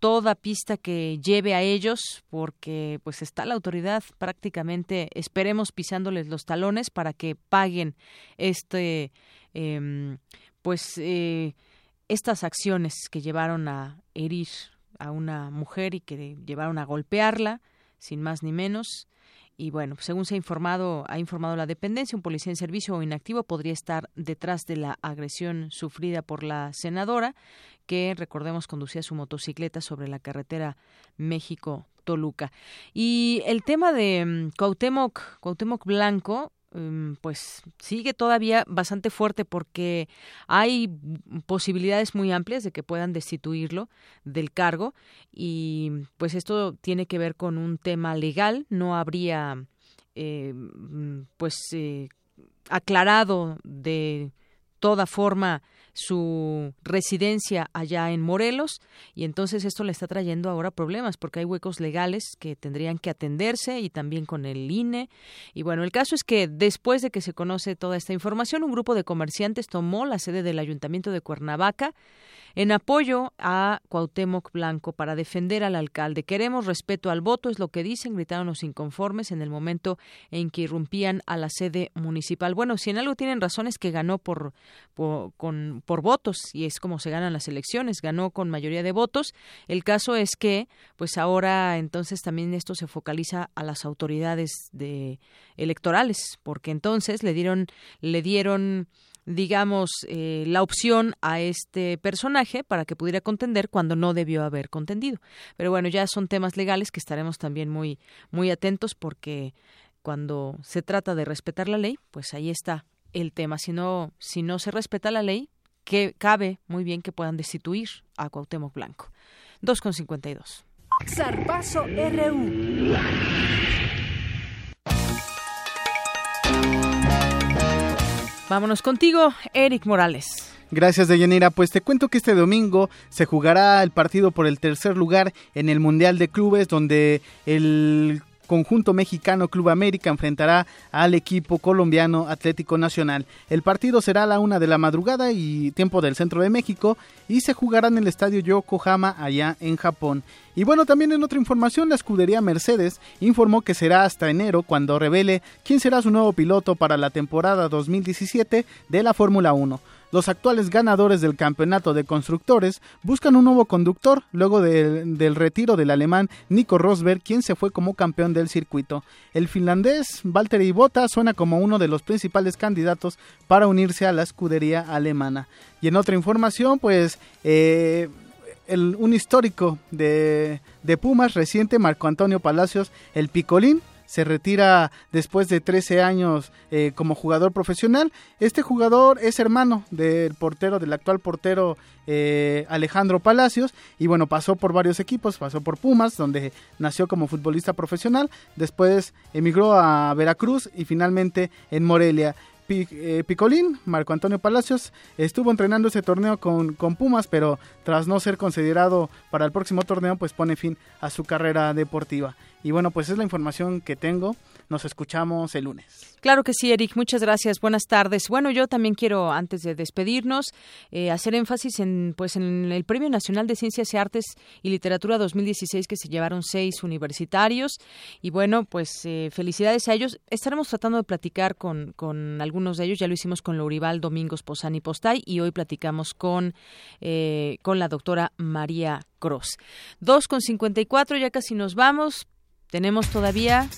Speaker 1: toda pista que lleve a ellos, porque pues está la autoridad prácticamente, esperemos pisándoles los talones para que paguen este, eh, pues eh, estas acciones que llevaron a herir a una mujer y que llevaron a golpearla, sin más ni menos. Y bueno, según se ha informado, ha informado la dependencia, un policía en servicio o inactivo podría estar detrás de la agresión sufrida por la senadora, que recordemos conducía su motocicleta sobre la carretera México Toluca. Y el tema de mm, Cuauhtémoc, Cuauhtémoc Blanco, pues sigue todavía bastante fuerte porque hay posibilidades muy amplias de que puedan destituirlo del cargo y pues esto tiene que ver con un tema legal. No habría eh, pues eh, aclarado de toda forma su residencia allá en Morelos y entonces esto le está trayendo ahora problemas porque hay huecos legales que tendrían que atenderse y también con el INE. Y bueno, el caso es que después de que se conoce toda esta información, un grupo de comerciantes tomó la sede del Ayuntamiento de Cuernavaca en apoyo a Cuauhtémoc Blanco para defender al alcalde. Queremos respeto al voto, es lo que dicen, gritaron los inconformes en el momento en que irrumpían a la sede municipal. Bueno, si en algo tienen razón es que ganó por, con, por votos y es como se ganan las elecciones, ganó con mayoría de votos. El caso es que, pues ahora entonces también esto se focaliza a las autoridades de electorales, porque entonces le dieron, le dieron digamos, eh, la opción a este personaje para que pudiera contender cuando no debió haber contendido. Pero bueno, ya son temas legales que estaremos también muy, muy atentos porque cuando se trata de respetar la ley, pues ahí está el tema. Si no, si no se respeta la ley, que cabe muy bien que puedan destituir a Cuauhtémoc Blanco. 2,52.
Speaker 54: Zarpazo RU.
Speaker 1: Vámonos contigo, Eric Morales.
Speaker 8: Gracias, Deyanira. Pues te cuento que este domingo se jugará el partido por el tercer lugar en el Mundial de Clubes, donde el conjunto mexicano Club América enfrentará al equipo colombiano Atlético Nacional. El partido será a la una de la madrugada y tiempo del centro de México y se jugará en el estadio Yokohama allá en Japón. Y bueno, también en otra información, la escudería Mercedes informó que será hasta enero cuando revele quién será su nuevo piloto para la temporada 2017 de la Fórmula 1 los actuales ganadores del campeonato de constructores buscan un nuevo conductor luego del retiro del alemán Nico Rosberg, quien se fue como campeón del circuito. El finlandés Valtteri Bottas suena como uno de los principales candidatos para unirse a la escudería alemana. Y en otra información, pues... Eh, un histórico de Pumas reciente, Marco Antonio Palacios, el Picolín, se retira después de 13 años eh, como jugador profesional. Este jugador es hermano del portero, del actual portero eh, Alejandro Palacios, y bueno, pasó por varios equipos, pasó por Pumas, donde nació como futbolista profesional, después emigró a Veracruz y finalmente en Morelia. Eh, Picolín, Marco Antonio Palacios, estuvo entrenando ese torneo con, con, Pumas, pero tras no ser considerado para el próximo torneo, pues pone fin a su carrera deportiva. Y bueno, pues es la información que tengo. Nos escuchamos el lunes.
Speaker 1: Claro que sí, Eric. Muchas gracias. Buenas tardes. Bueno, yo también quiero, antes de despedirnos, eh, hacer énfasis en, pues, en el Premio Nacional de Ciencias y Artes y Literatura 2016 que se llevaron seis universitarios. Y bueno, pues eh, felicidades a ellos. Estaremos tratando de platicar con, con algunos de ellos. Ya lo hicimos con Lourival Domingos Posani Postay y hoy platicamos con, eh, con la doctora María Cross. 2 con 54, ya casi nos vamos. Tenemos todavía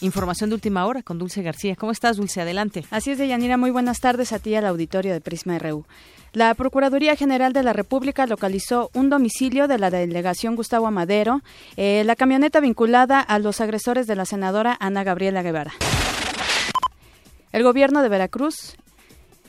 Speaker 1: Información de última hora con Dulce García. ¿Cómo estás, Dulce? Adelante.
Speaker 55: Así es, Deyanira. Muy buenas tardes a ti al auditorio de Prisma RU. La Procuraduría General de la República localizó un domicilio de la delegación Gustavo Amadero, eh, la camioneta vinculada a los agresores de la senadora Ana Gabriela Guevara. El gobierno de Veracruz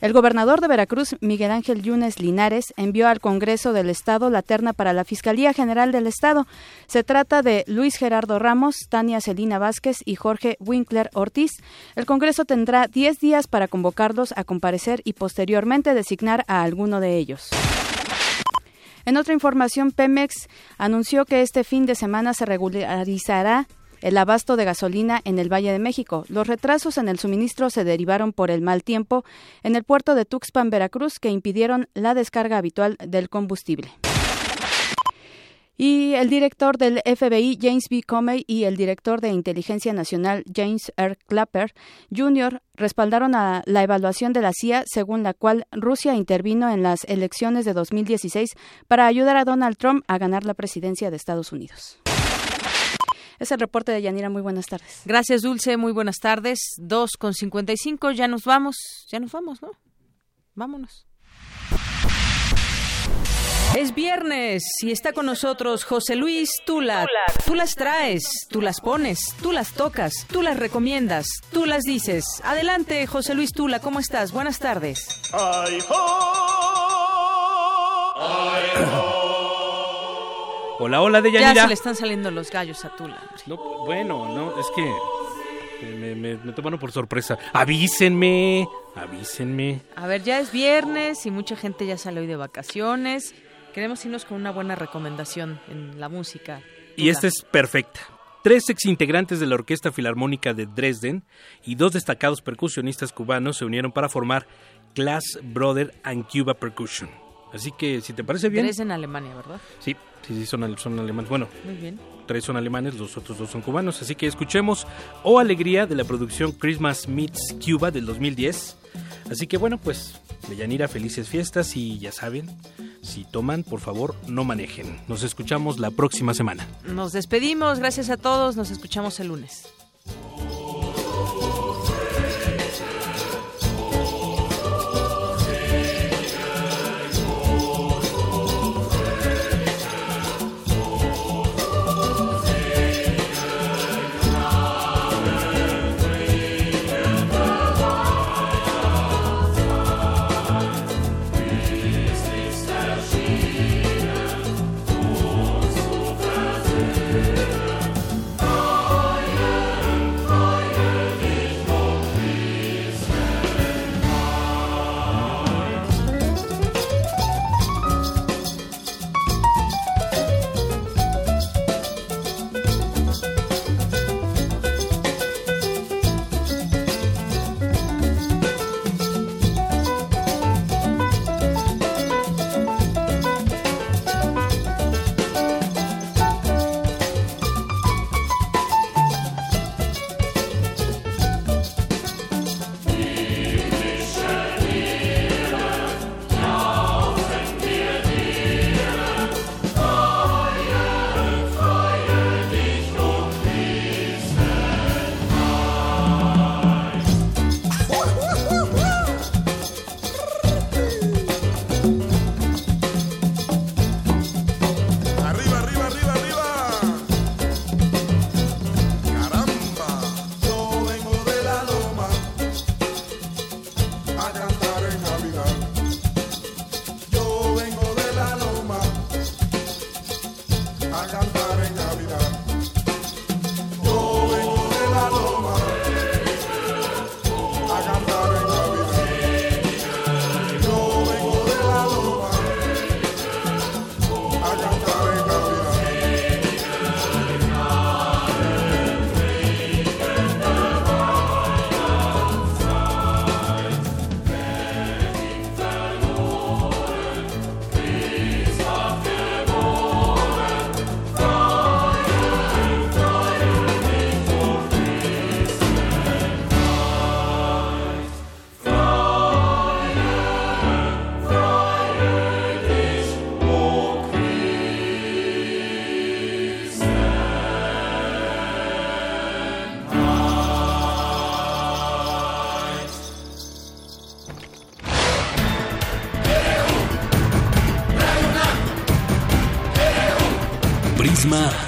Speaker 55: el gobernador de Veracruz, Miguel Ángel Yunes Linares, envió al Congreso del Estado la terna para la Fiscalía General del Estado. Se trata de Luis Gerardo Ramos, Tania Celina Vázquez y Jorge Winkler Ortiz. El Congreso tendrá 10 días para convocarlos a comparecer y posteriormente designar a alguno de ellos. En otra información, Pemex anunció que este fin de semana se regularizará el abasto de gasolina en el Valle de México. Los retrasos en el suministro se derivaron por el mal tiempo en el puerto de Tuxpan, Veracruz, que impidieron la descarga habitual del combustible. Y el director del FBI, James B. Comey, y el director de Inteligencia Nacional, James R. Clapper Jr., respaldaron a la evaluación de la CIA, según la cual Rusia intervino en las elecciones de 2016 para ayudar a Donald Trump a ganar la presidencia de Estados Unidos. Es el reporte de Yanira. Muy buenas tardes.
Speaker 1: Gracias, Dulce. Muy buenas tardes. Dos con cincuenta y cinco. Ya nos vamos. Ya nos vamos, ¿no? Vámonos. Es viernes y está con nosotros José Luis Tula. Tú las traes, tú las pones, tú las tocas, tú las recomiendas, tú las dices. Adelante, José Luis Tula, ¿cómo estás? Buenas tardes. Ay,
Speaker 34: Hola, hola de Yanira.
Speaker 1: Ya se le están saliendo los gallos a Tula.
Speaker 34: No, bueno, no, es que Me, me, me tomaron por sorpresa. Avísenme, avísenme.
Speaker 1: A ver, ya es viernes y mucha gente ya sale hoy de vacaciones. Queremos irnos con una buena recomendación en la música.
Speaker 34: Y esta es perfecta. Tres exintegrantes de la Orquesta Filarmónica de Dresden y dos destacados percusionistas cubanos se unieron para formar Class Brother and Cuba Percussion. Así que, si te parece bien...
Speaker 1: Dresden, Alemania, ¿verdad?
Speaker 34: Sí, sí, sí, son, son alemanes. Bueno,
Speaker 1: Muy bien.
Speaker 34: tres son alemanes, los otros dos son cubanos. Así que escuchemos Oh Alegría de la producción Christmas Meets Cuba del 2010. Así que bueno, pues, Deyanira, felices fiestas y ya saben, si toman, por favor, no manejen. Nos escuchamos la próxima semana.
Speaker 1: Nos despedimos, gracias a todos, nos escuchamos el lunes.